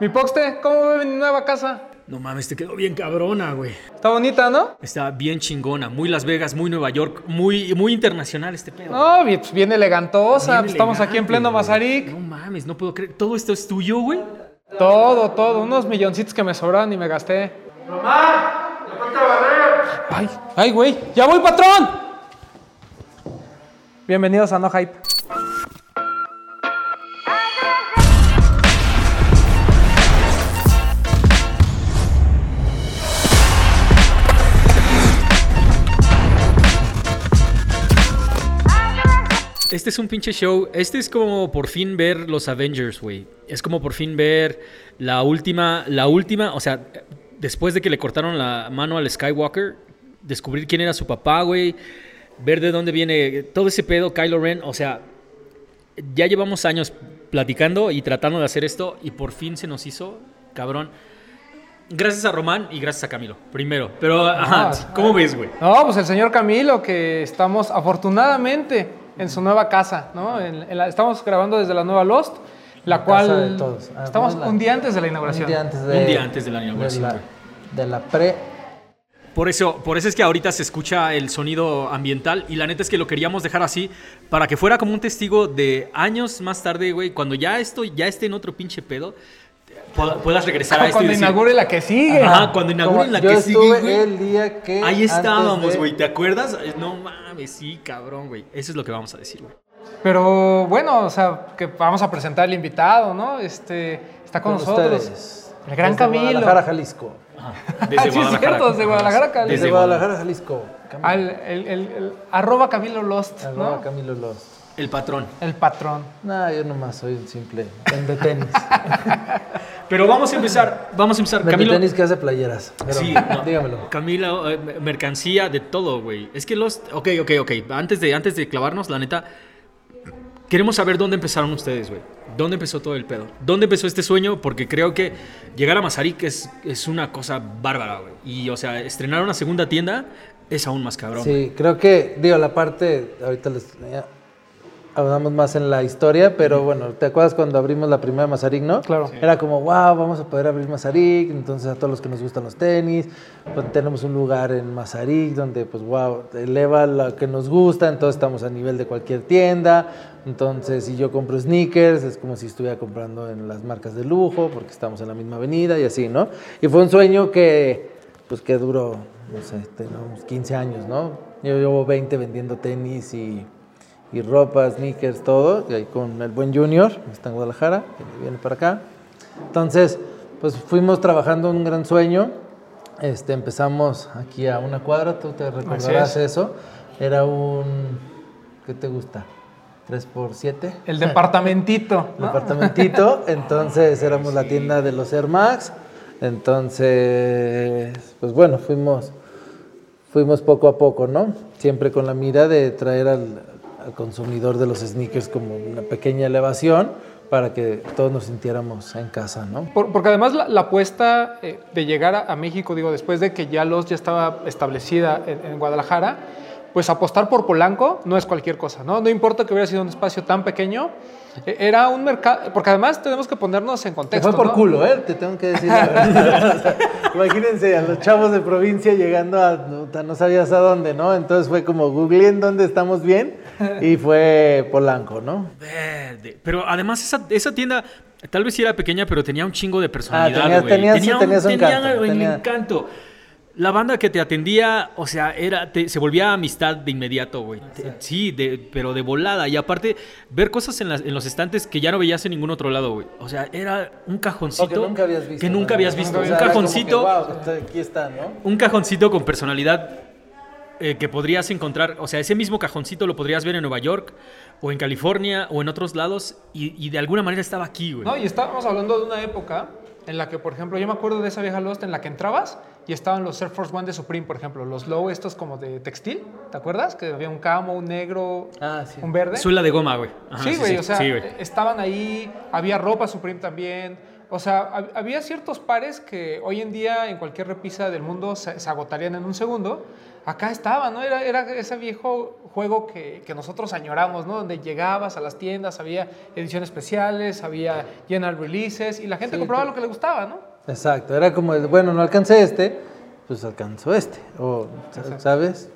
Mi Poxte, ¿cómo ve mi nueva casa? No mames, te quedó bien cabrona, güey. Está bonita, ¿no? Está bien chingona, muy Las Vegas, muy Nueva York, muy, muy internacional este pedo. No, bien, pues bien elegantosa. Bien pues estamos aquí en pleno güey. Mazarik. No mames, no puedo creer. ¿Todo esto es tuyo, güey? Todo, todo. Unos milloncitos que me sobraron y me gasté. Ay, ay, güey. ¡Ya voy, patrón! Bienvenidos a No Hype. Este es un pinche show. Este es como por fin ver los Avengers, güey. Es como por fin ver la última, la última, o sea, después de que le cortaron la mano al Skywalker, descubrir quién era su papá, güey. Ver de dónde viene todo ese pedo, Kylo Ren. O sea, ya llevamos años platicando y tratando de hacer esto y por fin se nos hizo, cabrón. Gracias a Román y gracias a Camilo, primero. Pero, ajá, Ah, ¿cómo ves, güey? No, pues el señor Camilo, que estamos afortunadamente en su nueva casa, ¿no? En- en la- estamos grabando desde la nueva Lost, la La cual casa de todos. Ah, estamos la- un día antes de la inauguración. Un día antes de, Un día antes de la inauguración, De la, güey. de la pre. Por eso, por eso es que ahorita se escucha el sonido ambiental y la neta es que lo queríamos dejar así para que fuera como un testigo de años más tarde, güey, cuando ya esto ya esté en otro pinche pedo, puedas regresar a esto Cuando y decir, inaugure la que sigue. Ajá, cuando inauguren Como la yo que estuve sigue, güey. el día que. Ahí estábamos, de- güey, ¿te acuerdas? No mames, sí, cabrón, güey. Eso es lo que vamos a decir, güey. Pero bueno, o sea, que vamos a presentar al invitado, ¿no? Este, está con, nosotros. ustedes. El gran Desde Camilo. Guadalajara, Jalisco. Ah, sí, es cierto, desde Guadalajara, Cali. Desde Desde Guadalajara, Jalisco. Camilo. Al, el, el- el- arroba Camilo Lost, Arroba ¿no? Camilo Los. El patrón. El patrón. No, yo nomás soy un simple vende tenis. Pero vamos a empezar, vamos a empezar. Vende Camilo, tenis que hace playeras. Pero, Sí, no. dígamelo. Camila, eh, mercancía de todo, güey. Es que los. Ok, ok, ok. Antes de, antes de clavarnos, la neta. Queremos saber dónde empezaron ustedes, güey. ¿Dónde empezó todo el pedo? ¿Dónde empezó este sueño? Porque creo que llegar a Mazarik es, es una cosa bárbara, güey. Y, o sea, estrenar una segunda tienda es aún más cabrón. Sí, creo que, digo, la parte, ahorita les ya hablamos más en la historia, pero bueno, ¿te acuerdas cuando abrimos la primera Mazarik, no? Claro. Era como, wow, vamos a poder abrir Mazarik, entonces a todos los que nos gustan los tenis, pues tenemos un lugar en Mazarik donde, pues, wow, eleva lo que nos gusta, entonces estamos a nivel de cualquier tienda, entonces si yo compro sneakers, es como si estuviera comprando en las marcas de lujo, porque estamos en la misma avenida y así, ¿no? Y fue un sueño que, pues, que duró, no sé, tenemos 15 años, ¿no? Yo llevo 20 vendiendo tenis y, y ropa, sneakers, todo, y ahí con el buen Junior, que está en Guadalajara, que viene para acá. Entonces, pues fuimos trabajando un gran sueño. Este, empezamos aquí a una cuadra, tú te recordarás es. eso. Era un, ¿qué te gusta? ¿3 por 7 El departamentito. el ¿no? apartamentito. Entonces éramos la tienda de los Air Max. Entonces, pues bueno, fuimos, fuimos poco a poco, ¿no? Siempre con la mira de traer al, al consumidor de los sneakers como una pequeña elevación para que todos nos sintiéramos en casa, ¿no? Por- porque además la, la apuesta eh, de llegar a, a México, digo, después de que ya los ya estaba establecida en, en Guadalajara, pues apostar por Polanco no es cualquier cosa, ¿no? No importa que hubiera sido un espacio tan pequeño, eh, era un mercado, porque además tenemos que ponernos en Te contexto. fue por ¿no? culo, ¿eh? Te tengo que decir la verdad. O sea, imagínense a los chavos de provincia llegando a no, no sabías a dónde, ¿no? Entonces fue como googleen dónde estamos bien y fue Polanco, ¿no? Verde. Pero además esa, esa tienda tal vez sí era pequeña, pero tenía un chingo de personalidad, tenía- güey. tenía- sí, tenía, tenía su tenía encanto, el tenía- encanto. La banda que te atendía, o sea, era te- se volvía amistad de inmediato, güey. Sí, de, pero de volada. Y aparte, ver cosas en, las- en los estantes que ya no veías en ningún otro lado, güey. O sea, era un cajoncito. Que nunca habías visto. Que nunca ¿no? habías O visto. sea, un que, cajoncito. "Guau, está- aquí está, ¿no? Un cajoncito con personalidad eh, que podrías encontrar, o sea, ese mismo cajoncito lo podrías ver en Nueva York o en California o en otros lados y, y de alguna manera estaba aquí, güey. No, y estábamos hablando de una época en la que, por ejemplo, yo me acuerdo de esa vieja Lost en la que entrabas y estaban los Air Force One de Supreme, por ejemplo, los low estos como de textil, ¿te acuerdas? Que había un camo, un negro, Ah, sí. un verde. Suela de goma, güey. Ajá, sí, güey, o sea, sí, güey. estaban ahí, había ropa Supreme también, O sea, hab- había ciertos pares que hoy en día en cualquier repisa del mundo se, se agotarían en un segundo. Acá estaba, ¿no? Era, era ese viejo juego que, que nosotros añoramos, ¿no? Donde llegabas a las tiendas, había ediciones especiales, había general releases y la gente Sí, compraba lo que le gustaba, ¿no? Exacto, era como, el, bueno, no alcancé este, pues alcanzó este. O, ¿sabes?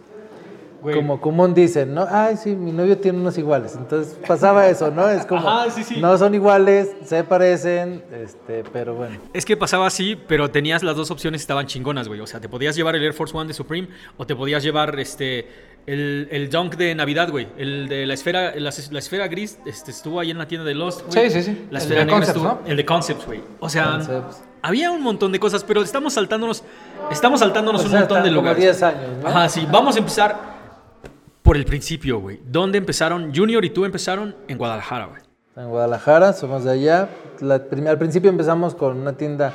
Güey. Como común dicen, ¿no? Ay, sí, mi novio tiene unos iguales. Entonces pasaba eso, ¿no? Es como, Ajá, sí, sí. no son iguales, se parecen, este, pero bueno. Es que pasaba así, pero tenías las dos opciones estaban chingonas, güey. O sea, te podías llevar el Air Force One de Supreme o te podías llevar este el, el Dunk de Navidad, güey. El de la esfera, la, la esfera gris este, estuvo ahí en la tienda de Lost, güey. Sí, sí, sí. La El esfera de negra Concepts, estuvo. ¿no? El de Concepts, güey. O sea, Concepts. había un montón de cosas, pero estamos saltándonos, estamos saltándonos O un montón de lugares. 10 años, ¿no? Ajá, sí. Vamos a empezar por el principio, güey. ¿Dónde empezaron? Junior y tú empezaron en Guadalajara, güey. En Guadalajara, somos de allá. La al principio empezamos con una tienda,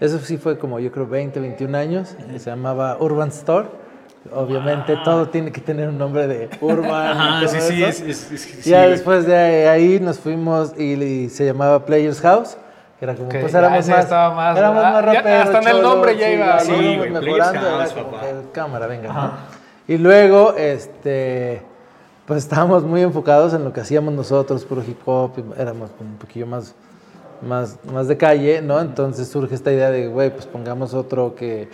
eso sí fue como yo creo 20, 21 años, eh, se llamaba Urban Store. Obviamente todo tiene que tener un nombre de Urban. y Ajá, todo sí, sí, es, es- es- sí, ya después de ahí nos fuimos y, y se llamaba Players House. Era como, Que pues ya éramos ese más, más- éramos ah, más ya raperos, hasta en el nombre ya sí, iba. ya Sí, güey, mejorando, House, como cámara, venga. ¿no? Y luego, este, pues estábamos muy enfocados en lo que hacíamos nosotros, puro hip hop, éramos un poquillo más, más, más de calle, ¿no? Entonces surge esta idea de, güey, pues pongamos otro que,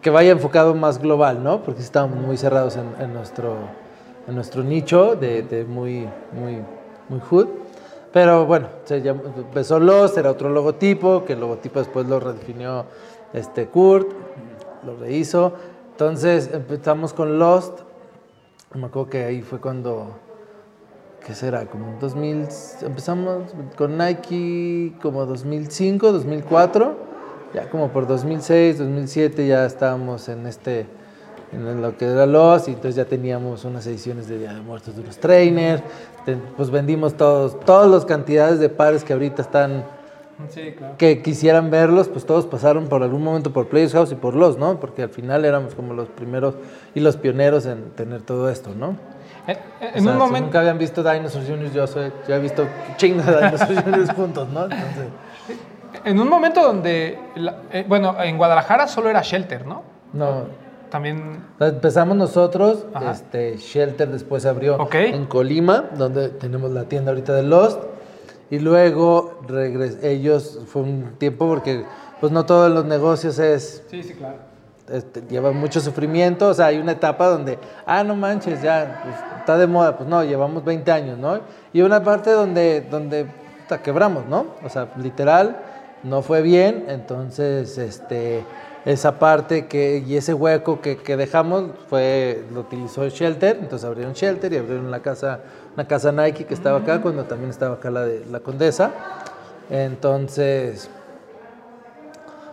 que vaya enfocado más global, ¿no? Porque estábamos muy cerrados en, nuestro, en nuestro nicho de, de muy, muy, muy hood. Pero bueno, se llamó- empezó Lost, era otro logotipo, que el logotipo después lo redefinió este Kurt, lo rehizo. Entonces empezamos con Lost. Me acuerdo que ahí fue cuando, ¿qué será? Como en 2000, empezamos con Nike como 2005, 2004. Ya como por 2006, 2007 ya estábamos en este, en lo que era Lost, y entonces ya teníamos unas ediciones de Día de Muertos de los trainers. Pues vendimos todos, todas las cantidades de pares que ahorita están Sí, claro. que quisieran verlos, pues todos pasaron por algún momento por Players House y por los, ¿no? Porque al final éramos como los primeros y los pioneros en tener todo esto, ¿no? En, O en sea, un si momento... nunca habían visto Dinosaur Juniors, yo soy, yo he visto chingos de Dinosaur Juniors juntos, ¿no? Entonces, En un momento donde, la- eh, bueno, en Guadalajara solo era Shelter, ¿no? no. También, Empezamos nosotros, Ajá. este, Shelter después abrió Ok. en Colima, donde tenemos la tienda ahorita de Lost. Y luego regres ellos, fue un tiempo porque pues no todos los negocios es sí, sí, claro. este, lleva mucho sufrimiento, o sea, hay una etapa donde, ah, no manches, ya, pues, está de moda, pues no, llevamos 20 años, ¿no? Y una parte donde, donde puta, quebramos, ¿no? O sea, literal, no fue bien, entonces, este, esa parte que, y ese hueco que, que dejamos fue, lo utilizó Shelter, entonces abrieron Shelter y abrieron la casa, una casa Nike que estaba acá, cuando también estaba acá la de la Condesa, entonces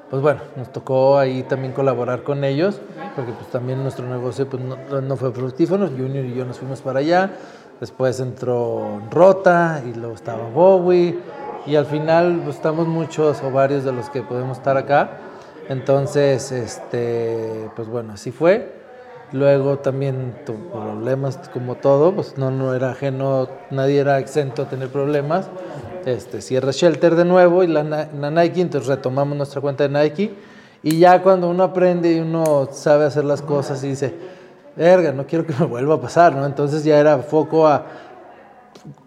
pues bueno, nos tocó ahí también colaborar con ellos, porque pues también nuestro negocio pues, no, no fue fructífero, Junior y yo nos fuimos para allá, después entró Rota y luego estaba Bowie, y al final pues, estamos muchos o varios de los que podemos estar acá, entonces, este, pues bueno, así fue. Luego también tu problemas como todo, pues no, no era ajeno, nadie era exento a tener problemas. Este, cierra Shelter de nuevo y la, la Nike, entonces retomamos nuestra cuenta de Nike. Y ya cuando uno aprende y uno sabe hacer las cosas y dice, verga, no quiero que me vuelva a pasar, ¿no? Entonces ya era foco a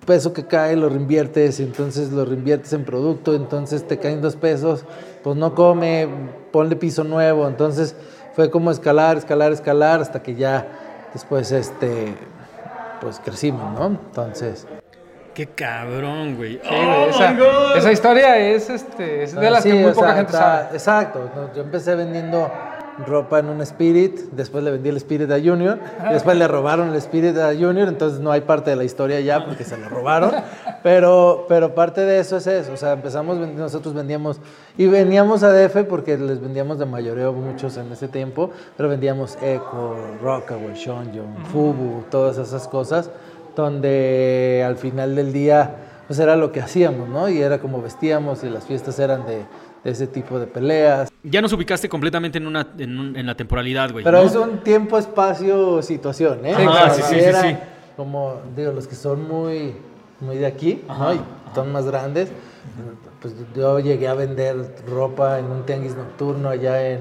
peso que cae, lo reinviertes, y entonces lo reinviertes en producto, entonces te caen dos pesos, pues no come, ponle piso nuevo, entonces fue como escalar, escalar, escalar, hasta que ya después, este, pues crecimos, ¿no? Entonces... Qué cabrón, güey. Sí, güey, esa, esa historia es, este, es de las Sí, que muy poca sea, gente está- sabe. Exacto. ¿no? Yo empecé vendiendo ropa en un Spirit, después le vendí el Spirit a Junior, y después le robaron el Spirit a Junior, entonces no hay parte de la historia ya porque se lo robaron, pero, pero parte de eso es eso, o sea, empezamos, nosotros vendíamos, y veníamos a DF porque les vendíamos de mayoreo muchos en ese tiempo, pero vendíamos Echo, Rockaway, Shonjon, Fubu, todas esas cosas, donde al final del día pues era lo que hacíamos, ¿no? Y era como vestíamos y las fiestas eran de ese tipo de peleas. Ya nos ubicaste completamente en, una, en, un- en la temporalidad, güey. Pero ¿no? es un tiempo, espacio, situación, ¿eh? Claro, sí, sí, sí, sí. Como, digo, los que son muy, muy de aquí, ¿no? Y son más grandes, Pues yo llegué a vender ropa en un tianguis nocturno allá en...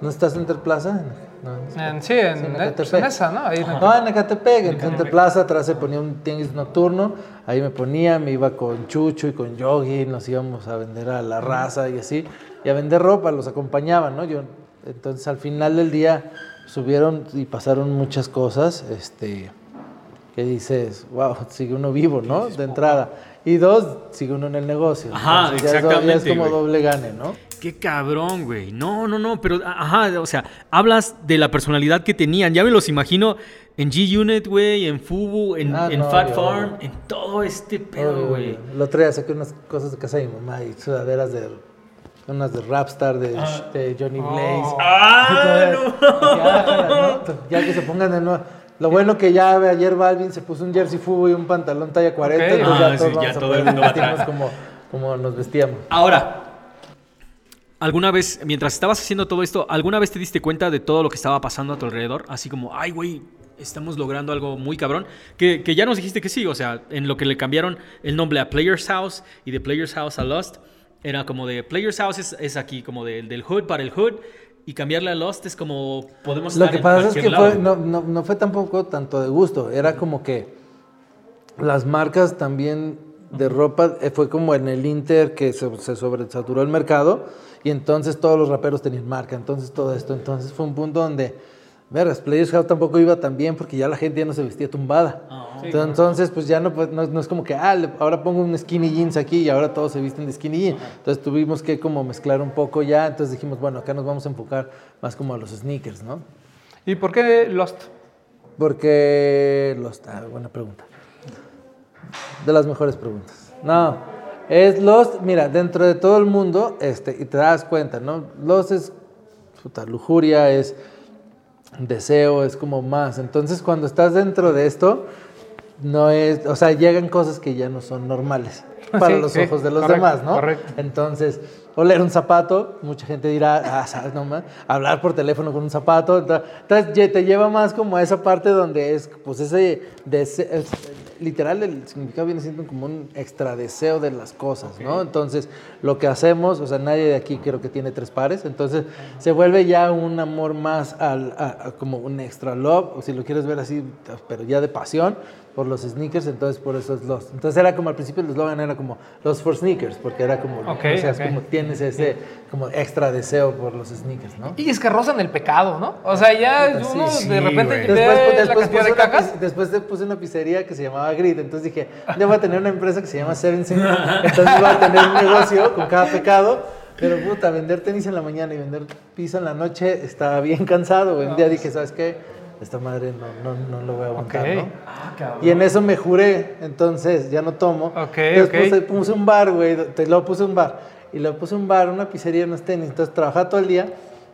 ¿No estás en Plaza? No, en, sí, en, en, pues en, esa, ¿no? Ahí no, en Ecatepec, en Center Plaza, atrás se ponía un tianguis nocturno, ahí me ponía, me iba con Chucho y con Yogi, nos íbamos a vender a la raza y así, y a vender ropa, los acompañaban, ¿no? Yo, entonces al final del día subieron y pasaron muchas cosas, este, que dices, wow, sigue uno vivo, ¿no? De entrada. Y dos, sigue uno en el negocio. Ajá, exactamente. Ya es, como doble gane, ¿no? Qué cabrón, güey. No, no, no, pero, ajá, o sea, hablas de la personalidad que tenían. Ya me los imagino en G-Unit, güey, en Fubu, en, ah, Fat Farm, en todo este pedo, güey. Lo traía, saqué unas cosas de casa de mi mamá y sudaderas de unas de Rapstar, de, ah. de Johnny Blaze. Oh. ¡Ah! no. Ya, que se pongan de nuevo. Lo bueno que ya ayer Balvin se puso un jersey Fubu y un pantalón talla 40, entonces ya, ah, todos ya todo el mundo vestirnos como, como nos vestíamos. Ahora, ¿Alguna vez, mientras estabas haciendo todo esto, alguna vez te diste cuenta de todo lo que estaba pasando a tu alrededor? Así como, ay, güey, estamos logrando algo muy cabrón. Que, que, ya nos dijiste que sí, o sea, en lo que le cambiaron el nombre a Players House y de Players House a Lost, era como de Players House es, es aquí, como de, del Hood para el Hood. Y cambiarle a Lost es como podemos Lo que pasa es que fue, no, no, no fue tampoco tanto de gusto, era como que las marcas también de ropa eh, fue como en el Inter que se, se sobresaturó el mercado y entonces todos los raperos tenían marca, entonces todo esto, entonces fue un punto donde, verás, Players House tampoco iba tan bien porque ya la gente ya no se vestía tumbada. Ah, entonces, pues ya no, pues, no, es como que, ah, ahora pongo un skinny jeans aquí y ahora todos se visten de skinny jeans. Entonces tuvimos que como mezclar un poco ya, entonces dijimos, bueno, acá nos vamos a enfocar más como a los sneakers, ¿no? ¿Y por qué Lost? Porque Lost, ah, buena pregunta. De las mejores preguntas. No, es Lost, mira, dentro de todo el mundo, este, y te das cuenta, ¿no? Lost es puta, lujuria, es deseo, es como más. Entonces, cuando estás dentro de esto, no es, o sea, llegan cosas que ya no son normales para los ojos de los demás, ¿no? Correcto. Entonces, oler un zapato, mucha gente dirá, ah, ¿sabes? No más, hablar por teléfono con un zapato, entonces te lleva más como a esa parte donde es, pues ese, deseo, literal el significado viene siendo como un extra deseo de las cosas, ¿no? Entonces, lo que hacemos, o sea, nadie de aquí creo que tiene tres pares, entonces se vuelve ya un amor más al, a, como un extra love, o si lo quieres ver así, pero ya de pasión, por los sneakers, entonces por eso es los. Entonces era como al principio el eslogan era como los for sneakers, porque era como, o sea, es como tienes ese como extra deseo por los sneakers, ¿no? Y es que rozan el pecado, ¿no? O sea, ya uno de repente después, después, de cajas. después te puse una pizzería que se llamaba Grid, entonces dije, ya voy a tener una empresa que se llama Seven entonces voy a tener un negocio con cada pecado. Pero puta, vender tenis en la mañana y vender pizza en la noche estaba bien cansado. Un día dije, ¿sabes qué? Esta madre no, no, no lo voy a aguantar, ¿no? Ah, y en eso me juré, entonces ya no tomo. Entonces Puse, un bar, güey, te lo puse un bar. Y lo puse un bar, una pizzería, unos tenis. Entonces trabajaba todo el día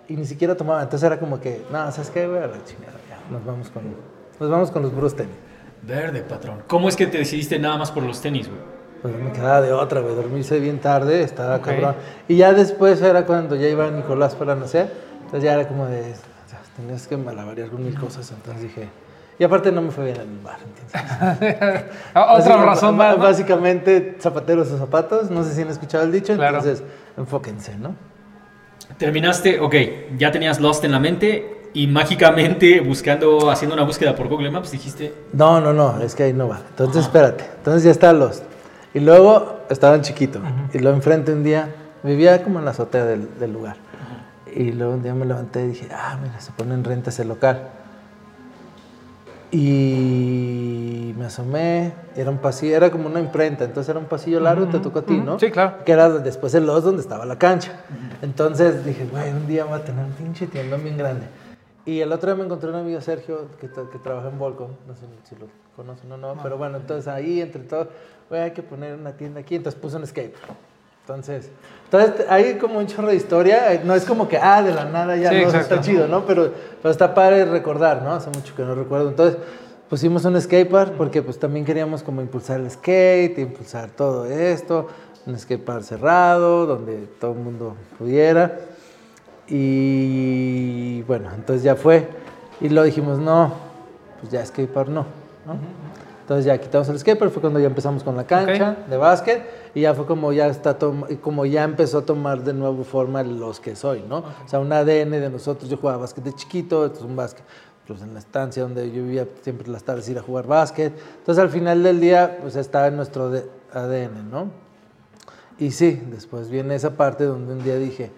y ni siquiera tomaba. Entonces era como que, no, ¿sabes qué, güey? A la chingada, ya, nos vamos con, nos vamos con los puros tenis. Verde, patrón. ¿Cómo es que te decidiste nada más por los tenis, güey? Pues me quedaba de otra, güey. Dormirse bien tarde, estaba cabrón. Y ya después era cuando ya iba Nicolás para nacer. Entonces ya era como de, tenías que malabarear con mil cosas, entonces dije... Y aparte no me fue bien en el bar, entonces... Otra razón más, Básicamente, zapateros o zapatos, no sé si han escuchado el dicho, entonces enfóquense, ¿no? Terminaste, ok, ya tenías Lost en la mente y mágicamente buscando, haciendo una búsqueda por Google Maps dijiste... No, no, no, es que ahí no va. Entonces, espérate, entonces ya está Lost. Y luego estaba en chiquito y lo enfrente un día, vivía como en la azotea del, del lugar. Y luego un día me levanté y dije, ah, mira, se pone en renta ese local. Y me asomé, era un pasillo, era como una imprenta, entonces era un pasillo largo, te tocó a ti, ¿no? Sí, claro. Que era después el Los donde estaba la cancha. Entonces dije, güey, un día voy a tener un pinche tienda bien grande. Y el otro día me encontré un amigo Sergio que, que trabaja en Volcom, no sé si lo conocen o no, pero bueno, entonces ahí entre todos, güey, hay que poner una tienda aquí, entonces puse un escape. Entonces, entonces, hay como un chorro de historia. Eh, no es como que, ah, de la nada ya no, está chido, ¿no? Pero, pero está padre recordar, ¿no? Hace mucho que no recuerdo. Entonces, pusimos un skatepark porque pues también queríamos como impulsar el skate, impulsar todo esto. Un skatepark cerrado, donde todo el mundo pudiera. Y bueno, entonces ya fue. Y lo dijimos, no, pues ya skatepark no, ¿no? Entonces ya quitamos el skate, pero fue cuando ya empezamos con la cancha de básquet y ya fue como ya está como ya empezó a tomar de nuevo forma los que soy, ¿no? O sea, un ADN de nosotros. Yo jugaba básquet de chiquito, esto es un básquet. Pues en la estancia donde yo vivía siempre las tardes ir a jugar básquet. Entonces al final del día pues está en nuestro ADN, ¿no? Y sí, después viene esa parte donde un día dije,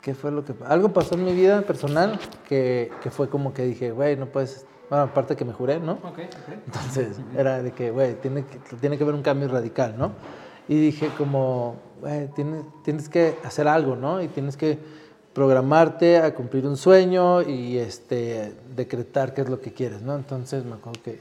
¿qué fue lo que Algo pasó en mi vida personal que, que fue como que dije, güey, no puedes... Bueno, aparte que me juré, ¿no? Entonces era de que, güey, tiene que, tiene que haber un cambio radical, ¿no? Y dije como, güey, tienes, tienes que hacer algo, ¿no? Y tienes que programarte a cumplir un sueño y este, decretar qué es lo que quieres, ¿no? Entonces me acuerdo que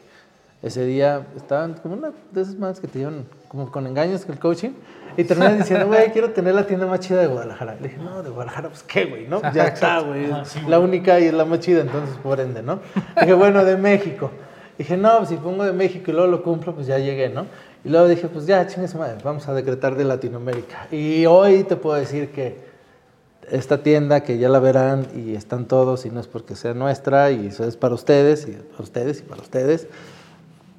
ese día estaban como una de esas manos que te llevan como con engaños que el coaching y terminan diciendo, güey, quiero tener la tienda más chida de Guadalajara. Le dije, no, de Guadalajara, pues qué, güey, ¿no? Ya está, güey. la única y es la más chida, entonces por ende, ¿no? Dije, bueno, de México. Dije, no, pues si pongo de México y luego lo cumplo, pues ya llegué, ¿no? Y luego dije, pues ya, chingue su madre, vamos a decretar de Latinoamérica. Y hoy te puedo decir que esta tienda que ya la verán y están todos y no es porque sea nuestra y eso es para ustedes y para ustedes y para ustedes,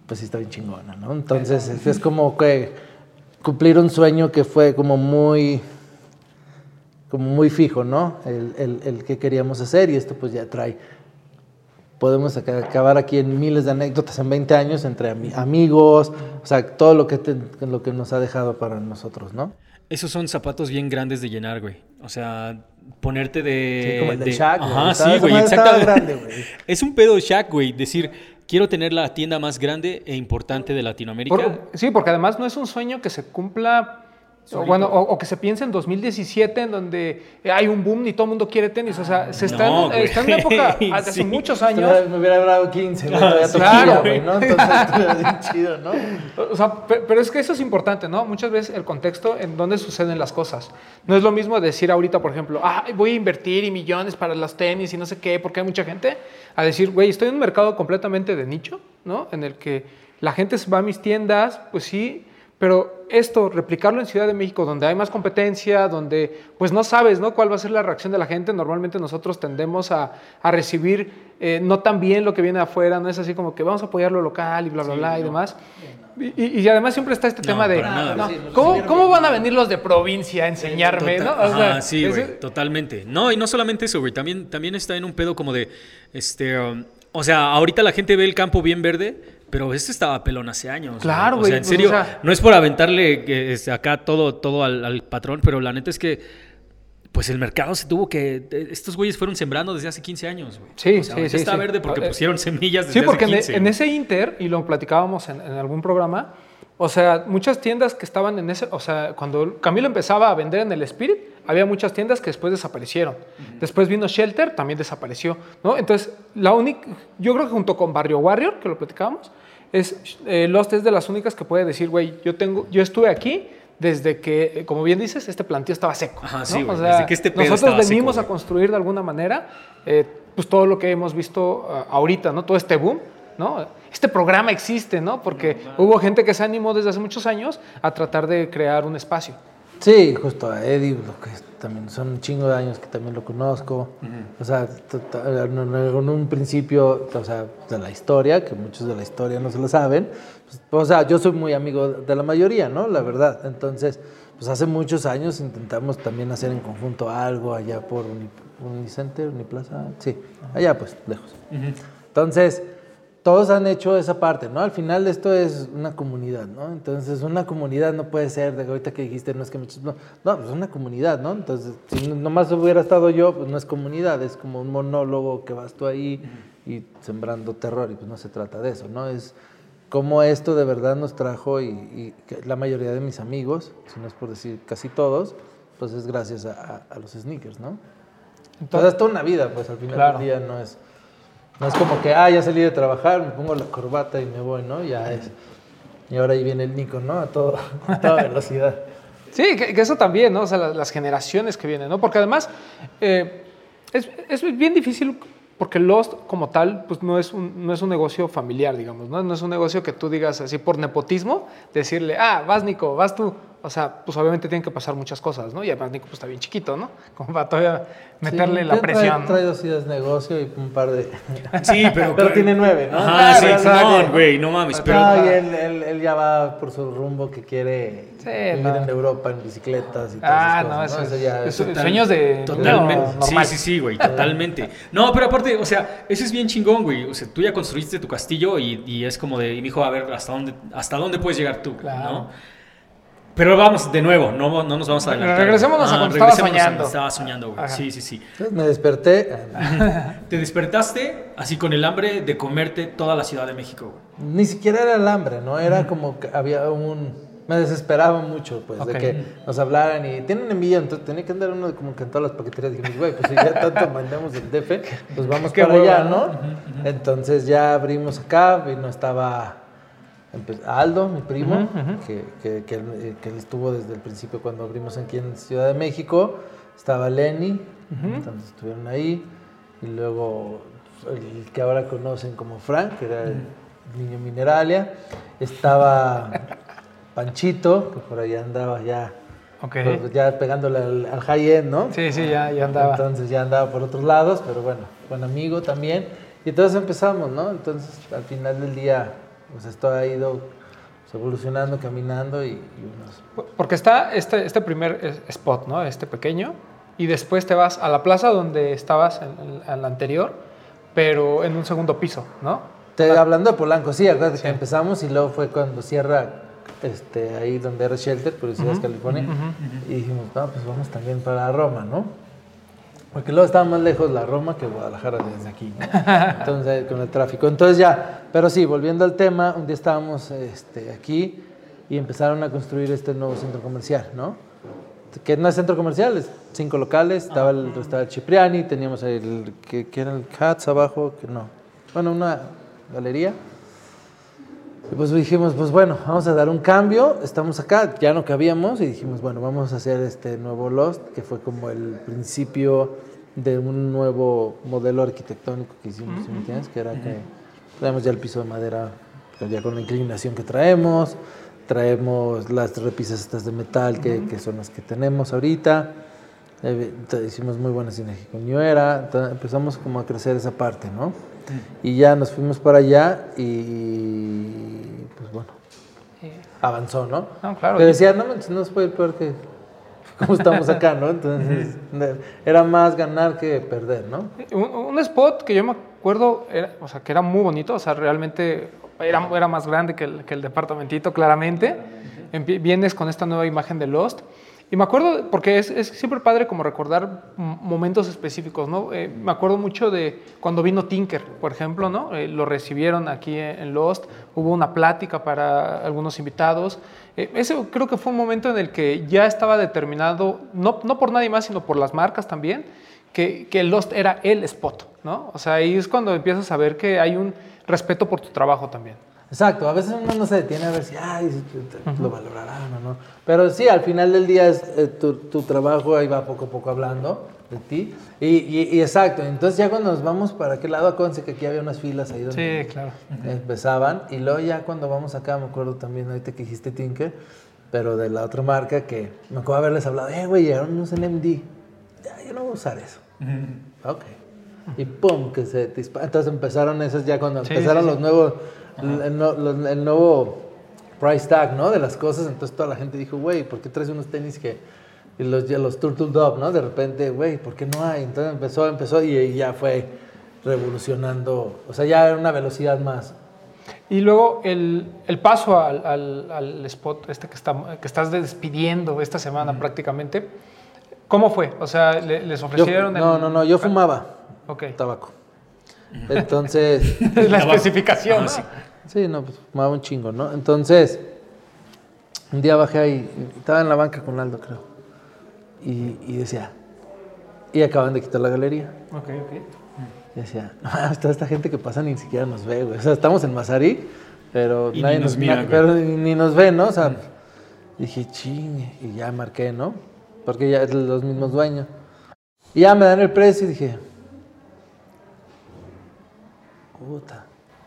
pues sí está bien chingona, ¿no? Entonces es, es como que cumplir un sueño que fue como muy como muy fijo, ¿no? El, el, el que queríamos hacer y esto pues ya trae podemos aca- acabar aquí en miles de anécdotas en 20 años entre ami- amigos, o sea, todo lo que, te- lo que nos ha dejado para nosotros, ¿no? Esos son zapatos bien grandes de llenar, güey. O sea, ponerte de. Sí, como el de de- Shaq, güey. Ajá, sí, güey, exactamente. grande, güey. es un pedo Shaq, güey. Decir, quiero tener la tienda más grande e importante de Latinoamérica. Sí, porque además no es un sueño que se cumpla, o, bueno, o, o que se piense en 2017, en donde hay un boom y todo el mundo quiere tenis. O sea, se está, No, en, está en una época hace Sí. muchos años. Me hubiera dado 15, güey, todavía Claro, toquilla, güey. ¿no? Entonces chido, ¿no? O sea, pe- pero es que eso es importante, ¿no? Muchas veces el contexto en donde suceden las cosas. No es lo mismo decir ahorita, por ejemplo, ah, voy a invertir y millones para los tenis y no sé qué, porque hay mucha gente, a decir, güey, estoy en un mercado completamente de nicho, ¿no? En el que la gente va a mis tiendas, pues sí, pero esto, replicarlo en Ciudad de México, donde hay más competencia, donde pues no sabes, ¿no? Cuál va a ser la reacción de la gente. Normalmente nosotros tendemos a, a recibir eh, no tan bien lo que viene afuera, no es así como que vamos a apoyar lo local y bla, bla, bla y demás. Y, y- y además siempre está este No, tema de, nada. ¿cómo, cómo van a venir los de provincia a enseñarme? ¿no? Total- O sea, Ajá, sí, güey, totalmente. No, y no solamente eso, güey, también, también está en un pedo como de, este, um, o sea, ahorita la gente ve el campo bien verde, pero este estaba pelón hace años. Claro, O güey, sea, en pues, serio, o sea- no es por aventarle eh, acá todo, todo al, al patrón, pero la neta es que, pues el mercado se tuvo que, eh, estos güeyes fueron sembrando desde hace 15 años, güey. Sí, O sea, sí, sí, está sí. verde porque Eh, pusieron semillas desde Sí, porque hace en, 15. en güey. ese inter, y lo platicábamos en, en algún programa, o sea, muchas tiendas que estaban en ese, o sea, cuando Camilo empezaba a vender en el Spirit, había muchas tiendas que después desaparecieron. Después vino Shelter, también desapareció, ¿no? Entonces, la única, yo creo que junto con Barrio Warrior, que lo platicábamos, es, eh, Lost es de las únicas que puede decir, güey, yo tengo, yo estuve aquí desde que, eh, como bien dices, este plantío estaba seco. Ajá, ¿no? sí, O sea, desde que este pedo nosotros estaba seco, venimos a construir de alguna manera, eh, pues todo lo que hemos visto ah, ahorita, ¿no? Todo este boom, ¿no? Este programa existe, ¿no? Porque hubo gente que se animó desde hace muchos años a tratar de crear un espacio. Sí, justo a Eddie, lo que también son un chingo de años que también lo conozco. O sea, t- t- en un- principio, o sea, de la historia, que muchos de la historia no se lo saben. pues, o sea, yo soy muy amigo de la mayoría, ¿no? La verdad. Entonces, pues hace muchos años intentamos también hacer en conjunto algo allá por Uni- Unicenter, Uniplaza. Sí, allá pues, lejos. Entonces, todos han hecho esa parte, ¿no? Al final esto es una comunidad, ¿no? Entonces, una comunidad no puede ser de ahorita que dijiste, no es que muchos, no, no, pues es una comunidad, ¿no? Entonces, si nomás hubiera estado yo, pues no es comunidad, es como un monólogo que vas tú ahí y sembrando terror, y pues no se trata de eso, ¿no? Es como esto de verdad nos trajo y, la mayoría de mis amigos, si no es por decir casi todos, pues es gracias a, a- a los sneakers, ¿no? Entonces, es toda una vida, pues al final Claro. del día no es... No es como que, ah, ya salí de trabajar, me pongo la corbata y me voy, ¿no? Ya es. Y ahora ahí viene el Nico, ¿no? A, todo, a toda velocidad. Sí, que, que eso también, ¿no? O sea, la- las, generaciones que vienen, ¿no? Porque además eh, es, es bien difícil porque Lost como tal, pues no es, un, no es un negocio familiar, digamos, ¿no? No es un negocio que tú digas así por nepotismo, decirle, ah, vas Nico, vas tú. O sea, pues obviamente tienen que pasar muchas cosas, ¿no? Y además Nico pues está bien chiquito, ¿no? Como para todavía meterle Sí, la trae- presión. ¿no? Trae dos ideas de negocio y un par de... Sí, pero. Pero tiene nueve, ¿no? Ajá, sí, Claro, no, güey, no mames. Pero. No, y él, él- él ya va por su rumbo que quiere Sí, vivir no. en Europa en bicicletas y todas Ah, esas no, eso, es, ya eso- Total- sueños de Totalmente. Sí, sí, sí, güey, totalmente. No, pero aparte, o sea, eso es bien chingón, güey. O sea, tú ya construiste tu castillo y, y es como de, y dijo, a ver, ¿hasta dónde, hasta dónde puedes llegar tú? Claro. ¿no? Pero vamos, de nuevo, no, no nos vamos a adelantar. Regresémonos a Ah, cuando estaba a soñando. Estaba soñando, güey. Sí, sí, sí. Entonces me desperté, Te despertaste así con el hambre de comerte toda la Ciudad de México, güey. ni siquiera era el hambre, ¿no? Era como que había un... Me desesperaba mucho, pues, de que nos hablaran y tienen envidia, entonces tenía que andar uno como que en todas las paqueterías. Dijimos, güey, pues si ya tanto mandamos el DF, pues vamos Qué para hueva, allá, ¿no? ¿no? Entonces ya abrimos acá y no estaba Aldo, mi primo, Ujú, ujú. que, que, que él, que él estuvo desde el principio cuando abrimos aquí en Ciudad de México. Estaba Lenny, entonces estuvieron ahí. Y luego el que ahora conocen como Frank, que era el niño Mineralia. Estaba Panchito, que por ahí andaba ya, Ok. pues, ya pegándole al, al high-end, ¿no? Sí, sí, ya, ya andaba. Entonces ya andaba por otros lados, pero bueno, buen amigo también. Y entonces empezamos, ¿no? Entonces al final del día, pues esto ha ido evolucionando, caminando y, y unos... Porque está este, este primer spot, ¿no? Este pequeño. Y después te vas a la plaza donde estabas en, en- en la anterior, pero en un segundo piso, ¿no? Te- hablando de Polanco, sí, acuérdate que empezamos y luego fue cuando cierra este, ahí donde era Shelter, por Ciudad California, y dijimos, no, pues vamos también para Roma, ¿no? Porque luego estaba más lejos la Roma que Guadalajara desde aquí, ¿no? Entonces, con el tráfico. Entonces ya, pero sí, volviendo al tema, un día estábamos este, aquí y empezaron a construir este nuevo centro comercial, ¿no? Que no es centro comercial, es cinco locales, estaba el restaurante Cipriani, teníamos el, que, que era el Cats abajo, que no, bueno, una galería. Y pues dijimos, pues bueno, vamos a dar un cambio, estamos acá, ya no cabíamos y dijimos, bueno, vamos a hacer este nuevo Lost, que fue como el principio de un nuevo modelo arquitectónico que hicimos, ¿sí me entiendes? Que era que traemos ya el piso de madera, pues ya con la inclinación que traemos, traemos las repisas estas de metal que, que son las que tenemos ahorita, eh, te- hicimos muy buena sinergia con New Era, entonces empezamos como a crecer esa parte, ¿no? Y ya nos fuimos para allá y pues bueno, avanzó, ¿no? No, claro. Pero decía, no, no se puede ir peor que como estamos acá, ¿no? Entonces era más ganar que perder, ¿no? Un, un spot que yo me acuerdo, era, o sea, que era muy bonito, o sea, realmente era, era más grande que el, que el departamentito, claramente. Empie- Vienes con esta nueva imagen de Lost. Y me acuerdo, porque es, es siempre padre como recordar momentos específicos, ¿no? Eh, me acuerdo mucho de cuando vino Tinker, por ejemplo, ¿no? Eh, lo recibieron aquí en Lost, hubo una plática para algunos invitados. Eh, ese creo que fue un momento en el que ya estaba determinado, no, no por nadie más, sino por las marcas también, que, que Lost era el spot, ¿no? O sea, ahí es cuando empiezas a ver que hay un respeto por tu trabajo también. Exacto, a veces uno no se detiene a ver si ay, lo valorarán o no. Pero sí, al final del día es, eh, tu, tu trabajo ahí va poco a poco hablando de ti. Y, y- y exacto, entonces ya cuando nos vamos para aquel lado, acuérdense que aquí había unas filas ahí donde Sí, claro. empezaban. Y luego ya cuando vamos acá, me acuerdo también ahorita que dijiste Tinker, pero de la otra marca que me acuerdo haberles hablado, eh, güey, llegaron unos NMD. Ya, yo no voy a usar eso. Ok. Y pum, que se dispara. Entonces empezaron esas ya cuando Sí, empezaron sí, los nuevos, el, no- nuevo price tag, ¿no? De las cosas. Entonces toda la gente dijo, güey, ¿por qué traes unos tenis que... Y los, los Turtle Dove, ¿no? De repente, güey, ¿por qué no hay? Entonces empezó, empezó y, y ya fue revolucionando. O sea, ya era una velocidad más. Y luego el, el paso al, al- al spot este que, está, que estás despidiendo esta semana prácticamente, ¿cómo fue? O sea, le- les Yo- ofrecieron... el- no, no, no, yo fumaba Ok. tabaco. Entonces... La especificación. Ah, sí. Sí, no, pues fumaba un chingo, ¿no? Entonces, un día bajé ahí, estaba en la banca con Aldo, creo. Y, y decía, y acaban de quitar la galería. Ok, ok. Y decía, no, toda esta gente que pasa ni siquiera nos ve, güey. O sea, estamos en Mazarí, pero Y nadie ni nos mira, na- pero ni, ni nos ve, ¿no? O sea, dije, chingue, y ya marqué, ¿no? Porque ya es los mismos dueños. Y ya me dan el precio y dije, puta.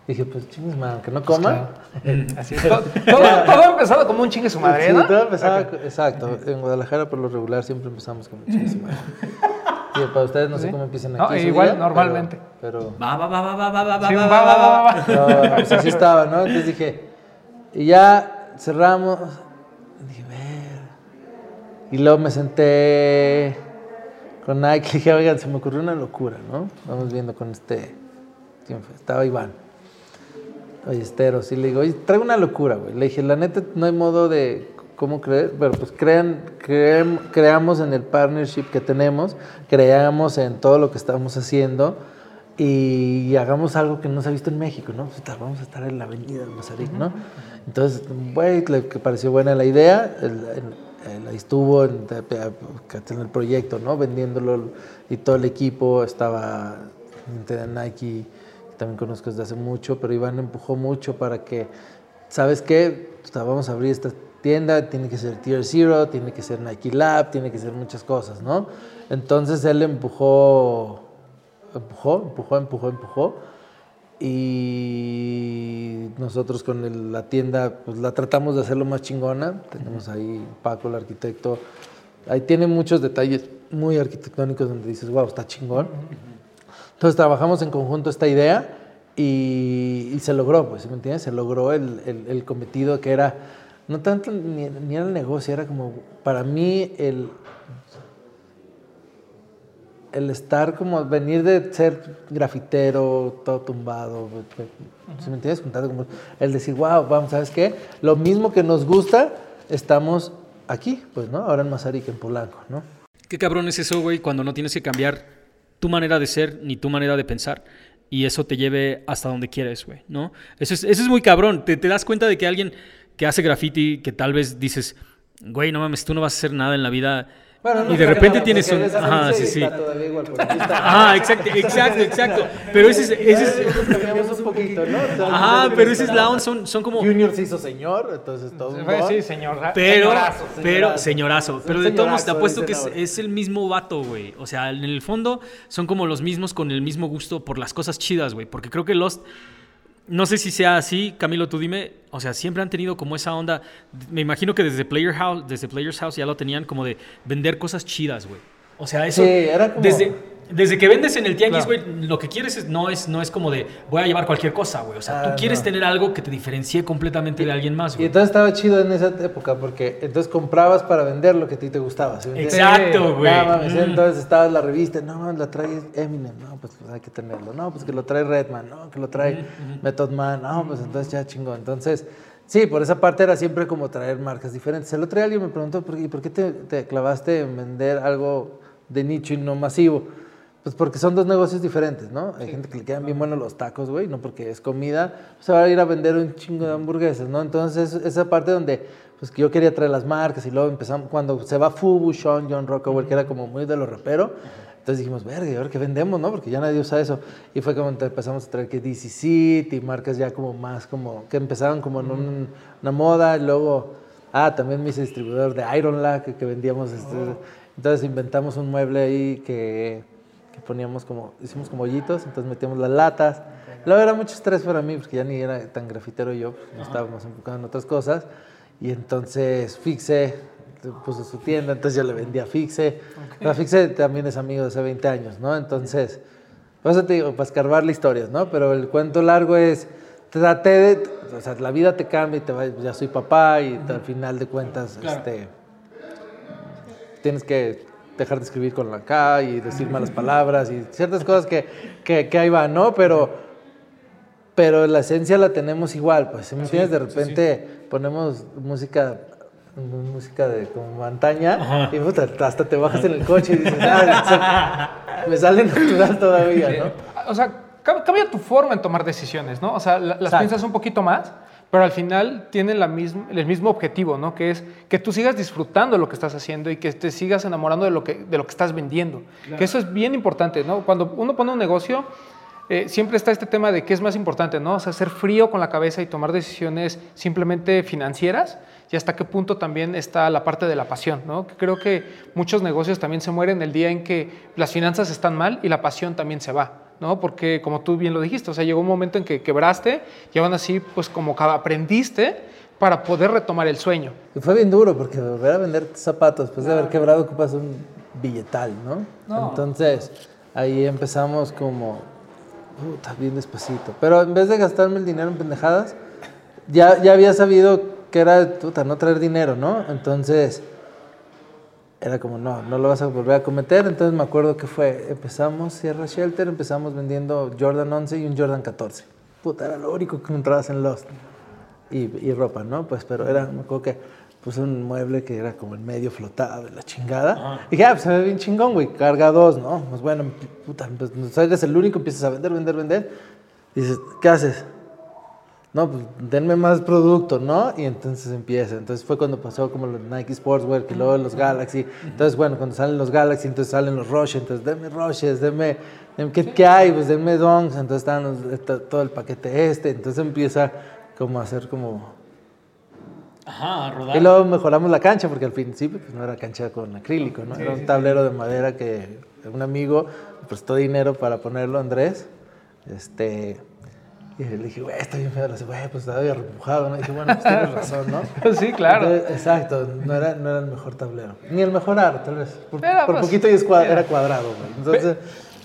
Dije, pues chingues, man, que no coma. Así es. Todo, todo, todo ha empezado como un chingue su madre, Sí, ¿no? todo empezaba, exacto. En Guadalajara, por lo regular, siempre empezamos con chingue su madre. Sí, para ustedes no sé cómo empiezan No, aquí. su igual, día, normalmente. Pero, Va, va, va, va, va, va, va, Sí, va, va, va, va, va. No, pues así estaba, ¿no? Entonces dije, y ya cerramos. Dije, ver. Y luego me senté con Nike. Dije, oigan, se me ocurrió una locura, ¿no? Vamos viendo con este. Estaba Iván. Ballesteros. Y le digo, oye, traigo una locura, güey. Le dije, la neta, no hay modo de cómo creer, pero pues crean, creem- creamos en el partnership que tenemos, creamos en todo lo que estamos haciendo y hagamos algo que no se ha visto en México, ¿no? Vamos a estar en la avenida del Mazarik, ¿no? Entonces, güey, le pareció buena la idea, ahí estuvo en, en el proyecto, ¿no? Vendiéndolo y todo el equipo estaba de Nike, también conozco desde hace mucho, pero Iván empujó mucho para que, ¿sabes qué? O sea, vamos a abrir esta tienda, tiene que ser Tier Zero, tiene que ser Nike Lab, tiene que ser muchas cosas, ¿no? Entonces él empujó, empujó, empujó, empujó, empujó. Y nosotros con el- la tienda, pues la tratamos de hacerlo más chingona. Tenemos ahí Paco, el arquitecto. Ahí tiene muchos detalles muy arquitectónicos donde dices, wow, está chingón. Entonces trabajamos en conjunto esta idea y, se logró, pues, ¿sí ¿me entiendes? Se logró el, cometido que era, no tanto ni, ni era el negocio, era como, para mí, el, el estar como, venir de ser grafitero, todo tumbado, ¿sí me entiendes? Como- el decir, wow, vamos, ¿sabes qué? Lo mismo que nos gusta, estamos aquí, pues, ¿no? Ahora en Mazarik, en Polanco, ¿no? Qué cabrón es eso, güey, cuando no tienes que cambiar tu manera de ser ni tu manera de pensar. Y eso te lleve hasta donde quieres, güey, ¿no? Eso es, eso es muy cabrón. Te, te das cuenta de que alguien que hace graffiti, que tal vez dices, güey, no mames, tú no vas a hacer nada en la vida. Bueno, no y de repente tienes un... Ajá, sí, sí. está todavía igual, porque aquí está- Ajá, exacto, exacto, exacto. Pero ese es... Ese es Nosotros cambiamos un poquito, ¿no? Entonces, ajá, pero ese es la son, son como... Junior se hizo señor, entonces todo un don. Sí, señor. Pero, señorazo. pero, señorazo. Pero de todos modos, te Señorazo, apuesto que es, es el mismo vato, güey. O sea, en el fondo son como los mismos con el mismo gusto por las cosas chidas, güey. Porque creo que Lost, no sé si sea así, Camilo, tú dime. O sea, siempre han tenido como esa onda. Me imagino que desde Player House, desde Players House ya lo tenían como de vender cosas chidas, güey. O sea, eso. Sí, era como- Desde, desde que vendes en el tianguis, Claro. güey, lo que quieres es, no, es, no es como de voy a llevar cualquier cosa, güey. O sea, Ah, tú quieres no. tener algo que te diferencie completamente de alguien más, Y güey. entonces estaba chido en esa época porque entonces comprabas para vender lo que a ti te gustaba. Exacto, güey. No, mames, Mm. entonces estaba en la revista, no, la trae Eminem, no, pues, pues, hay que tenerlo, no, pues que lo trae Redman, no, que lo trae Method Man, no, pues entonces ya chingón. Entonces, sí, por esa parte era siempre como traer marcas diferentes. El otro día alguien me preguntó, ¿por qué, ¿por qué te, te clavaste en vender algo de nicho y no masivo? Pues porque son dos negocios diferentes, ¿no? Hay gente que le quedan bien buenos los tacos, güey, no porque es comida, pues se va a ir a vender un chingo de hamburguesas, ¿no? Entonces, esa parte donde, pues que yo quería traer las marcas y luego empezamos, cuando se va Fubu, Sean, John Rockaway, que era como muy de los raperos, entonces dijimos, verga, ¿y ahora qué vendemos, no? Porque ya nadie usa eso. Y fue como empezamos a traer que DC City, marcas ya como más, como, que empezaron como en un- una moda, y luego, ah, también me hice distribuidor de Iron Lack, que, vendíamos, este, entonces inventamos un mueble ahí que poníamos como, hicimos como hoyitos, entonces metíamos las latas. Luego era mucho estrés para mí, porque ya ni era tan grafitero yo, pues, no estaba más enfocado en otras cosas. Y entonces Fixe puso su tienda, entonces yo le vendía a Fixe. La Fixe también es amigo de hace 20 años, ¿no? Entonces, por eso te digo, para escarbarle historias, ¿no? Pero el cuento largo es, traté de, o sea, la vida te cambia y te va, ya soy papá y al final de cuentas, este, tienes que dejar de escribir con la K y decir malas palabras y ciertas cosas que, que, que ahí van, ¿no? Pero, pero la esencia la tenemos igual, pues, ¿sí ¿me entiendes? De repente ponemos música música de como antaña y puta, hasta te bajas en el coche y dices, ah, me sale natural todavía, ¿no? O sea, cam- cambia tu forma en tomar decisiones, ¿no? O sea, la- las Exacto. piensas un poquito más, pero al final tienen la misma, el mismo objetivo, ¿no? Que es que tú sigas disfrutando lo que estás haciendo y que te sigas enamorando de lo que, de lo que estás vendiendo. Que eso es bien importante, ¿no? Cuando uno pone un negocio, eh, siempre está este tema de qué es más importante, ¿no? O sea, ser frío con la cabeza y tomar decisiones simplemente financieras y hasta qué punto también está la parte de la pasión, ¿no? Creo que muchos negocios también se mueren el día en que las finanzas están mal y la pasión también se va. ¿No? Porque como tú bien lo dijiste, o sea, llegó un momento en que quebraste y aún así, pues como aprendiste para poder retomar el sueño. Y fue bien duro porque volver a vender zapatos después de haber quebrado ocupas un billetal, ¿no? No. Entonces, ahí empezamos como, puta, bien despacito. Pero en vez de gastarme el dinero en pendejadas, ya, ya había sabido que era, puta, no traer dinero, ¿no? Entonces, era como, no, no lo vas a volver a cometer. Entonces me acuerdo que fue, empezamos Sierra Shelter, empezamos vendiendo Jordan 11 y un Jordan 14. Puta, era lo único que encontrabas en Lost. Y, y ropa, ¿no? Pues, pero era, me acuerdo que puse un mueble que era como el medio flotado de la chingada. Y dije, ah, pues se ve bien chingón, güey, carga dos, ¿no? Pues bueno, puta, pues eres el único, empiezas a vender, vender, vender. dices, ¿qué haces? No, pues denme más producto, ¿no? Y entonces empieza. Entonces fue cuando pasó como los Nike Sportswear, que luego los Galaxy. Entonces, bueno, cuando salen los Galaxy, entonces salen los Roches. Entonces, denme Roches, denme, denme ¿qué, ¿qué, hay? Pues denme Donks. Entonces están los, está todo el paquete este. Entonces empieza como a hacer como... Ajá, a rodar. Y luego mejoramos la cancha, porque al principio pues, no era cancha con acrílico, ¿no? Sí, era un tablero de madera que un amigo prestó dinero para ponerlo, Andrés. Este... Y le dije, güey, está bien feo. Le dije, güey, pues estaba bien repujado, ¿no? Y dije, bueno, pues tienes razón, ¿no? sí, claro. Entonces, exacto, no era, no era el mejor tablero. Ni el mejor aro, tal vez. Por, Era, por pues, poquito y es cua- era. era cuadrado, güey. Entonces,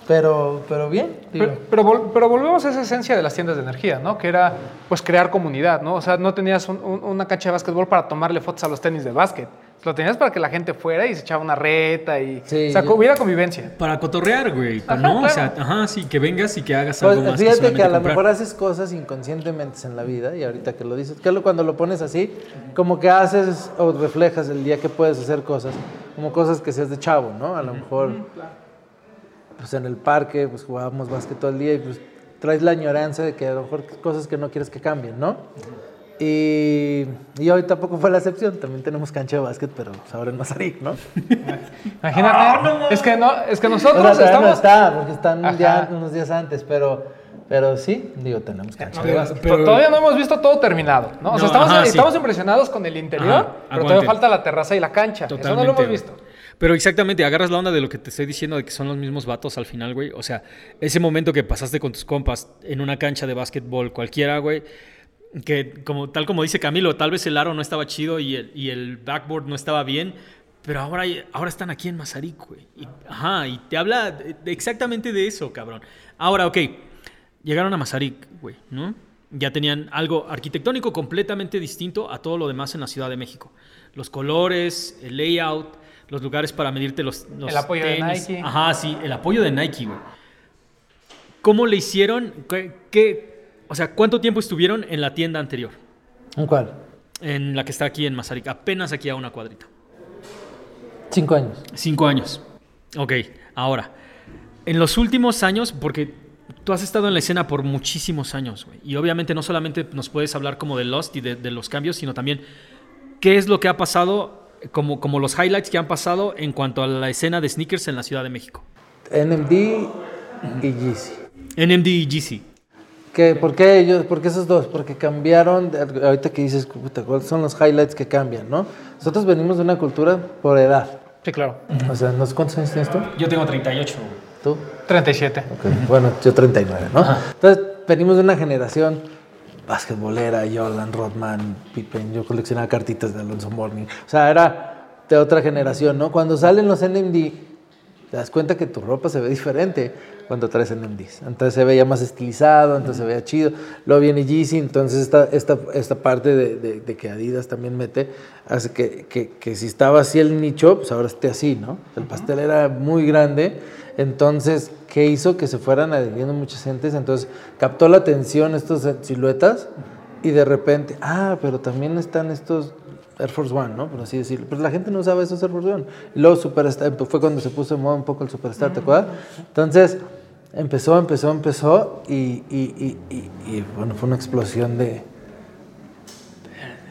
pero, pero bien. digo. Pero, pero, vol- pero volvemos a esa esencia de las tiendas de energía, ¿no? Que era, pues, crear comunidad, ¿no? O sea, no tenías un- un- una cancha de básquetbol para tomarle fotos a los tenis de básquet. Lo tenías para que la gente fuera y se echaba una reta y... Sí. O sea, que hubiera convivencia. Para cotorrear, güey. Ajá, ¿no? O sea, ajá, sí, que vengas y que hagas Pues, algo más. fíjate que, solamente a lo mejor haces cosas inconscientemente en la vida y ahorita que lo dices, que cuando lo pones así, como que haces o reflejas el día que puedes hacer cosas, como cosas que seas de chavo, ¿no? A lo mejor, pues en el parque, pues jugábamos básquet todo el día y pues traes la añoranza de que a lo mejor cosas que no quieres que cambien, ¿no? Y, y hoy tampoco fue la excepción, también tenemos cancha de básquet, pero pues, ahora en Mazarik, ¿no? Imagínate. es, que no, es que nosotros O sea, todavía no estamos... está, porque están Ajá. ya unos días antes, pero, pero sí, digo, tenemos cancha de Digo, básquet. pero- Todavía no hemos visto todo terminado, ¿no? O No, sea, estamos, ajá, sí. estamos impresionados con el interior, Ajá, pero todavía falta la terraza y la cancha. Eso no lo Totalmente, hemos güey. visto. Pero exactamente, agarras la onda de lo que te estoy diciendo de que son los mismos vatos al final, güey. O sea, ese momento que pasaste con tus compas en una cancha de básquetbol cualquiera, güey. Que como, tal como dice Camilo, tal vez el aro no estaba chido y el, y el backboard no estaba bien. Pero ahora, ahora están aquí en Mazarik, güey. Y- ajá, y te habla de- de exactamente de eso, cabrón. Ahora, ok, llegaron a Mazarik, güey, ¿no? Ya tenían algo arquitectónico completamente distinto a todo lo demás en la Ciudad de México. Los colores, el layout, los lugares para medirte los, los El apoyo de tenis. Nike. Ajá, sí, el apoyo de Nike, güey. ¿Cómo le hicieron? ¿Qué, qué- o sea, ¿cuánto tiempo estuvieron en la tienda anterior? ¿En cuál? En la que está aquí en Mazarik, apenas aquí a una cuadrita. Cinco años. Cinco años. Ok, ahora, en los últimos años, porque tú has estado en la escena por muchísimos años, güey, y obviamente no solamente nos puedes hablar como de Lost y de, de los cambios, sino también qué es lo que ha pasado, como, como los highlights que han pasado en cuanto a la escena de sneakers en la Ciudad de México. NMD y Yeezy. NMD y GC. ¿Qué, por, qué ellos, ¿Por qué esos dos? Porque cambiaron, ahorita que dices, puta, ¿cuáles son los highlights que cambian, no? Nosotros venimos de una cultura por edad. Sí, claro. O sea, ¿no sé ¿cuántos años tienes tú? Yo tengo 38. ¿Tú? 37. Ok, Bueno, yo 39, ¿no? Entonces, venimos de una generación basquetbolera, Jordan, Rodman, Pippen, yo coleccionaba cartitas de Alonso Morning. O sea, era de otra generación, ¿no? Cuando salen los NMD, te das cuenta que tu ropa se ve diferente cuando traes NMDs. Entonces se veía más estilizado, entonces se veía chido. Luego viene Yeezy, entonces esta, esta, esta parte de, de- de que Adidas también mete, hace que, que, que si estaba así el nicho, pues ahora esté así, ¿no? El pastel era muy grande, entonces, ¿qué hizo? Que se fueran adhiriendo muchas gentes, entonces captó la atención estas siluetas y de repente, ah, pero también están estos Air Force One, ¿no? Por así decirlo. Pero la gente no usaba esos Air Force One. Y luego Superstar, fue cuando se puso de moda un poco el Superstar, ¿te acuerdas? Entonces, empezó, empezó, empezó y, y- y- y- bueno, fue una explosión de...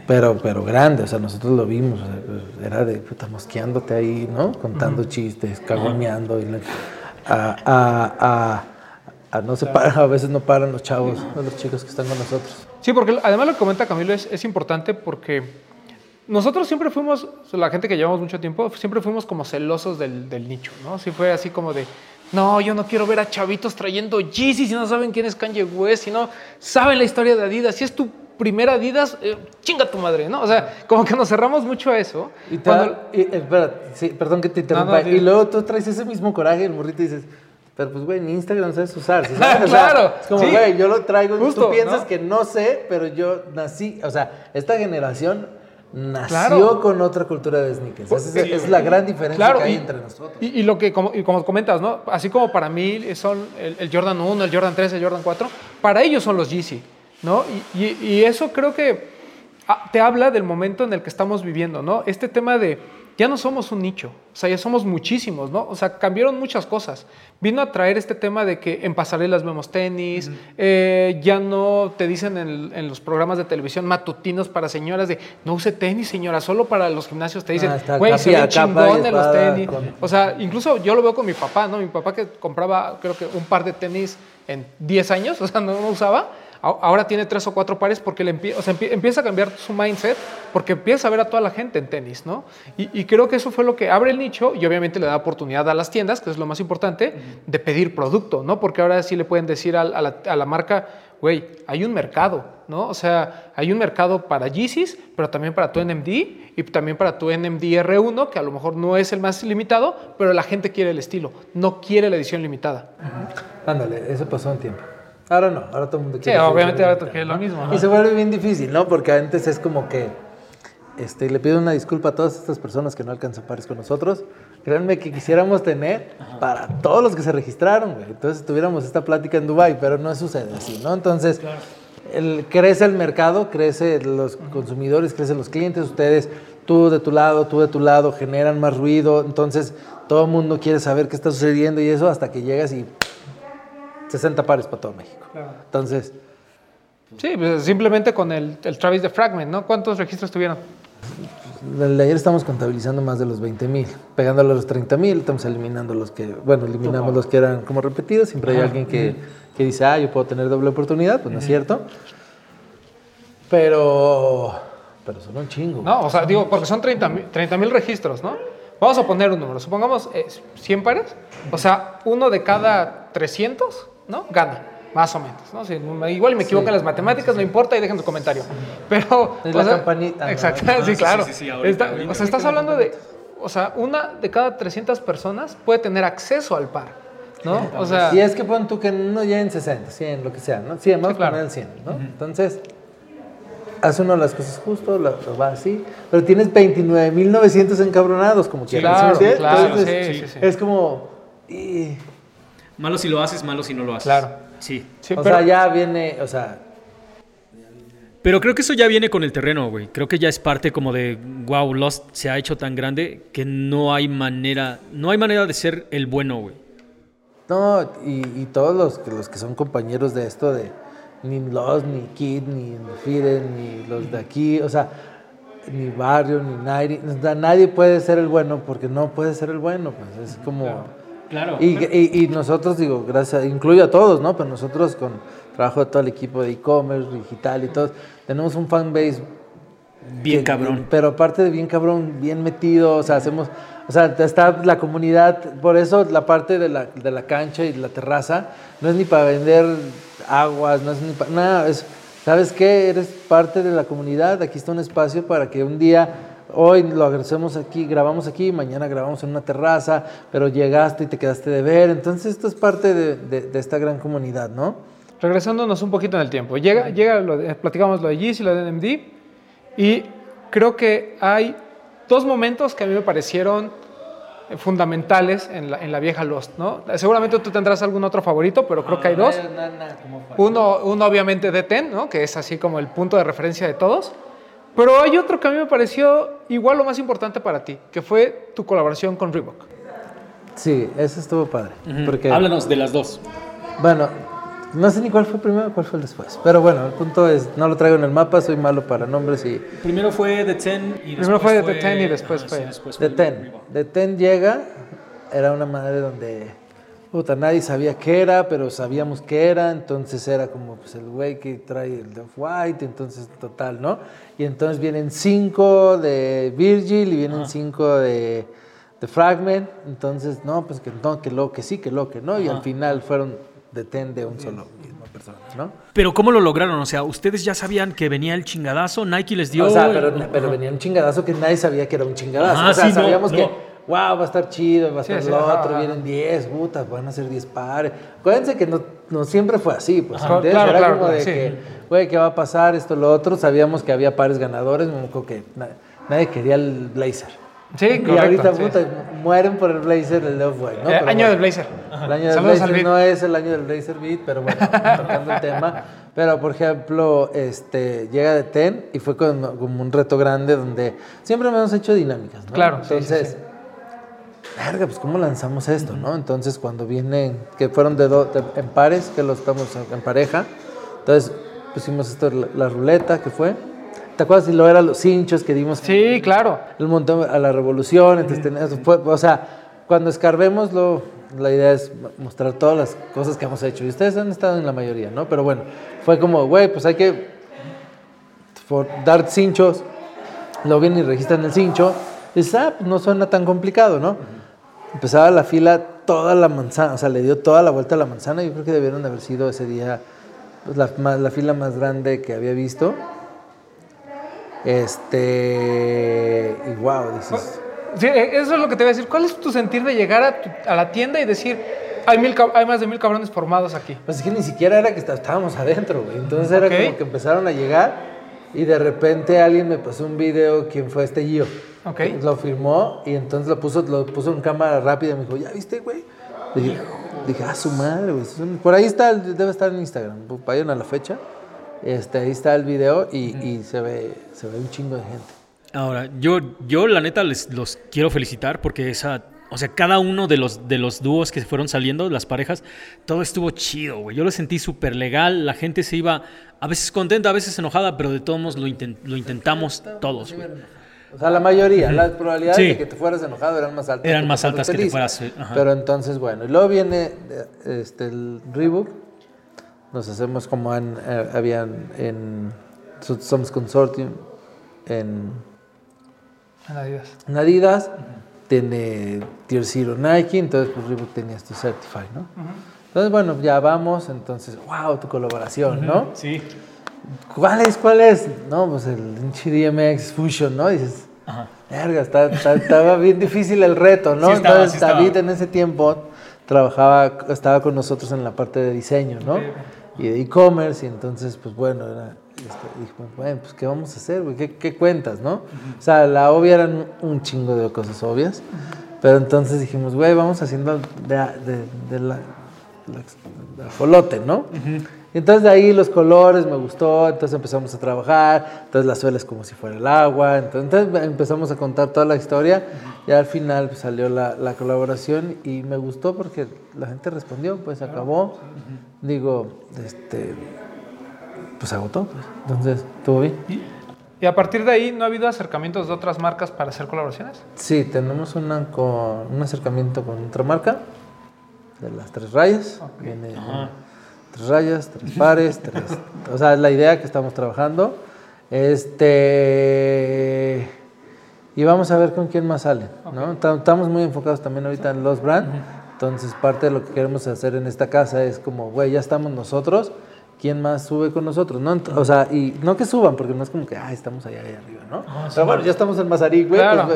Pero, pero grande, o sea, nosotros lo vimos, o sea, era de puta mosqueándote ahí, ¿no? Contando chistes, cagoneando y la- a, a- a- a no se para, a veces no paran los chavos, los chicos que están con nosotros. Sí, porque además lo que comenta Camilo es, es importante porque nosotros siempre fuimos, la gente que llevamos mucho tiempo, siempre fuimos como celosos del, del nicho, ¿no? Sí fue así como de, no, yo no quiero ver a chavitos trayendo Yeezy si no saben quién es Kanye West, si no saben la historia de Adidas. Si es tu primera Adidas, eh, chinga tu madre, ¿no? O sea, como que nos cerramos mucho a eso. Y Cuando- y- espera, sí, perdón que te interrumpa. no, y luego tú traes ese mismo coraje, el morrito, y dices, pero pues, güey, en Instagram sabes usar. ¿sí sabes? O sea, Claro, es como, sí. güey, yo lo traigo. Justo, tú piensas ¿no? que no sé, pero yo nací. O sea, esta generación nació Claro. con otra cultura de sneakers. Pues, Esa es, sí, es la gran diferencia Claro, que hay y- entre nosotros. Y, y lo que, como, y como comentas, ¿no? Así como para mí son el, el Jordan 1, el Jordan 3, el Jordan 4, para ellos son los Yeezy, ¿no? Y eso creo que ah, te habla del momento en el que estamos viviendo, ¿no? Este tema de ya no somos un nicho, o sea, ya somos muchísimos, ¿no? O sea, cambiaron muchas cosas. Vino a traer este tema de que en pasarelas vemos tenis, eh, ya no te dicen en, en los programas de televisión matutinos para señoras de no use tenis, señora, solo para los gimnasios te dicen, Ah, güey, se ven capa y chingones los tenis. con- O sea, incluso yo lo veo con mi papá, ¿no? Mi papá que compraba, creo que un par de tenis en 10 años, o sea, no, no usaba. Ahora tiene tres o cuatro pares porque le empie- o sea, empie- empieza a cambiar su mindset porque empieza a ver a toda la gente en tenis, ¿no? Y, y creo que eso fue lo que abre el nicho y obviamente le da oportunidad a las tiendas, que es lo más importante, de pedir producto, ¿no? Porque ahora sí le pueden decir a, la, a la marca, güey, hay un mercado, ¿no? O sea, hay un mercado para Yeezys, pero también para tu NMD y también para tu NMD R1, que a lo mejor no es el más limitado, pero la gente quiere el estilo, no quiere la edición limitada. Ándale, eso pasó un tiempo. Ahora no, ahora todo el mundo Sí, quiere. obviamente ser ahora quiere lo mismo, ¿no? Y se vuelve bien difícil, ¿no? Porque antes es como que. Este, le pido una disculpa a todas estas personas que no alcanzan pares con nosotros. Créanme que quisiéramos tener para todos los que se registraron, güey. Entonces tuviéramos esta plática en Dubai, pero no sucede así, ¿no? Entonces, el- crece el mercado, crece los consumidores, crecen los clientes, ustedes, tú de tu lado, tú de tu lado, generan más ruido. Entonces, todo el mundo quiere saber qué está sucediendo y eso hasta que llegas y 60 pares para todo México. Entonces, Sí, pues simplemente con el, el Travis de Fragment, ¿no? ¿Cuántos registros tuvieron? el de ayer estamos contabilizando más de los 20 mil, pegándole a los 30 mil, estamos eliminando los que, bueno, eliminamos los que eran como repetidos, siempre hay alguien que, que dice, ah, yo puedo tener doble oportunidad, pues no es cierto. Pero, pero son un chingo. No, o sea, digo, porque son 30 mil registros, ¿no? Vamos a poner un número, supongamos eh, 100 pares, o sea, uno de cada 300, ¿no? Gana, más o menos, ¿no? Si igual y me equivoco en las matemáticas, no importa y dejen su comentario. Pero... Es la sea, campanita. Exacto, Ah, sí, sí, claro. sí, sí, ahorita, Está- ahorita. o sea, estás hablando de... O sea, una de cada 300 personas puede tener acceso al par, ¿no? O sea... Y es que pon tú que no lleguen 60, 100, lo que sea, ¿no? 100, vamos Sí, claro. a poner el 100, ¿no? Entonces, hace uno las cosas justo, lo, lo va así, pero tienes 29.900 encabronados, como quieras. claro, ¿sí claro, Entonces, sí, sí, sí. Es como... y- Malo si lo haces, malo si no lo haces. Claro. Sí. sí, o pero- sea, ya viene, o sea, Pero creo que eso ya viene con el terreno, güey. Creo que ya es parte como de, wow, Lost se ha hecho tan grande que no hay manera, no hay manera de ser el bueno, güey. no, y, y todos los, que- los que son compañeros de esto, de ni Lost, ni Kid, ni Fiden, ni los de aquí, o sea, ni Barrio, ni Nairi, nadie puede ser el bueno porque no puede ser el bueno, pues es como... Claro. Y, y- y nosotros, digo, gracias, incluyo a todos, ¿no? Pero nosotros con trabajo de todo el equipo de e-commerce, digital y todo, tenemos un fanbase Bien que- cabrón. Pero aparte de bien cabrón, bien metido, o sea, hacemos, o sea, está la comunidad, por eso la parte de la, de la cancha y la terraza no es ni para vender aguas, no es ni para nada, es, ¿sabes qué? Eres parte de la comunidad, aquí está un espacio para que un día, hoy lo agradecemos aquí, grabamos aquí, mañana grabamos en una terraza, pero llegaste y te quedaste de ver, entonces esto es parte de, de- de esta gran comunidad, ¿no? Regresándonos un poquito en el tiempo. Llega, llega lo de- platicamos lo de Yeezy y lo de NMD. Y creo que hay dos momentos que a mí me parecieron fundamentales en la, en la vieja Lost, ¿no? Seguramente tú tendrás algún otro favorito, pero creo que hay dos. Uno, uno obviamente de Ten, ¿no? Que es así como el punto de referencia de todos. Pero hay otro que a mí me pareció igual lo más importante para ti, que fue tu colaboración con Reebok. Sí, eso estuvo padre. Porque, Háblanos de las dos. Bueno, no sé ni cuál fue primero, cuál fue el después. Pero bueno, el punto es, no lo traigo en el mapa, soy malo para nombres y... Primero fue The Ten y Primero fue The Ten y después fue- De Ten. De Ten llega, era una madre donde, puta, nadie sabía qué era, pero sabíamos qué era, entonces era como pues, el güey que trae el de White, entonces total, ¿no? Y entonces vienen cinco de Virgil y vienen cinco de, de Fragment, entonces, no, pues que no, que lo, que sí, que lo, que no, y al final fueron de ten de un solo persona, ¿no? Pero ¿cómo lo lograron? O sea, ustedes ya sabían que venía el chingadazo, Nike les dio... O sea, pero, pero venía un chingadazo que nadie sabía que era un chingadazo. Ajá, o sea, sí, no, sabíamos no. que, wow, va a estar chido, va a Sí, estar sí, lo ajá, otro, ajá. vienen 10, putas, van a ser 10 pares. Acuérdense que no, no siempre fue así, pues. Ajá, ¿entiendes? claro, era claro, como claro, de sí. que, güey, ¿qué va a pasar? Esto, lo otro. Sabíamos que había pares ganadores, me acuerdo que na- nadie quería el Blazer. Sí, y correcto. ahorita, sí. puta, mueren por el Blazer del Off-White, ¿no? Eh, año bueno. del Blazer. El año del Saludos al Blazer no es el año del Blazer Beat, pero bueno, tocando el tema. Pero, por ejemplo, este, llega de TEN y fue como, como un reto grande donde siempre hemos hecho dinámicas, ¿no? Claro, sí, sí, Entonces. Verga, pues ¿cómo lanzamos esto, no? Entonces, cuando vienen, que fueron de, do- de- en pares, que lo estamos en, pareja, entonces pusimos esto, la, la ruleta, que fue. ¿Te acuerdas si lo eran los hinchos que dimos? Sí, claro. el montón a la revolución, entonces tenía- eso fue- o sea, cuando escarbemos lo, la idea es mostrar todas las cosas que hemos hecho y ustedes han estado en la mayoría, ¿no? Pero bueno, fue como, güey, pues hay que for- dar cinchos, lo vienen y registran el cincho, y dices, ah, pues no suena tan complicado, ¿no? Empezaba la fila toda la manzana, o sea, le dio toda la vuelta a la manzana, yo creo que debieron de haber sido ese día pues, la, más- la fila más grande que había visto. Este. Y wow, dices. Sí, eh, eso es lo que te voy a decir. ¿Cuál es tu sentir de llegar a, tu- a la tienda y decir, hay, mil, hay más de mil cabrones formados aquí? Pues es que ni siquiera era que está- estábamos adentro, güey. Entonces era como que empezaron a llegar y de repente alguien me pasó un video, ¿quién fue este Gio? Ok. Lo firmó y entonces lo puso, lo puso en cámara rápida y me dijo, ¿ya viste, güey? Dije, dije, ah, su madre, güey. Por ahí está, debe estar en Instagram. Vayan a la fecha. Este, ahí está el video y, y se, ve, se ve un chingo de gente. Ahora, yo, yo la neta les los quiero felicitar porque esa, o sea, cada uno de los, de los dúos que fueron saliendo, las parejas, todo estuvo chido, güey. Yo lo sentí súper legal, la gente se iba a veces contenta, a veces enojada, pero de todos modos lo, lo intentamos todos, güey. O sea, la mayoría, las probabilidades Sí. de que te fueras enojado eran más altas. Eran más te altas que te fueras, ajá. Pero entonces, bueno, y luego viene eh, este, el Reebok. Nos hacemos como en, eh, habían en so- Somos Consortium en, En Adidas. en Adidas. Tiene Tier Zero Nike, entonces pues Reebok tenía esto Certify, ¿no? Entonces, bueno, ya vamos, entonces, wow, tu colaboración, ¿no? Sí. ¿Cuál es? ¿Cuál es? No, pues el DMX Fusion, ¿no? Dices, Ajá. verga, está- está- estaba bien difícil el reto, ¿no? Sí estaba, Entonces sí. David en ese tiempo trabajaba, estaba con nosotros en la parte de diseño, ¿no? Y de e-commerce, y entonces, pues bueno, era, este, dijo, bueno, pues ¿qué vamos a hacer, güey? ¿Qué, qué cuentas, no? O sea, la obvia eran un chingo de cosas obvias, pero entonces dijimos, güey, vamos haciendo de, de- de la, la- la folote, ¿no? Y Entonces de ahí los colores me gustó, entonces empezamos a trabajar, entonces la suela es como si fuera el agua, entonces empezamos a contar toda la historia y al final pues, salió la, la colaboración y me gustó porque la gente respondió, pues acabó, digo, este, pues agotó, pues. entonces estuvo bien. Y a partir de ahí, ¿no ha habido acercamientos de otras marcas para hacer colaboraciones? Sí, tenemos una con, un acercamiento con otra marca, de las tres rayas. Viene tres rayas, tres pares, tres. O sea, es la idea que estamos trabajando. Este. Y vamos a ver con quién más sale. ¿no? Tam- Estamos muy enfocados también ahorita en los brand. Entonces, parte de lo que queremos hacer en esta casa es como, güey, ya estamos nosotros. ¿Quién más sube con nosotros? ¿no? O sea, y no que suban, porque no es como que, ah, estamos allá, allá arriba, ¿no? Pero bueno, ya estamos en Mazarik, güey. Claro.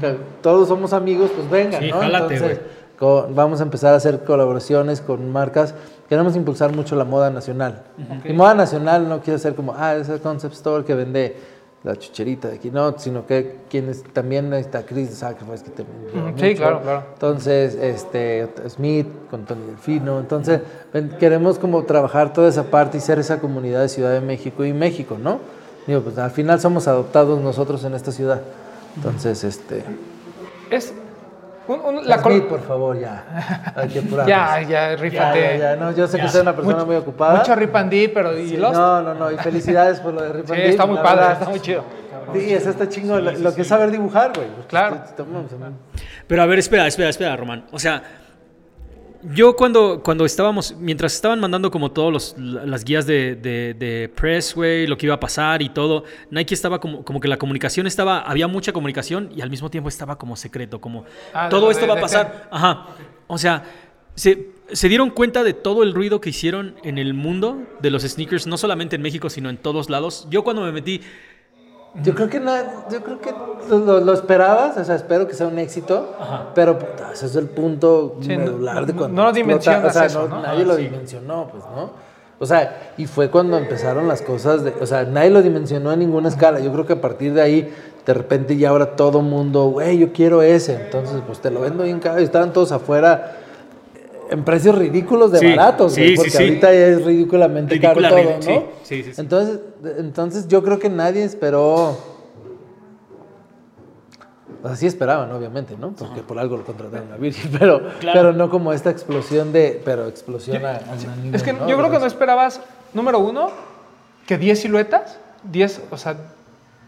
pues, todos somos amigos, pues vengan, Sí, ¿no? jálate, Entonces, co- vamos a empezar a hacer colaboraciones con marcas. Queremos impulsar mucho la moda nacional. Y moda nacional no quiere ser como, ah, ese concept store que vende la chucherita de aquí, no, sino que quienes también está Chris de Sacrifice que también Ujú, sí, mucho. claro, claro. Entonces, este, Smith con Tony Delfino. Entonces, queremos como trabajar toda esa parte y ser esa comunidad de Ciudad de México y México, ¿no? Digo, pues al final somos adoptados nosotros en esta ciudad. Entonces, este. Es un- un- la Smith, por favor, ya. Hay que. Ya, ya, Ya, rífate. ya, ya, no, yo sé que soy una persona muy ocupada. Mucho rip and pero ¿y Sí, Lost? no, no, no, y felicidades por lo de Rip Sí, and está muy padre, verdad. está muy chido. Sí, eso está chingo, lo, lo que es saber dibujar, güey. Claro. Pero a ver, espera, espera, espera, Román. O sea, yo cuando, cuando estábamos, mientras estaban mandando como todos los, las guías de, de, de press, güey, lo que iba a pasar y todo, Nike estaba como, como que la comunicación estaba, había mucha comunicación y al mismo tiempo estaba como secreto, como Ah, todo de- esto va a pasar. Ajá. O sea, se, se dieron cuenta de todo el ruido que hicieron en el mundo de los sneakers, no solamente en México, sino en todos lados. Yo cuando me metí, Yo creo que no, yo creo que lo, lo esperabas, o sea, espero que sea un éxito, pero puta, ese es el punto Sí, no- medular de no- cuando no lo dimensionas o sea, eso, no- ¿no? nadie Ah, lo sí. dimensionó, pues, ¿no? O sea, y fue cuando empezaron las cosas de, o sea, nadie lo dimensionó a ninguna escala. Yo creo que a partir de ahí, de repente ya ahora todo mundo, güey, yo quiero ese, entonces pues te lo vendo bien caro y estaban todos afuera en precios ridículos de Sí, baratos, sí, porque sí. ahorita ya es ridículamente caro todo, ¿no? sí, sí, sí. Entonces, entonces yo creo que nadie esperó. O sea, sí esperaban, obviamente, ¿no? Porque por algo lo contrataron a Virgil, pero, Claro. pero no como esta explosión de. Pero explosión a, a nivel, Es que ¿no? yo creo que no esperabas, número uno, que 10 siluetas, 10, o sea,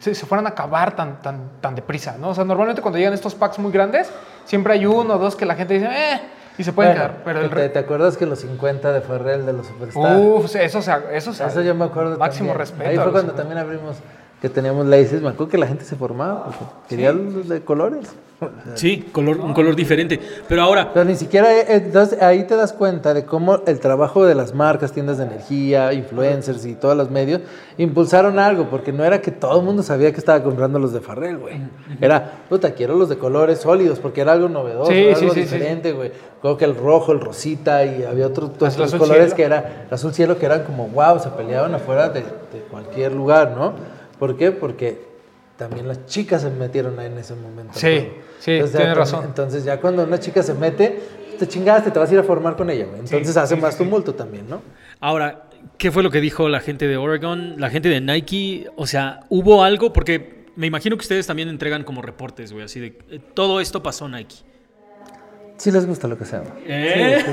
se, se fueran a acabar tan, tan, tan deprisa, ¿no? O sea, normalmente cuando llegan estos packs muy grandes, siempre hay uno o dos que la gente dice, eh, y se pueden bueno, quedar. Pero el ¿te, acuerdas que los 50 de Ferrell de los Superstar? Uf, eso, se- eso, se- Eso yo me acuerdo Máximo también. respeto. Ahí fue cuando 50. también abrimos que teníamos laces. Me acuerdo que la gente se formaba porque quería los de colores. sí, color, un color diferente. Pero ahora, Pero ni siquiera, eh, entonces ahí te das cuenta de cómo el trabajo de las marcas, tiendas de energía, influencers y todos los medios impulsaron algo, porque no era que todo el mundo sabía que estaba comprando los de Farrell, güey. Era, puta, quiero los de colores sólidos, porque era algo novedoso, Sí, era algo sí, diferente, güey. Creo que el rojo, el rosita y había otros, colores cielo. que era, el azul cielo que eran como, wow, se peleaban afuera de, de cualquier lugar, ¿no? ¿Por qué? Porque también las chicas se metieron ahí en ese momento. Sí, sí, Entonces, ya tienes tam- razón. Entonces ya cuando una chica se mete, te chingaste, te vas a ir a formar con ella, güey. Entonces hace más tumulto también, ¿no? Ahora, ¿qué fue lo que dijo la gente de Oregon, la gente de Nike? O sea, ¿hubo algo? Porque me imagino que ustedes también entregan como reportes, güey, así de eh, todo esto pasó Nike. Sí les gusta lo que sea. ¿Eh?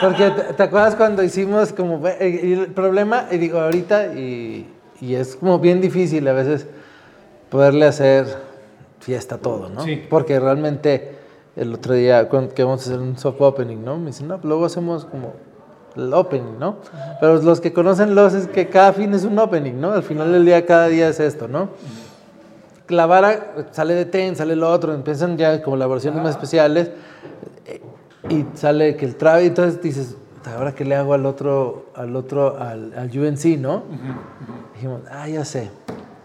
Porque te, te acuerdas cuando hicimos como... eh, el problema, y digo ahorita, y, y es como bien difícil a veces poderle hacer fiesta a todo, ¿no? Sí. Porque realmente el otro día cuando, que vamos a hacer un soft opening, ¿no? Me dicen, no, luego hacemos como el opening, ¿no? Pero los que conocen los es que cada fin es un opening, ¿no? Al final del día cada día es esto, ¿no? la vara sale de Ten, sale el otro, empiezan ya colaboraciones más especiales eh, y sale que el trabe, entonces dices, ahora qué le hago al otro, al otro, al, al UNC, ¿no? Dijimos, ah, ya sé,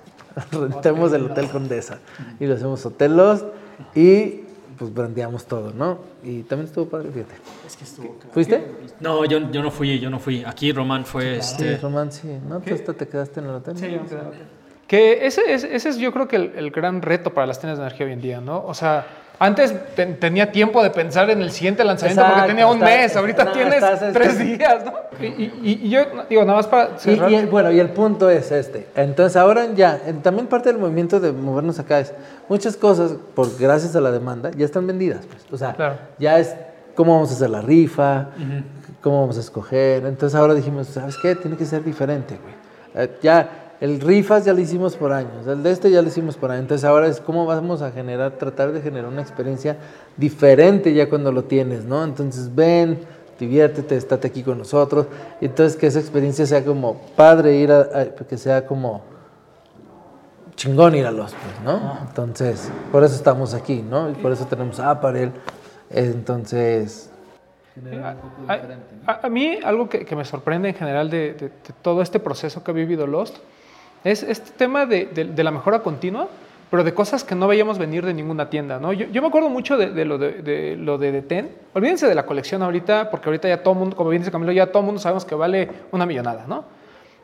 rentemos el Hotel Condesa y lo hacemos Hotel Lost y pues brandeamos todo, ¿no? Y también estuvo padre, fíjate. ¿Fuiste? No, yo, yo no fui, yo no fui. Aquí Román fue Sí, este. Román, sí. ¿No? ¿Tú hasta te quedaste en el hotel? Sí, yo me quedé en el hotel. Que ese, es- ese es yo creo que el, el gran reto para las tiendas de energía hoy en día, ¿no? O sea, antes ten- tenía tiempo de pensar en el siguiente lanzamiento porque tenía un está- mes, ahorita no, tienes estás- estás- tres días, ¿no? Y, y- y yo digo, nada más para Y, cerrar. y el- bueno, y el punto es este. Entonces, ahora ya, en- también parte del movimiento de movernos acá es muchas cosas, por gracias a la demanda, ya están vendidas. Pues. O sea, Claro. ya es cómo vamos a hacer la rifa, cómo vamos a escoger. Entonces, ahora dijimos, ¿sabes qué? Tiene que ser diferente, güey. Eh, ya, el rifas ya lo hicimos por años, el de este ya lo hicimos por años. Entonces, ahora es cómo vamos a generar, tratar de generar una experiencia diferente ya cuando lo tienes, ¿no? Entonces, ven diviértete, estate aquí con nosotros. Y entonces que esa experiencia sea como padre ir a, a- que sea como chingón ir a los, pues, ¿no? Entonces, por eso estamos aquí, ¿no? Y por eso tenemos Aparel. Entonces, A, a- a mí algo que, que me sorprende en general de, de- de todo este proceso que ha vivido Lost es este tema de, de- de la mejora continua, pero de cosas que no veíamos venir de ninguna tienda. ¿no? Yo, yo me acuerdo mucho de, de lo de, de lo de Deten. Olvídense de la colección ahorita, porque ahorita ya todo mundo, como bien dice Camilo, ya todo mundo sabemos que vale una millonada. ¿no?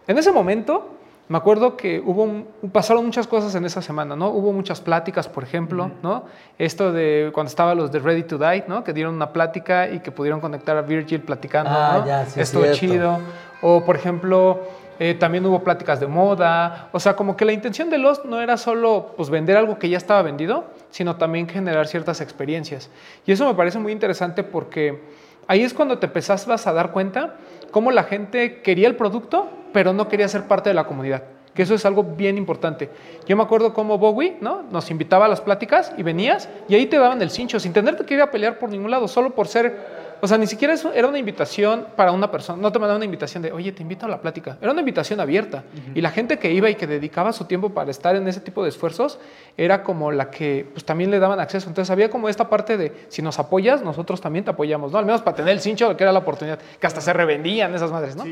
En ese momento, me acuerdo que hubo un- pasaron muchas cosas en esa semana, ¿no? Hubo muchas pláticas, por ejemplo, ¿no? Esto de cuando estaban los de Ready to Die, ¿no? Que dieron una plática y que pudieron conectar a Virgil platicando, Ah, ¿no? ya, sí, Estuvo cierto. chido. O, por ejemplo, eh, también hubo pláticas de moda. O sea, como que la intención de Lost no era solo pues, vender algo que ya estaba vendido, sino también generar ciertas experiencias. Y eso me parece muy interesante porque ahí es cuando te empezabas a dar cuenta cómo la gente quería el producto, pero no quería ser parte de la comunidad. Que eso es algo bien importante. Yo me acuerdo cómo Bowie ¿no? nos invitaba a las pláticas y venías y ahí te daban el cincho sin tener que ir a pelear por ningún lado, solo por ser O sea, ni siquiera eso era una invitación para una persona. No te mandaban una invitación de, oye, te invito a la plática. Era una invitación abierta. Y la gente que iba y que dedicaba su tiempo para estar en ese tipo de esfuerzos era como la que pues, también le daban acceso. Entonces había como esta parte de, si nos apoyas, nosotros también te apoyamos, ¿no? Al menos para tener el cincho, que era la oportunidad. Que hasta se revendían esas madres, ¿no?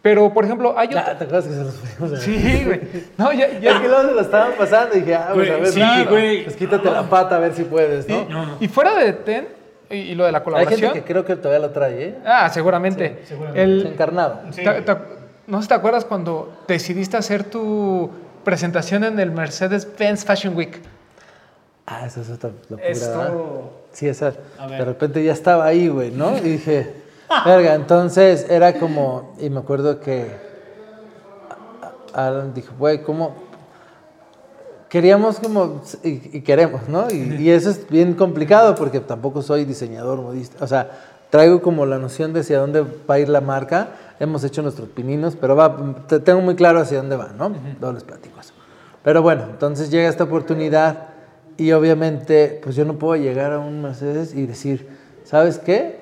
Pero, por ejemplo, hay otro... ¿Te acuerdas que se los a ver? Sí, güey. No, ya, Es ya. que luego se lo estaban pasando y dije, ah, pues a Güey, ver, sí, claro, güey. Pues quítate la pata a ver si puedes, ¿no? No, no. Y fuera de TEN y, y lo de la Hay colaboración... gente que creo que todavía lo trae, ¿eh? Ah, seguramente. El- Encarnado. te- te- no sé si te acuerdas cuando decidiste hacer tu presentación en el Mercedes-Benz Fashion Week. Ah, eso es otra locura. Esto. Sí, esa. De repente ya estaba ahí, güey, ¿no? Y dije, verga, entonces era como, y me acuerdo que Alan dijo, güey, ¿cómo? Queríamos como, y, y queremos, ¿no? Y, y eso es bien complicado porque tampoco soy diseñador modista. O sea, traigo como la noción de hacia dónde va a ir la marca. Hemos hecho nuestros pininos, pero va, te- tengo muy claro hacia dónde va, ¿no? Luego les platico eso. Pero bueno, entonces llega esta oportunidad y obviamente, pues yo no puedo llegar a un Mercedes y decir, ¿sabes qué?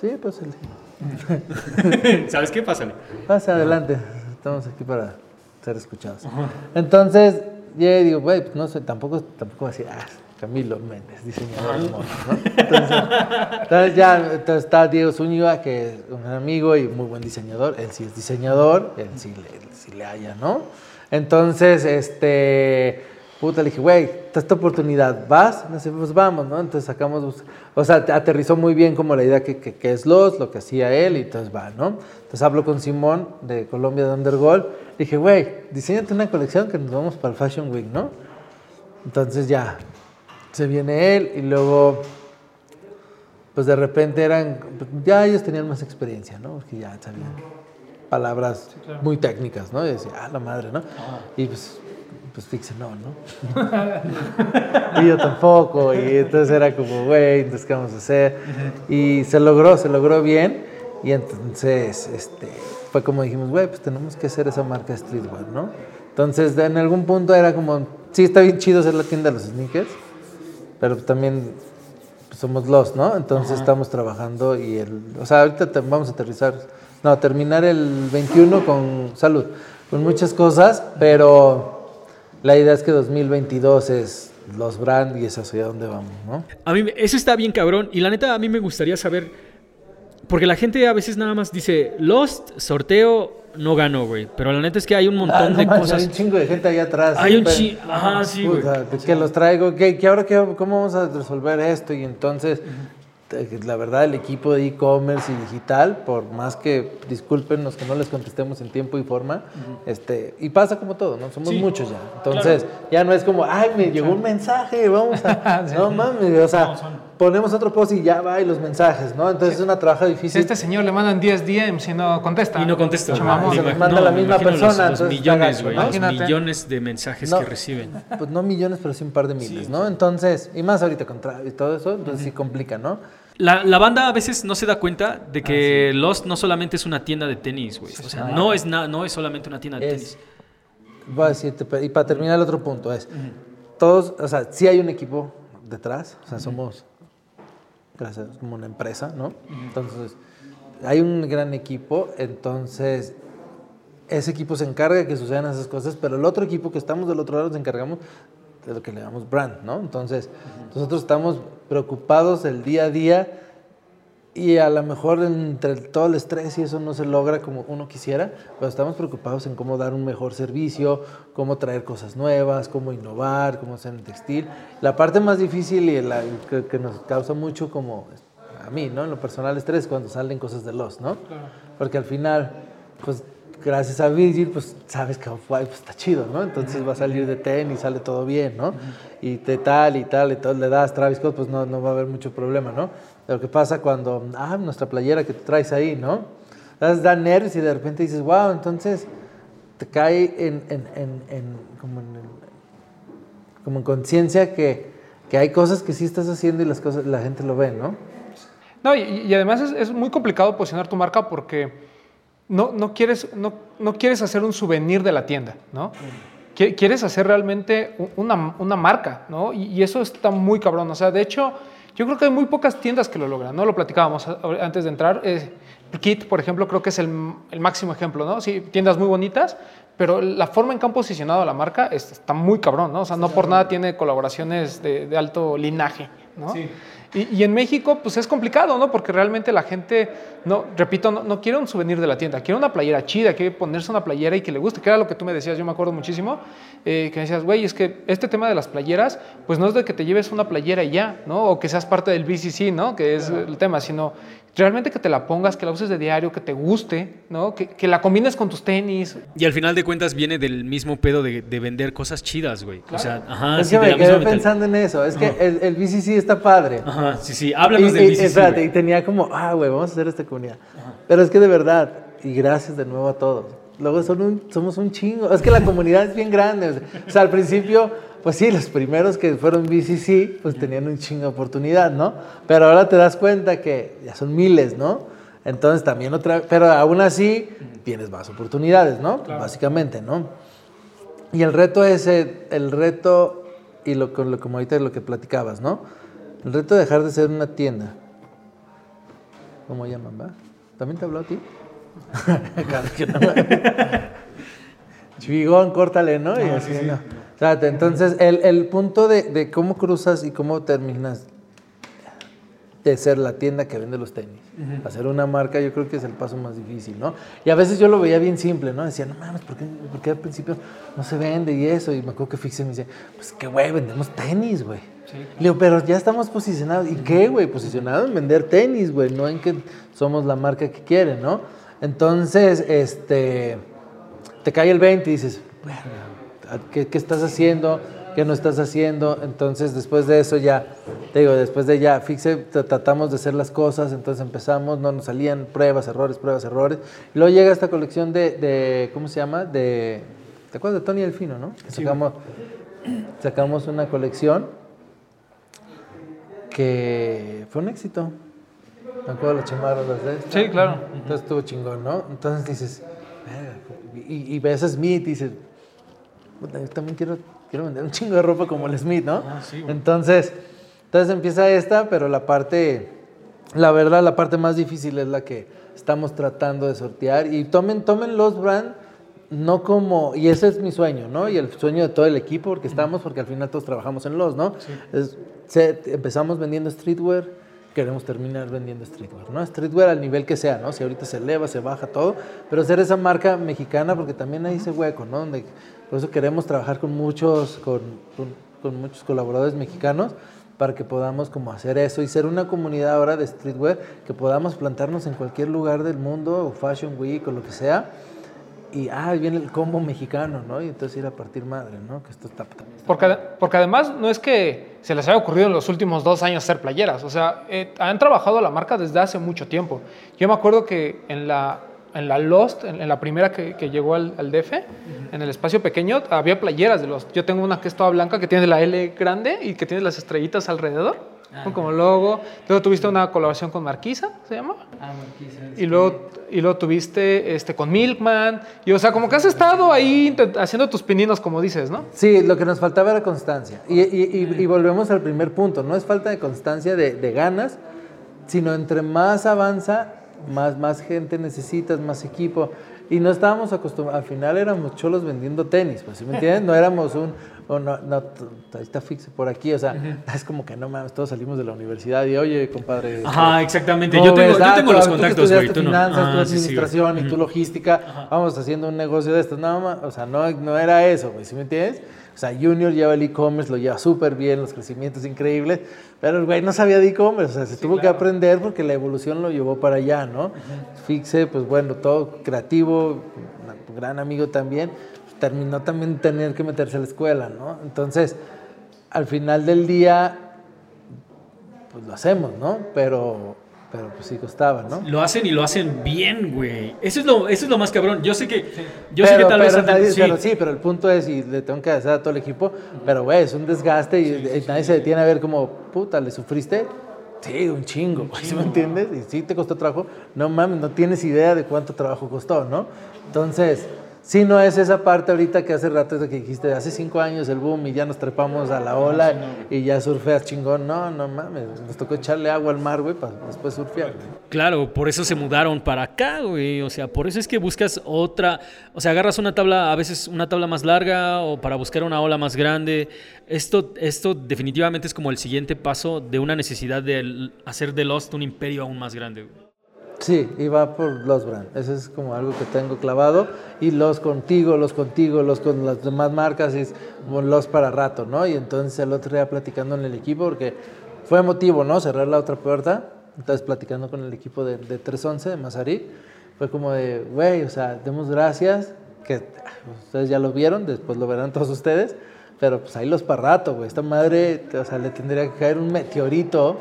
Sí, el- ¿Sabes qué? Pásale. Pasa adelante, estamos aquí para ser escuchados. Entonces, ya digo, güey, pues no sé, tampoco, tampoco así, ah, Camilo Méndez, diseñador de moda, ¿no? Entonces, entonces ya entonces está Diego Zúñiga, que es un amigo y muy buen diseñador, él sí es diseñador, él sí le, él sí le haya, ¿no? Entonces, este, puta, le dije, güey, está esta oportunidad, ¿vas? No sé, pues vamos, ¿no? Entonces sacamos, o sea, te- aterrizó muy bien como la idea que, que, que es Los, lo que hacía él, y entonces va, ¿no? Entonces hablo con Simón de Colombia de Undergold, le dije, güey, diseñate una colección que nos vamos para el Fashion Week, ¿no? Entonces ya, se viene él y luego, pues de repente eran, ya ellos tenían más experiencia, ¿no? Porque ya sabían palabras muy técnicas, ¿no? Y decía, ah, la madre, ¿no? Y pues, pues Fixe no, ¿no? y yo tampoco, y entonces era como, güey, entonces, ¿qué vamos a hacer? Y se logró, se logró bien, y entonces, este, fue como dijimos, güey, pues tenemos que hacer esa marca streetwear, ¿no? Entonces, en algún punto era como, sí, está bien chido ser la tienda de los sneakers, pero también pues, somos los, ¿no? Entonces estamos trabajando y el, o sea, ahorita te- vamos a aterrizar, no, terminar el 21 con salud, con muchas cosas, pero la idea es que 2022 es los brand y es hacia dónde vamos, ¿no? A mí, eso está bien cabrón. Y la neta, a mí me gustaría saber. Porque la gente a veces nada más dice, Lost, sorteo, no ganó, güey. Pero la neta es que hay un montón Ah, no de cosas. Hay un chingo de gente ahí atrás. Hay un pero- chi- ajá, sí, güey. Que- los traigo, que, que ahora qué, cómo vamos a resolver esto y entonces la verdad el equipo de e-commerce y digital, por más que discúlpenos que no les contestemos en tiempo y forma, este y pasa como todo, no somos Sí, muchos ya, entonces ya no es como ay me llegó un mensaje, vamos a, no mames, o sea ponemos otro post y ya va y los mensajes, ¿no? Entonces es una trabaja Si difícil. a este señor le mandan 10 DMs y no contesta. Y no contesta. Chamamón. se los la misma los- persona, Los, entonces está millones, güey. ¿no? Los millones de mensajes No. que reciben. Pues no millones, pero sí un par de miles, ¿no? Entonces, y más ahorita con Travis y todo eso, entonces sí complica, ¿no? La, la banda a veces no se da cuenta de que Lost no solamente es una tienda de tenis, güey. O sea, no es, na- no es solamente una tienda de Es- tenis. Voy a decirte, y para terminar el otro punto es, todos, o sea, sí hay un equipo detrás, o sea, somos, gracias, como una empresa, ¿no? Entonces, hay un gran equipo, entonces, ese equipo se encarga de que sucedan esas cosas, pero el otro equipo que estamos del otro lado nos encargamos de lo que le llamamos brand, ¿no? Entonces, nosotros estamos preocupados el día a día y a lo mejor entre todo el estrés y eso no se logra como uno quisiera, pero estamos preocupados en cómo dar un mejor servicio, cómo traer cosas nuevas, cómo innovar, cómo hacer en textil. La parte más difícil y la que, que nos causa mucho como a mí, ¿no? En lo personal estrés es cuando salen cosas de los, ¿no? Porque al final, pues gracias a Virgil, pues sabes que pues, está chido, ¿no? Entonces va a salir de ten y sale todo bien, ¿no? Y de tal y tal y todo le das Travis Scott, pues no, no va a haber mucho problema, ¿no? Lo que pasa cuando, ah, nuestra playera que te traes ahí, ¿no? Das, da nervios y de repente dices, wow, entonces te cae en, en, en, como en, como en conciencia que, que hay cosas que sí estás haciendo y las cosas la gente lo ve, ¿no? No, y, además es muy complicado posicionar tu marca porque no, no, quieres, no, no quieres hacer un souvenir de la tienda, ¿no? Qui- Quieres hacer realmente una, una marca, ¿no? Y, y eso está muy cabrón. O sea, de hecho, Yo creo que hay muy pocas tiendas que lo logran, ¿no? Lo platicábamos antes de entrar. Eh, Kit, por ejemplo, creo que es el, el, máximo ejemplo, ¿no? Sí, tiendas muy bonitas, pero la forma en que han posicionado la marca está muy cabrón, ¿no? O sea, no por nada tiene colaboraciones de, de alto linaje, ¿no? Sí. Y, en México, pues es complicado, ¿no? Porque realmente la gente, no, repito, no, quiere un souvenir de la tienda, quiere una playera chida, quiere ponerse una playera y que le guste, que era lo que tú me decías, yo me acuerdo muchísimo, eh, que me decías, güey, es que este tema de las playeras, pues no es de que te lleves una playera y ya, ¿no? O que seas parte del BCC, ¿no? Que es el tema, sino realmente que te la pongas, que la uses de diario, que te guste, ¿no? Que, que, la combines con tus tenis. Y al final de cuentas viene del mismo pedo de, de vender cosas chidas, güey. O sea, ajá. Es que me quedé pensando en eso. Es que el, el, BCC está padre. Ajá, sí, sí. Háblanos del BCC. Espérate, y tenía como, ah, güey, vamos a hacer esta comunidad. Pero es que de verdad, y gracias de nuevo a todos. Luego son un, somos un chingo. Es que la comunidad es bien grande. O sea, al principio pues sí, los primeros que fueron BCC, pues tenían un chingo de oportunidad, ¿no? Pero ahora te das cuenta que ya son miles, ¿no? Entonces también otra, pero aún así tienes más oportunidades, ¿no? Básicamente, ¿no? Y el reto es el reto, y lo, lo, como ahorita lo que platicabas, ¿no? El reto de dejar de ser una tienda. ¿Cómo llaman, va? ¿También te habló a ti? no. Chivigón, córtale, ¿no? y así, no. Entonces, el, el punto de, de, cómo cruzas y cómo terminas de ser la tienda que vende los tenis. Hacer una marca yo creo que es el paso más difícil, ¿no? Y a veces yo lo veía bien simple, ¿no? Decía, no mames, ¿por qué, ¿por qué al principio no se vende y eso? Y me acuerdo que Fixe me dice, pues qué güey, vendemos tenis, güey. Le digo, pero ya estamos posicionados. ¿Y qué, güey? Posicionados en vender tenis, güey, no en que somos la marca que quieren, ¿no? Entonces, este, te cae el 20 y dices, bueno, ¿Qué, estás haciendo? ¿Qué no estás haciendo? Entonces, después de eso ya, te digo, después de ya, fixe, tratamos de hacer las cosas, entonces empezamos, no nos salían pruebas, errores, pruebas, errores. Y luego llega esta colección de, ¿cómo se llama? De, ¿Te acuerdas de Tony Elfino, no? sacamos, sacamos una colección que fue un éxito. Me acuerdo las chamarras de Sí, claro. Entonces estuvo chingón, ¿no? Entonces dices, y, y ves a Smith y dices, yo también quiero, quiero vender un chingo de ropa como el Smith, ¿no? Ah, entonces, entonces empieza esta, pero la parte, la verdad, la parte más difícil es la que estamos tratando de sortear. Y tomen, tomen los brand no como, y ese es mi sueño, ¿no? Y el sueño de todo el equipo, porque estamos, porque al final todos trabajamos en los, ¿no? empezamos vendiendo streetwear, queremos terminar vendiendo streetwear, ¿no? Streetwear al nivel que sea, ¿no? Si ahorita se eleva, se baja todo, pero ser esa marca mexicana, porque también hay ese hueco, ¿no? Donde por eso queremos trabajar con muchos, con, muchos colaboradores mexicanos para que podamos como hacer eso y ser una comunidad ahora de streetwear que podamos plantarnos en cualquier lugar del mundo o Fashion Week o lo que sea y ah, viene el combo mexicano, ¿no? Y entonces ir a partir madre, ¿no? Que esto está porque, porque además no es que se les haya ocurrido en los últimos dos años hacer playeras, o sea, eh, han trabajado la marca desde hace mucho tiempo. Yo me acuerdo que en la en la Lost, en, la primera que, llegó al, al DF, en el espacio pequeño, había playeras de Lost. Yo tengo una que es toda blanca, que tiene la L grande y que tiene las estrellitas alrededor. Ah, como logo. Luego tuviste una colaboración con Marquisa, ¿se llama? Ah, Marquisa. Y luego, y luego tuviste este, con Milkman. Y o sea, como que has estado ahí haciendo tus pininos, como dices, ¿no? Sí, lo que nos faltaba era constancia. Y, y, y, volvemos al primer punto. No es falta de constancia de, de ganas, sino entre más avanza, más, más gente necesitas, más equipo. Y no estábamos acostumbrados, al final éramos cholos vendiendo tenis, pues, me entiendes? No éramos un, oh, no, no, está fixe por aquí, o sea, es como que no mames, todos salimos de la universidad y oye, compadre. Ajá, exactamente, yo tengo, yo tengo los contactos, güey, tú no. finanzas, tu administración y tu logística, vamos haciendo un negocio de esto, nada más, o sea, no, no era eso, güey, ¿sí me entiendes? O sea, Junior lleva el e-commerce, lo lleva súper bien, los crecimientos increíbles, pero el güey no sabía de e-commerce, o sea, se tuvo que aprender porque la evolución lo llevó para allá, ¿no? Fixe, pues bueno, todo creativo, un gran amigo también, terminó también tener que meterse a la escuela, ¿no? Entonces, al final del día, pues lo hacemos, ¿no? Pero pero pues sí costaba, ¿no? Lo hacen y lo hacen bien, güey. Eso es lo, eso es lo más cabrón. Yo sé que, yo sé que tal vez... Nadie, sí. Pero sí, pero el punto es, y le tengo que hacer a todo el equipo, pero güey, es un desgaste y, nadie se detiene a ver como, puta, ¿le sufriste? Sí, un chingo, ¿sí me entiendes? Y sí te costó trabajo. No mames, no tienes idea de cuánto trabajo costó, ¿no? Entonces, Sí, no es esa parte ahorita que hace rato de que dijiste, hace cinco años el boom y ya nos trepamos a la ola y ya surfeas chingón. No, no mames, nos tocó echarle agua al mar, güey, para después surfear. Claro, por eso se mudaron para acá, güey. O sea, por eso es que buscas otra. O sea, agarras una tabla, a veces una tabla más larga o para buscar una ola más grande. Esto, esto definitivamente es como el siguiente paso de una necesidad de hacer de Lost un imperio aún más grande, güey. Sí, y va por los brand. Eso es como algo que tengo clavado. Y los contigo, los contigo, los con las demás marcas, es los para rato, ¿no? Y entonces el otro día platicando en el equipo, porque fue emotivo, ¿no? Cerrar la otra puerta. Entonces platicando con el equipo de, de 311 de Mazarí, fue como de, güey, o sea, demos gracias, que ah, ustedes ya lo vieron, después lo verán todos ustedes, pero pues ahí los para rato, güey. Esta madre, o sea, le tendría que caer un meteorito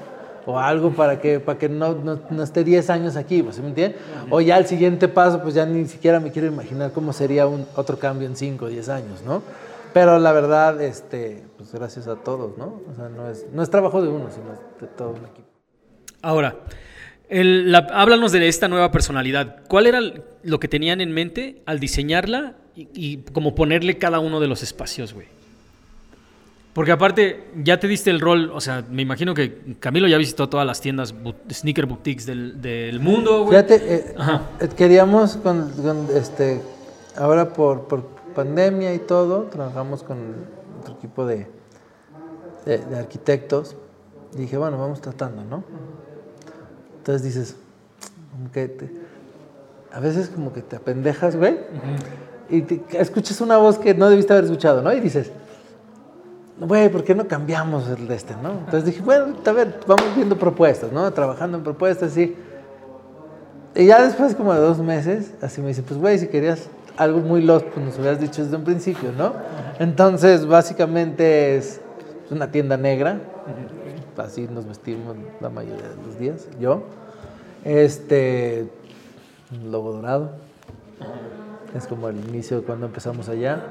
o algo para que, para que no, no, esté 10 años aquí, pues, ¿me entiendes? O ya el siguiente paso, pues ya ni siquiera me quiero imaginar cómo sería un, otro cambio en 5 o 10 años, ¿no? Pero la verdad, este, pues gracias a todos, ¿no? O sea, no es, no es trabajo de uno, sino de todo un equipo. Ahora, el, háblanos de esta nueva personalidad. ¿Cuál era lo que tenían en mente al diseñarla y, y como ponerle cada uno de los espacios, güey? Porque aparte, ya te diste el rol, o sea, me imagino que Camilo ya visitó todas las tiendas sneaker boutiques del, del mundo, güey. Fíjate, eh, eh, queríamos con, este, ahora por, por, pandemia y todo, trabajamos con otro equipo de, de, arquitectos. Y dije, bueno, vamos tratando, ¿no? Entonces dices, como que a veces como que te apendejas, güey, y escuchas una voz que no debiste haber escuchado, ¿no? Y dices, güey, ¿por qué no cambiamos el de este, no? Entonces dije, bueno, a ver, vamos viendo propuestas, ¿no? Trabajando en propuestas, sí. Y ya después como de dos meses, así me dice, pues güey, si querías algo muy lost, pues nos hubieras dicho desde un principio, ¿no? Entonces, básicamente es una tienda negra, así nos vestimos la mayoría de los días, yo. Este, lobo dorado, es como el inicio de cuando empezamos allá.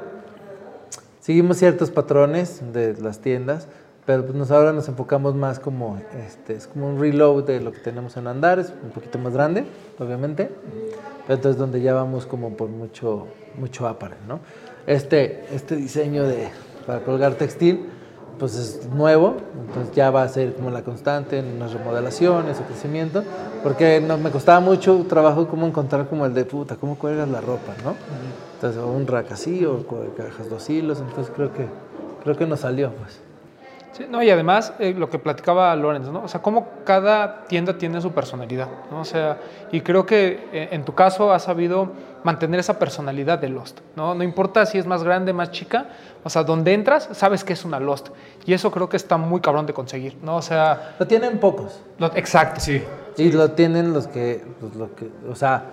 Seguimos ciertos patrones de las tiendas, pero pues ahora nos enfocamos más como, este, es como un reload de lo que tenemos en Andares, un poquito más grande, obviamente, pero entonces donde ya vamos como por mucho, mucho apparel, ¿no? Este, este diseño de, para colgar textil, pues es nuevo, entonces ya va a ser como la constante en las remodelaciones o crecimiento, porque no, me costaba mucho trabajo como encontrar como el de puta, cómo cuelgas la ropa, ¿no? Entonces, un rack así o cajas dos hilos, entonces creo que, creo que nos salió, pues. Sí, no, y además eh, lo que platicaba Lorenz, ¿no? O sea, cómo cada tienda tiene su personalidad, ¿no? O sea, y creo que eh, en tu caso has sabido mantener esa personalidad de Lost, ¿no? No importa si es más grande, más chica, o sea, donde entras, sabes que es una Lost. Y eso creo que está muy cabrón de conseguir, ¿no? O sea... Lo tienen pocos. exacto. Sí. Y lo tienen los que, pues, lo que, o sea,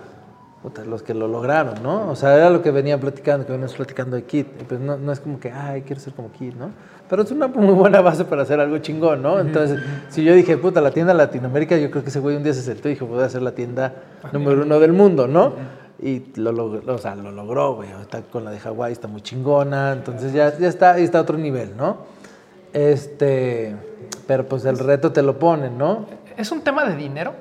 los que lo lograron, ¿no? O sea, era lo que venía platicando, que veníamos platicando de Kit. pues no, no, es como que, ay, quiero ser como Kit, ¿no? Pero es una muy buena base para hacer algo chingón, ¿no? Entonces, si yo dije, puta, la tienda Latinoamérica, yo creo que ese güey un día se sentó y dijo, voy a hacer la tienda número uno del mundo, ¿no? Y lo, logró, o sea, lo logró, güey. Está con la de Hawái, está muy chingona. Entonces ya, ya está, está a otro nivel, ¿no? Este, pero pues el reto te lo ponen, ¿no? ¿Es un tema de dinero?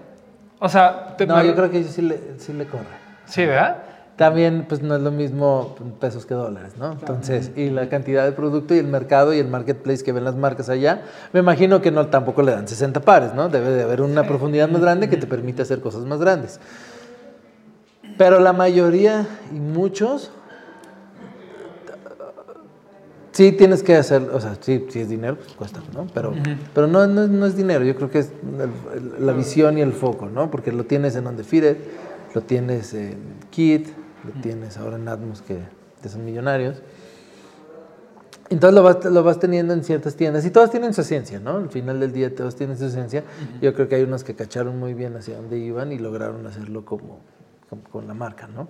O sea, no, yo creo que sí le, sí le corre. Sí, ¿verdad? También, pues no es lo mismo pesos que dólares, ¿no? Entonces, y la cantidad de producto y el mercado y el marketplace que ven las marcas allá, me imagino que no tampoco le dan 60 pares, ¿no? Debe de haber una profundidad más grande que te permite hacer cosas más grandes. Pero la mayoría y muchos, sí tienes que hacer, o sea, sí, es dinero, pues cuesta, ¿no? Pero, pero no, no, es dinero, yo creo que es la visión y el foco, ¿no? Porque lo tienes en Undefeated lo tienes en Kit, lo tienes ahora en Atmos, que, son millonarios. Entonces lo vas, lo vas, teniendo en ciertas tiendas y todas tienen su esencia, ¿no? Al final del día todas tienen su esencia. Yo creo que hay unos que cacharon muy bien hacia dónde iban y lograron hacerlo como, con la marca, ¿no?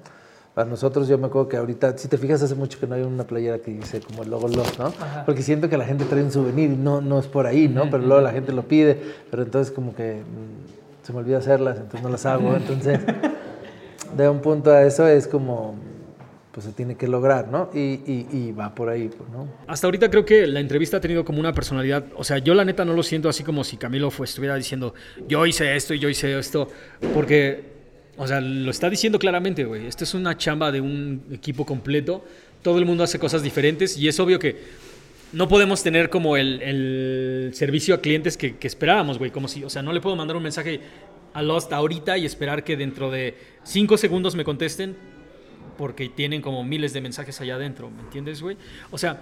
Para nosotros, yo me acuerdo que ahorita, si te fijas, hace mucho que no hay una playera que dice como el logo Lost, ¿no? Porque siento que la gente trae un souvenir y no, no es por ahí, ¿no? Pero luego la gente lo pide, pero entonces como que mm, se me olvida hacerlas, entonces no las hago. Entonces, de un punto a eso es como pues se tiene que lograr, ¿no? Y, y, va por ahí, pues, ¿no? Hasta ahorita creo que la entrevista ha tenido como una personalidad, o sea, yo la neta no lo siento así como si Camilo fue, estuviera diciendo, yo hice esto y yo hice esto, porque O sea, lo está diciendo claramente, güey. Esto es una chamba de un equipo completo. Todo el mundo hace cosas diferentes y es obvio que no podemos tener como el, el servicio a clientes que, que esperábamos, güey. Como si, o sea, no le puedo mandar un mensaje a Lost ahorita y esperar que dentro de cinco segundos me contesten porque tienen como miles de mensajes allá adentro, ¿me entiendes, güey? O sea,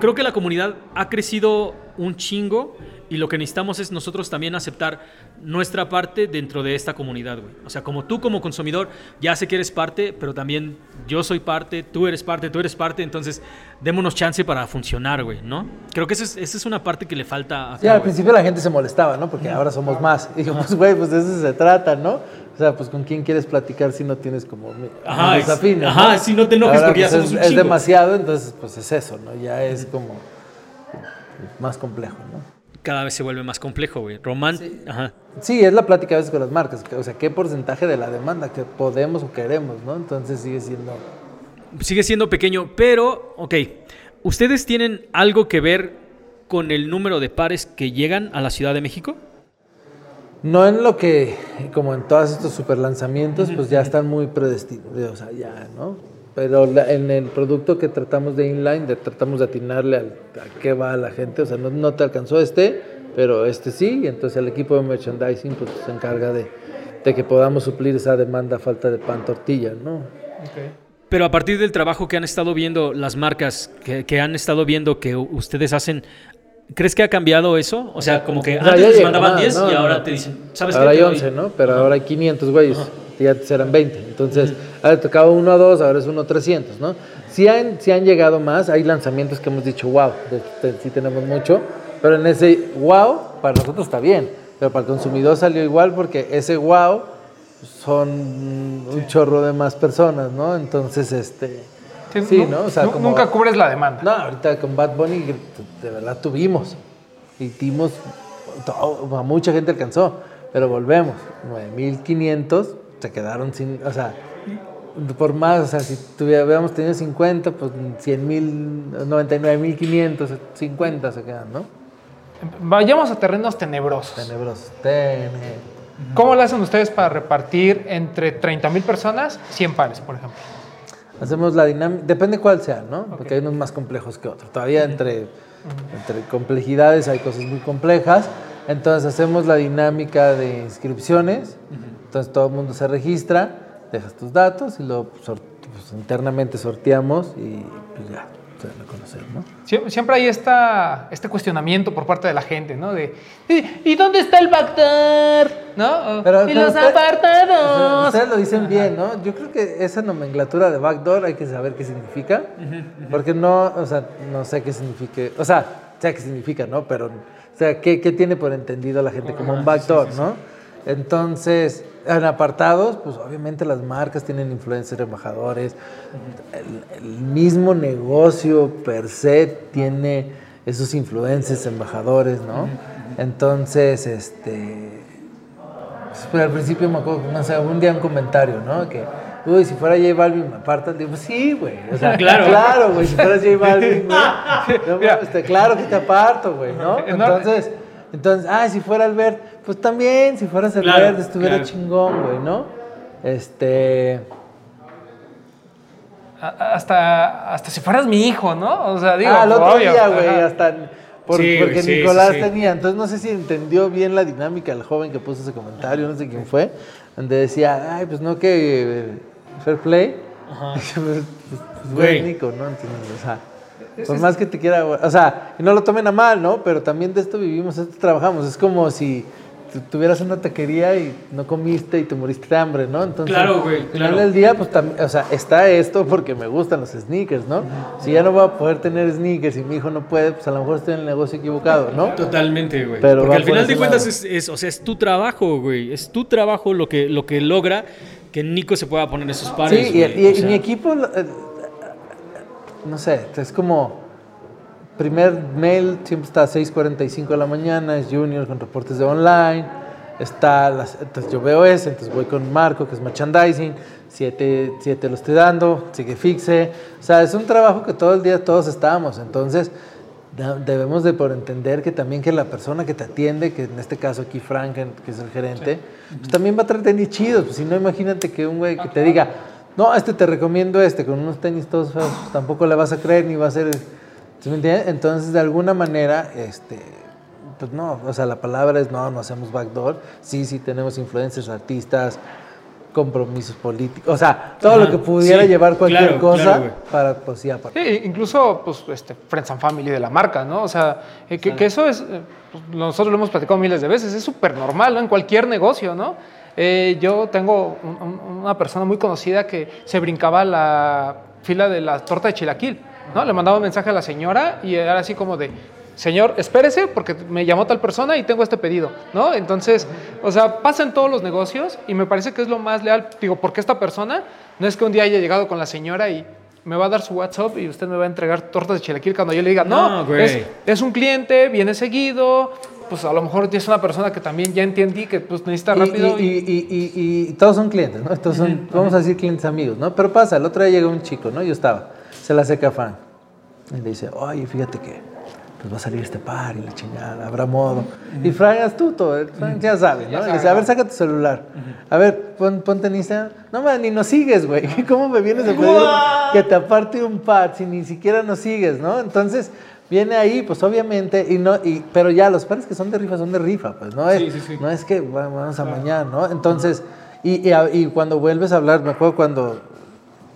creo que la comunidad ha crecido un chingo y lo que necesitamos es nosotros también aceptar nuestra parte dentro de esta comunidad, güey. O sea, como tú como consumidor ya sé que eres parte, pero también yo soy parte, tú eres parte, tú eres parte, entonces démonos chance para funcionar, güey, ¿no? Creo que esa es, esa es una parte que le falta acá, Sí, al güey. principio la gente se molestaba, ¿no? Porque ahora somos más. Y dijimos, güey, pues de eso se trata, ¿no? O sea, pues con quién quieres platicar si no tienes como Ajá, ex- afines, ajá, si no te enojes Ahora, porque ya pues, somos es, un es demasiado, entonces pues es eso, ¿no? Ya es como más complejo, ¿no? Cada vez se vuelve más complejo, güey. Román, ajá. Sí, es la plática a veces con las marcas, o sea, qué porcentaje de la demanda que podemos o queremos, ¿no? Entonces sigue siendo... sigue siendo pequeño, pero, ok, ¿ustedes tienen algo que ver con el número de pares que llegan a la Ciudad de México? No en lo que, como en todos estos super lanzamientos, pues ya están muy predestinados, o sea, ya, ¿no? Pero la- en el producto que tratamos de inline, de- tratamos de atinarle al, a qué va la gente, o sea, no, no te alcanzó este, pero este sí, y entonces el equipo de merchandising pues, se encarga de, de que podamos suplir esa demanda falta de pan tortilla, ¿no? Pero a partir del trabajo que han estado viendo las marcas, que, que han estado viendo que ustedes hacen, ¿crees que ha cambiado eso? O sea, como que O sea, antes mandaban más, 10 ¿no? y ahora No. te dicen, ¿sabes ahora qué? hay Te doy- 11, ¿no? Pero ahora hay 500 güeyes, y antes eran 20. Entonces, ahora tocaba uno a dos, ahora es uno 300, ¿no? Sí han, sí han llegado más, hay lanzamientos que hemos dicho, wow, de- de- sí tenemos mucho, pero en ese wow, para nosotros está bien, pero para el consumidor salió igual porque ese wow son un chorro de más personas, ¿no? Entonces, este... Sí, ¿no? O sea, nu- como- Nunca cubres la demanda. No, ahorita con Bad Bunny de verdad tuvimos. Y dimos, a mucha gente alcanzó, pero volvemos. 9500 se quedaron sin, o sea, por más, o sea, si tuviéramos tenido 50, pues 100 mil, 99.500, 50 se quedan, ¿no? Vayamos a terrenos tenebrosos. Tenebrosos. Tene- ¿Cómo lo hacen ustedes para repartir entre 30 mil personas 100 pares, por ejemplo? Hacemos la dinámica, depende cuál sea, ¿no? Porque hay unos más complejos que otros. Todavía entre, entre complejidades hay cosas muy complejas. Entonces hacemos la dinámica de inscripciones. Entonces todo el mundo se registra, dejas tus datos y luego sort- pues, internamente sorteamos y pues ya, a conocer, ¿no? Sie- Siempre hay esta, este cuestionamiento por parte de la gente, ¿no? De, ¿y, y dónde está el backdoor? ¿No? Pero- y los usted- apartados. Ustedes lo dicen bien, ¿no? Yo creo que esa nomenclatura de backdoor hay que saber qué significa. Porque no, o sea, no sé qué signifique. O sea, sé qué significa, ¿no? Pero, o sea, ¿qué, qué tiene por entendido la gente como un backdoor, ¿no? Entonces, en apartados, pues obviamente las marcas tienen influencers, embajadores. El, el mismo negocio per se tiene esos influencers, embajadores, ¿no? Entonces, este. Pues, Pero al principio me acuerdo, no sé, un día un comentario, ¿no? Que, uy, si fuera J Balvin me apartas. Digo, sí, güey. O sea, Claro. Claro, güey, si fueras J Balvin, güey. no claro que te aparto, güey, ¿no? No, Entonces, entonces, ah, si fuera Albert, pues también, si fueras Claro, Albert, estuviera claro. chingón, güey, ¿no? Este. Hasta, hasta si fueras mi hijo, ¿no? O sea, digo, ah, el otro obvio, día, güey, ajá. hasta. por- Sí, porque sí, Nicolás sí, sí. tenía, entonces no sé si entendió bien la dinámica el joven que puso ese comentario, no sé quién fue, donde decía, ay, pues no que eh, fair play. pues, pues, güey, Güey. Nico, ¿no? Entonces, o sea, por más que te quiera, o sea, y no lo tomen a mal, ¿no? Pero también de esto vivimos, esto trabajamos. Es como si tuvieras una taquería y no comiste y te moriste de hambre, ¿no? Entonces, Claro, güey, al final claro. del día, pues también, o sea, está esto porque me gustan los sneakers, ¿no? Si ya no voy a poder tener sneakers y mi hijo no puede, pues a lo mejor estoy en el negocio equivocado, ¿no? Totalmente, güey. Pero Porque al final de cuentas es, es- o sea, es tu trabajo, güey. Es tu trabajo lo que, lo que logra que Nico se pueda poner esos pares. Sí, y, güey. y- O y sea, mi equipo, eh, no sé, es como primer mail, siempre está a 6.45 de la mañana, es junior con reportes de online, está, las, entonces yo veo ese, entonces voy con Marco, que es merchandising, 7 siete lo estoy dando, sigue fixe, o sea, es un trabajo que todo el día todos estamos, entonces debemos de por entender que también que la persona que te atiende, que en este caso aquí Frank, que es el gerente, pues también va a traer tenis chidos. Pues si no, imagínate que un güey que te diga, no, este te recomiendo este, con unos tenis todos feos, pues tampoco le vas a creer ni va a ser... ¿Sí me entiendes? Entonces, de alguna manera, este, pues no, o sea, la palabra es no, no hacemos backdoor. Sí, sí tenemos influencers, artistas, compromisos políticos, o sea, todo lo que pudiera sí, llevar cualquier claro, cosa claro, para, pues sí, aparte. Sí, incluso, pues, este, Friends and Family de la marca, ¿no? O sea, eh, que, que eso es, eh, pues, nosotros lo hemos platicado miles de veces, es súper normal, ¿no? En cualquier negocio, ¿no? Eh, yo tengo un- un- una persona muy conocida que se brincaba la fila de la torta de chilaquil, ¿no? Le mandaba un mensaje a la señora y era así como de, señor, espérese porque me llamó tal persona y tengo este pedido, ¿no? Entonces, o sea, pasa en todos los negocios y me parece que es lo más leal, digo, porque esta persona no es que un día haya llegado con la señora y me va a dar su WhatsApp y usted me va a entregar tortas de chilaquil cuando yo le diga, no, No, güey. es, es un cliente, viene seguido, pues a lo mejor es una persona que también ya entendí que pues necesita Y, rápido. y, y- y- y- y todos son clientes, ¿no? Todos son, vamos a decir clientes amigos, ¿no? Pero pasa, el otro día llega un chico, ¿no? Yo estaba, se la seca fan. Y le dice, oye, fíjate que pues va a salir este par y la chingada, habrá modo. Y Frank astuto, Frank ya sabe, ¿no? Le dice, a ver, saca tu celular. A ver, pon, ponte en Instagram. No, man, ni nos sigues, güey. ¿Cómo me vienes a pedir que te aparte un par si ni siquiera nos sigues, ¿no? Entonces, viene ahí, pues obviamente, y no, y, pero ya los pares que son de rifa son de rifa, pues no es, Sí, sí, sí. no es que va- vamos a mañana, ¿no? Entonces, y, y, a- y cuando vuelves a hablar, me acuerdo cuando,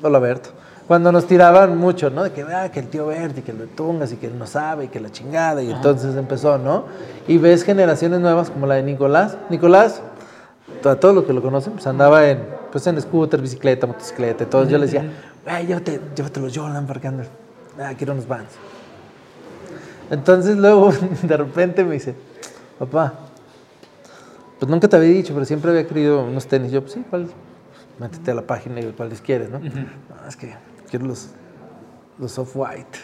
hola Berto, cuando nos tiraban mucho, ¿no? De que, ah, que el tío Berto y que lo tungas y que él no sabe y que la chingada, y entonces empezó, ¿no? Y ves generaciones nuevas como la de Nicolás. Nicolás, a todos los que lo conocen, pues andaba en, pues en scooter, bicicleta, motocicleta, entonces yo le decía, güey, llévate, llévate los Jordan para que andes, ah, quiero unos Vans. Entonces luego de repente me dice, papá, pues nunca te había dicho, pero siempre había querido unos tenis. Yo, pues sí, ¿cuál? Métete a la página y cuáles quieres, ¿no? No, es que quiero los, los off-white,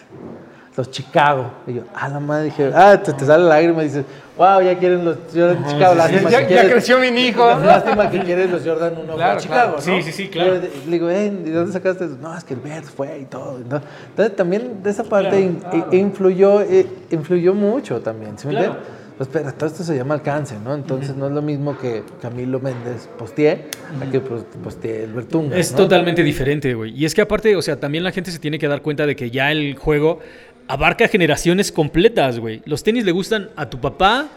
los Chicago. Y yo, ah, la madre, dije, ah, te, te sale la lágrima y dices, wow, ya quieren los Jordan Chicago. Lástima ya, que ya creció mi hijo. Lástima que quieres los Jordan 1 Claro, Chicago, claro. ¿no? Sí, sí, sí, claro. Le digo, eh, ¿de dónde sacaste eso? No, es que el Bert fue y todo. ¿no? Entonces también de esa parte in- influyó, eh, influyó mucho también, ¿sí me entiendes? Pues pero todo esto se llama alcance, ¿no? Entonces no es lo mismo que Camilo Méndez posteé a que pues, posteé el Bertunga, Es ¿no? totalmente diferente, güey. Y es que aparte, o sea, también la gente se tiene que dar cuenta de que ya el juego abarca generaciones completas, güey. Los tenis le gustan a tu papá,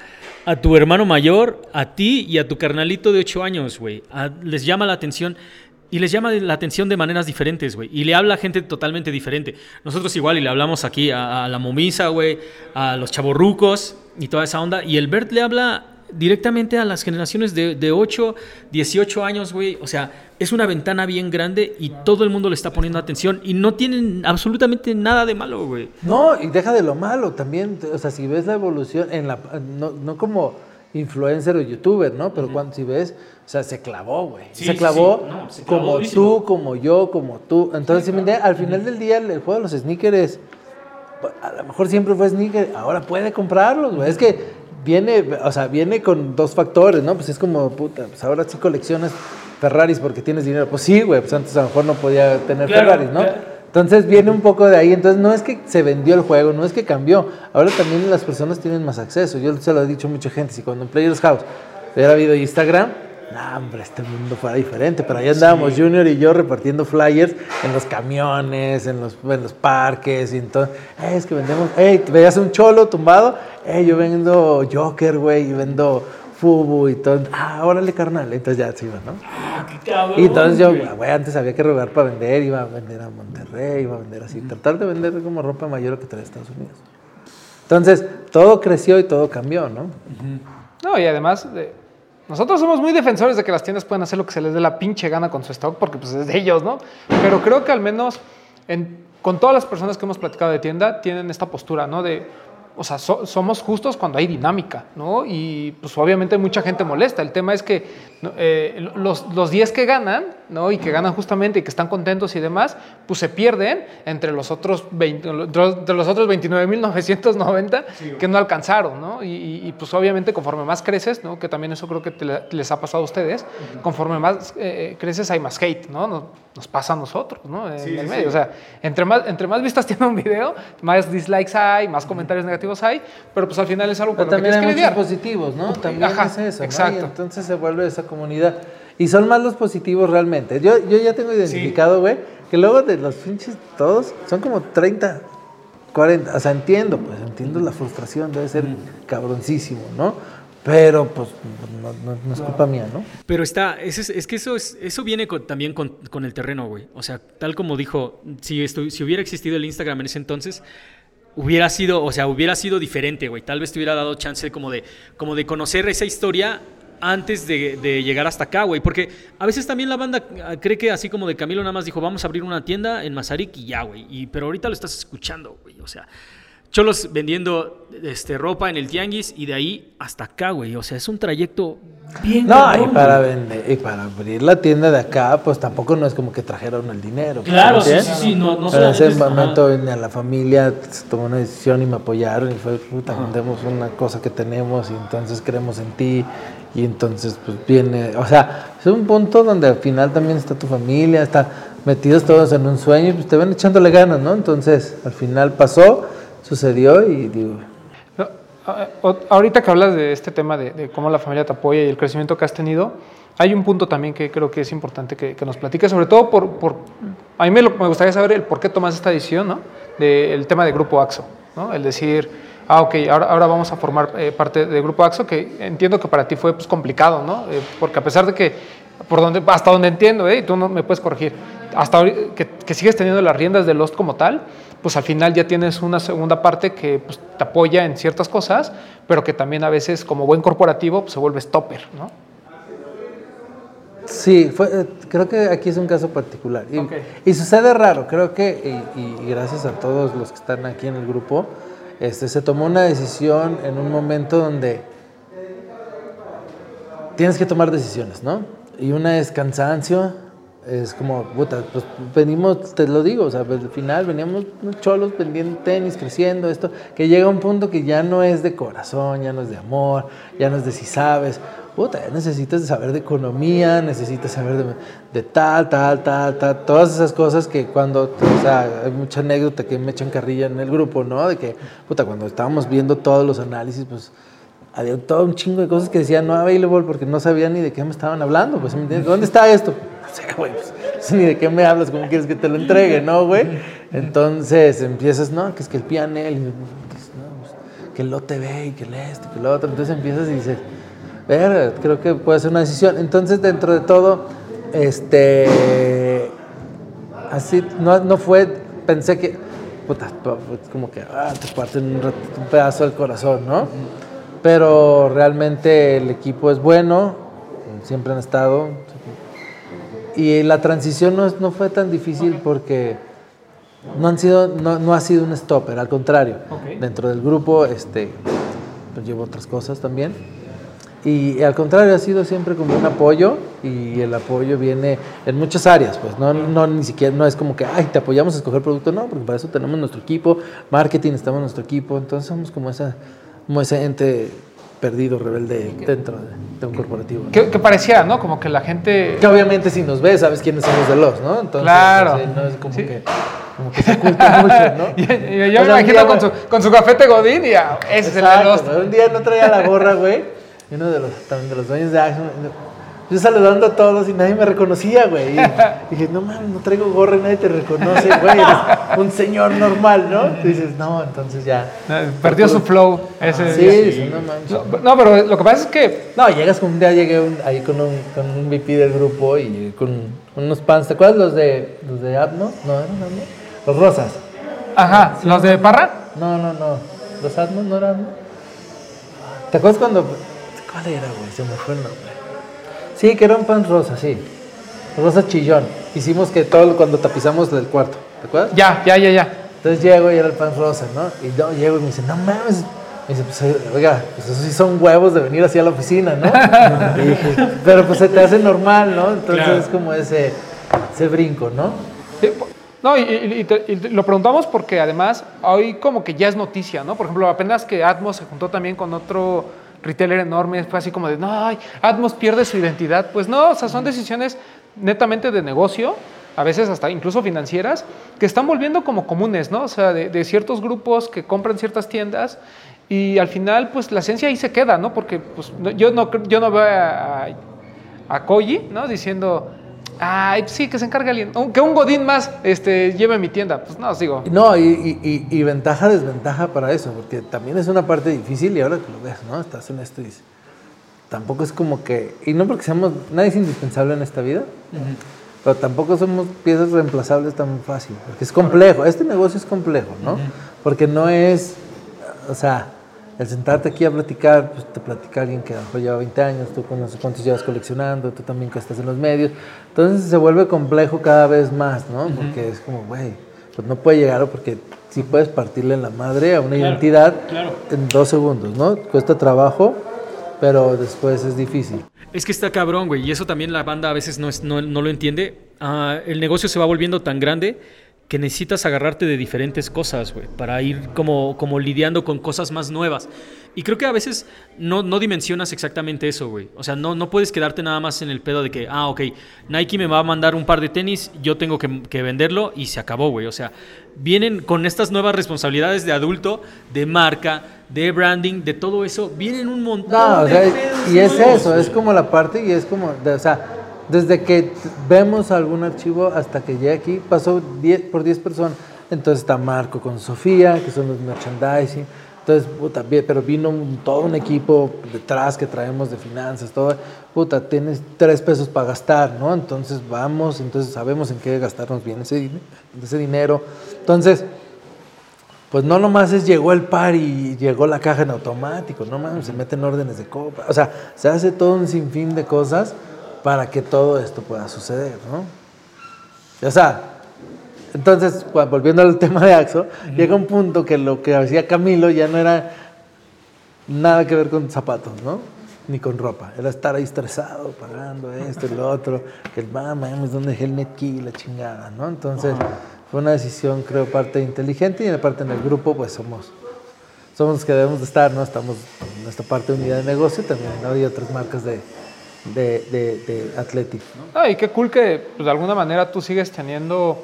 a tu hermano mayor, a ti y a tu carnalito de 8 años, güey. Les llama la atención. Y les llama la atención de maneras diferentes, güey. Y le habla a gente totalmente diferente. Nosotros igual y le hablamos aquí a, a la momisa, güey, a los chavorrucos y toda esa onda. Y el Bert le habla directamente a las generaciones de, de 8, 18 años, güey. O sea, es una ventana bien grande y todo el mundo le está poniendo atención y no tienen absolutamente nada de malo, güey. No, y deja de lo malo también. O sea, si ves la evolución en la no, no como influencer o youtuber, ¿no? Pero cuando si ves, o sea, se clavó, güey. Sí, se clavó sí. No, se clavó como durísimo. tú, como yo, como tú. Entonces, al final del día, el, el juego de los sneakers es, a lo mejor siempre fue sneaker, ahora puede comprarlos, güey. Es que viene, o sea, viene con dos factores, ¿no? Pues es como, puta, pues ahora sí coleccionas Ferraris porque tienes dinero. Pues sí, güey, pues antes a lo mejor no podía tener Claro, Ferraris, ¿no? claro. Entonces viene un poco de ahí. Entonces no es que se vendió el juego, no es que cambió. Ahora también las personas tienen más acceso. Yo se lo he dicho a mucha gente. Si cuando en Players House hubiera habido Instagram, no, hombre, este mundo fuera diferente. Pero ahí andábamos Junior y yo repartiendo flyers en los camiones, en los, en los parques. Y entonces, "Eh, es que vendemos, hey, veías un cholo tumbado, hey, yo vendo Joker, güey, y vendo Fubu y todo. Ah, órale, carnal. Entonces ya se iba, ¿no? Y entonces yo, güey, antes había que rogar para vender, iba a vender a Monterrey, iba a vender así, tratar de vender como ropa mayor que traer a Estados Unidos. Entonces, todo creció y todo cambió, ¿no? No, y además, eh, nosotros somos muy defensores de que las tiendas pueden hacer lo que se les dé la pinche gana con su stock, porque pues es de ellos, ¿no? Pero creo que al menos en- con todas las personas que hemos platicado de tienda, tienen esta postura, ¿no? De, o sea, so- somos justos cuando hay dinámica, ¿no? Y pues obviamente mucha gente molesta. El tema es que. Eh, los, los 10 que ganan, ¿no? Y que ganan justamente y que están contentos y demás, pues se pierden entre los otros, 20 entre los otros 29.990 que no alcanzaron, ¿no? Y, y- y, pues obviamente conforme más creces, ¿no? Que también eso creo que te les ha pasado a ustedes, conforme más eh, creces hay más hate, ¿no? Nos, nos pasa a nosotros, ¿no? En el medio. O sea, entre más, entre más vistas tiene un video, más dislikes hay, más comentarios negativos hay, pero pues al final es algo con Pero lo que también tienes hay que muchos positivos, ¿no? También ajá, es eso, ¿no? exacto. Y entonces se vuelve esa comunidad. Y son más los positivos realmente. Yo, yo ya tengo identificado, güey, que luego de los pinches todos son como 30, 40. O sea, entiendo, pues entiendo la frustración, debe ser cabroncísimo, ¿no? Pero pues no, no- no es culpa mía, ¿no? Pero está, es, es- es que eso, es, eso viene con- también con, con el terreno, güey. O sea, tal como dijo, si, estu- si hubiera existido el Instagram en ese entonces, hubiera sido, o sea, hubiera sido diferente, güey. Tal vez te hubiera dado chance como de, como de conocer esa historia antes de, de llegar hasta acá, güey. Porque a veces también la banda ah, cree que así como de Camilo nada más dijo, vamos a abrir una tienda en Mazarik y ya, güey. Y, pero ahorita lo estás escuchando, güey. O sea, cholos vendiendo este, ropa en el tianguis y de ahí hasta acá, güey. O sea, es un trayecto bien No, y para güey. vender, y para abrir la tienda de acá, pues tampoco no es como que trajeron el dinero. Claro, ¿me sí, sí, sí, no, no en solamente ese momento en la familia se tomó una decisión y me apoyaron y fue, puta, vendemos una cosa que tenemos y entonces creemos en ti y entonces pues viene, o sea, es un punto donde al final también está tu familia, está metidos todos en un sueño y pues te van echándole ganas, ¿no? Entonces al final pasó, sucedió y digo, No, ahorita que hablas de este tema de, de cómo la familia te apoya y el crecimiento que has tenido, hay un punto también que creo que es importante que, que nos platiques, sobre todo por, por a mí me, lo- me gustaría saber el por qué tomas esta decisión, ¿no? Del tema de Grupo AXO, ¿no? El decir, ah, ok, ahora, ahora vamos a formar eh, parte del Grupo AXO, que entiendo que para ti fue pues, complicado, ¿no? Eh, porque a pesar de que, por donde, hasta donde entiendo, ¿eh? y tú no me puedes corregir, hasta que, que sigues teniendo las riendas de Lost como tal, pues al final ya tienes una segunda parte que pues, te apoya en ciertas cosas, pero que también a veces como buen corporativo pues, se vuelve stopper, ¿no? Sí, fue, eh, creo que aquí es un caso particular. Y, Ok. y sucede raro, creo que, y- y gracias a todos los que están aquí en el grupo, este, se tomó una decisión en un momento donde tienes que tomar decisiones, ¿no? Y una es cansancio, es como, puta, pues venimos, te lo digo, o sea, al final veníamos cholos vendiendo tenis, creciendo, esto, que llega un punto que ya no es de corazón, ya no es de amor, ya no es de si sabes, puta, necesitas saber de economía, necesitas saber de, de tal, tal, tal, tal, todas esas cosas que cuando, o sea, hay mucha anécdota que me echan carrilla en el grupo, ¿no? De que, puta, cuando estábamos viendo todos los análisis, pues había todo un chingo de cosas que decían no available porque no sabía ni de qué me estaban hablando, pues, ¿me entiendes? ¿Dónde está esto? No sé, güey, pues, ni de qué me hablas, ¿cómo quieres que te lo entregue, no, güey? Entonces empiezas, no, que es que el pianel, y, pues, pues, que el OTV y que el esto, que el otro, entonces empiezas y dices, ver, creo que puede ser una decisión. Entonces, dentro de todo, este, así, no, no fue, pensé que, puta, como que ah, te parten un, un pedazo del corazón, ¿no? Pero realmente el equipo es bueno, siempre han estado. Y la transición no, no fue tan difícil porque no, han sido, no, no ha sido un stopper, al contrario. Dentro del grupo este, pues llevo otras cosas también. Y al contrario, ha sido siempre como un apoyo y el apoyo viene en muchas áreas, pues no, no ni siquiera, no es como que, ay, te apoyamos a escoger producto, no, porque para eso tenemos nuestro equipo, marketing, estamos en nuestro equipo, entonces somos como, esa, como ese ente perdido, rebelde dentro de, de un corporativo. ¿no? Que, que parecía, ¿no? Como que la gente... Que obviamente si nos ves, sabes quiénes somos de los, ¿no? Entonces, Claro. sí, no es como, Sí. que, como que se oculta mucho, ¿no? Yo O me sea, imagino día, con su, con su cafete Godín y ya, ese es el de güey. Un día no traía la gorra, güey. Y uno de los, también de los dueños de Action. Yo saludando a todos y nadie me reconocía, güey. Dije, no mames, no traigo gorra y nadie te reconoce, güey. Eres un señor normal, ¿no? Y dices, no, entonces ya. Eh, Perdió su flow ese Sí, día. dices, no manches. No, pero lo que pasa es que No, llegas con un día, llegué un- ahí con un, con un VP del grupo y con unos pants. ¿Te acuerdas los de, los de Atmos? No, eran Atmos. Los rosas. Ajá, los de Parra. No, no, no. ¿Los Atmos no eran? ¿Te acuerdas cuando.? ¿Cuál era, güey? Se me fue el nombre. Sí, que era un pan rosa, sí. Rosa chillón. Hicimos que todo cuando tapizamos el cuarto. ¿Te acuerdas? Ya, ya, ya, ya. Entonces llego y era el pan rosa, ¿no? Y yo llego y me dice, no mames. Me dice, pues, oiga, pues eso sí son huevos de venir así a la oficina, ¿no? Y dije, pero pues se te hace normal, ¿no? Entonces Claro. es como ese, ese brinco, ¿no? Sí, No, y, y- y te- y te- lo preguntamos porque además hoy como que ya es noticia, ¿no? Por ejemplo, apenas que Atmos se juntó también con otro retailer enorme, fue así como de, no, ay, Atmos pierde su identidad. Pues no, o sea, son decisiones netamente de negocio, a veces hasta incluso financieras, que están volviendo como comunes, ¿no? O sea, de, de ciertos grupos que compran ciertas tiendas y al final, pues la esencia ahí se queda, ¿no? Porque pues, no- yo, no, yo no veo a, a- a Koji, ¿no? Diciendo, ay, sí, que se encargue alguien, que un godín más este, lleve mi tienda. Pues no, os digo. No, y, y- y- y ventaja, desventaja para eso, porque también es una parte difícil y ahora que lo ves, ¿no? Estás en esto y dices, tampoco es como que, y no porque seamos, nadie es indispensable en esta vida, pero tampoco somos piezas reemplazables tan fácil, porque es complejo, este negocio es complejo, ¿no? Porque no es, o sea, el sentarte aquí a platicar, pues te platica alguien que a lo mejor lleva 20 años, tú con no sé cuántos llevas coleccionando, tú también que estás en los medios, entonces se vuelve complejo cada vez más, ¿no? Porque es como, güey, pues no puede llegar porque sí puedes partirle la madre a una Claro, identidad claro. en dos segundos, ¿no? Cuesta trabajo, pero después es difícil. Es que está cabrón, güey. Y eso también la banda a veces no, es, no, no lo entiende. Ah, el negocio se va volviendo tan grande que necesitas agarrarte de diferentes cosas, güey, para ir como, como lidiando con cosas más nuevas. Y creo que a veces no, no dimensionas exactamente eso, güey. O sea, no, no puedes quedarte nada más en el pedo de que, ah, ok, Nike me va a mandar un par de tenis, yo tengo que, que venderlo y se acabó, güey. O sea, vienen con estas nuevas responsabilidades de adulto, de marca, de branding, de todo eso, vienen un montón No, o de sea, pedos y es nuevos, eso, güey. es como la parte y es como, de- o sea, desde que vemos algún archivo hasta que llegue aquí, pasó 10 por 10 personas. Entonces está Marco con Sofía, que son los merchandising. Entonces, puta, pero vino un- todo un equipo detrás que traemos de finanzas, todo. Puta, tienes tres pesos para gastar, ¿no? Entonces vamos, entonces sabemos en qué gastarnos bien ese dinero. Entonces, pues no nomás es llegó el par y llegó la caja en automático, no mames, se meten órdenes de compra. O sea, se hace todo un sinfín de cosas para que todo esto pueda suceder, ¿no? O sea, entonces, volviendo al tema de Axo, llega un punto que lo que hacía Camilo ya no era nada que ver con zapatos, ¿no? Ni con ropa. Era estar ahí estresado, pagando esto y lo otro. Que el "Ah, mames, ¿dónde dejé el netkey y la chingada, ¿no? Entonces, fue una decisión, creo, parte inteligente y aparte en el grupo, pues somos, somos los que debemos de estar, ¿no? Estamos en esta parte de unidad de negocio también, ¿no? Hay otras marcas de, de, de, de Athletic. Ah, y qué cool que pues, de alguna manera tú sigues teniendo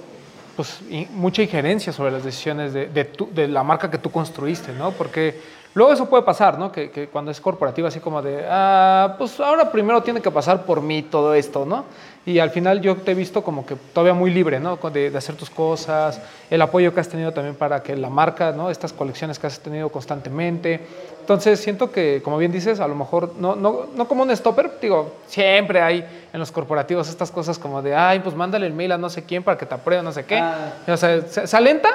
pues, in- mucha injerencia sobre las decisiones de, de, tu- de la marca que tú construiste, ¿no? Porque luego eso puede pasar, ¿no? Que, que cuando es corporativa, así como de, ah, pues ahora primero tiene que pasar por mí todo esto, ¿no? Y al final yo te he visto como que todavía muy libre, ¿no? De, de hacer tus cosas, el apoyo que has tenido también para que la marca, ¿no? Estas colecciones que has tenido constantemente. Entonces siento que, como bien dices, a lo mejor no, no, no como un stopper, digo, siempre hay en los corporativos estas cosas como de, ay, pues mándale el mail a no sé quién para que te apruebe, no sé qué. Ah. O sea, se, se alenta,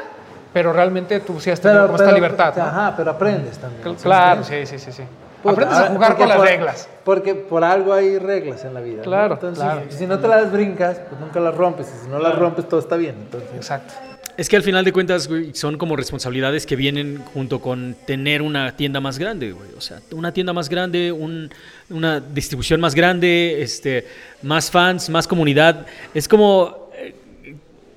pero realmente tú sí has tenido como esta libertad. ¿no? Ajá, pero aprendes también. Claro, sí, sí, sí, sí. Puta, Aprendes a ahora, jugar con las por- reglas. Porque por algo hay reglas en la vida. ¿no? Claro, Entonces, claro. si no te las brincas, pues nunca las rompes. Y si no las rompes, todo está bien. Entonces, Exacto. Es que al final de cuentas, güey, son como responsabilidades que vienen junto con tener una tienda más grande, güey. O sea, una tienda más grande, un- una distribución más grande, este, más fans, más comunidad. Es como... eh,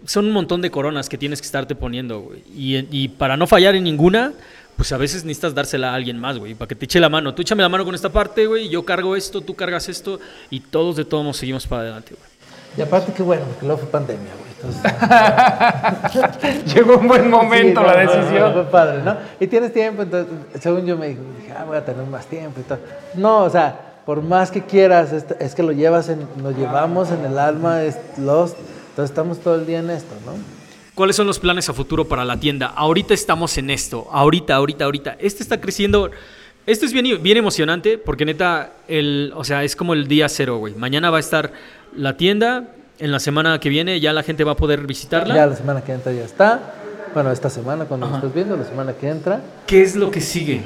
Son un montón de coronas que tienes que estarte poniendo, güey. Y, para no fallar en ninguna, pues a veces necesitas dársela a alguien más, güey. Para que te eche la mano. Tú échame la mano con esta parte, güey. Yo cargo esto, tú cargas esto. Y todos de todos nos seguimos para adelante, güey. y aparte, qué bueno, porque luego fue pandemia, güey. Entonces, Llegó un buen momento Sí, la no, no, decisión. no, fue padre, ¿no? Y tienes tiempo, entonces, según yo me dije, dije, ah, voy a tener más tiempo y todo. No, o sea, por más que quieras, es, es que lo llevas en, lo llevamos en el alma, es Lost. Entonces estamos todo el día en esto, ¿no? ¿Cuáles son los planes a futuro para la tienda? Ahorita estamos en esto, ahorita, ahorita, ahorita. Este está creciendo. Esto es bien, bien emocionante porque neta, el, o sea, es como el día cero, güey. Mañana va a estar la tienda, en la semana que viene ya la gente va a poder visitarla. Ya la semana que entra ya está. Bueno, esta semana cuando lo estás viendo, la semana que entra, ¿Qué es lo que sigue?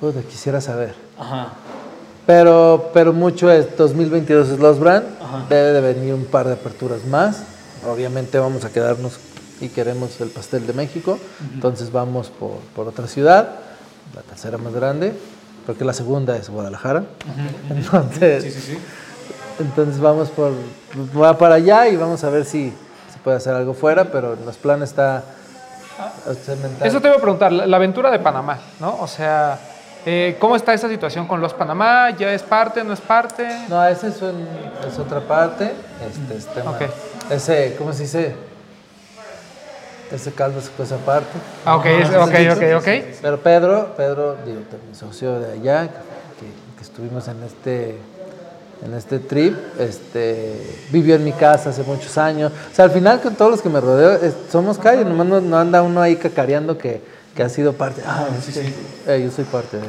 puta, quisiera saber. Ajá. Pero, pero mucho es 2022 es Lost Brand. Debe de venir un par de aperturas más. Obviamente vamos a quedarnos y queremos el pastel de México. Entonces vamos por, por otra ciudad, la tercera más grande, porque la segunda es Guadalajara. Entonces, entonces vamos por, va para allá y vamos a ver si se puede hacer algo fuera, pero los planes está. Eso te iba a preguntar, la, la aventura de Panamá, ¿no? O sea, eh, ¿cómo está esa situación con los Panamá? ¿Ya es parte, no es parte? No, esa es, un- es otra parte. Este, es tema- Ok. Ese, ¿cómo se dice? Ese caldo es cosa aparte. Ah, ok, es- ok, ok, ok. Pero Pedro, Pedro, digo, mi socio de allá, que, que estuvimos en este, en este trip, este, vivió en mi casa hace muchos años. O sea, al final con todos los que me rodeo, es- somos calle, nomás no, no anda uno ahí cacareando que, que ha sido parte. Ah, es que, eh, yo soy parte de...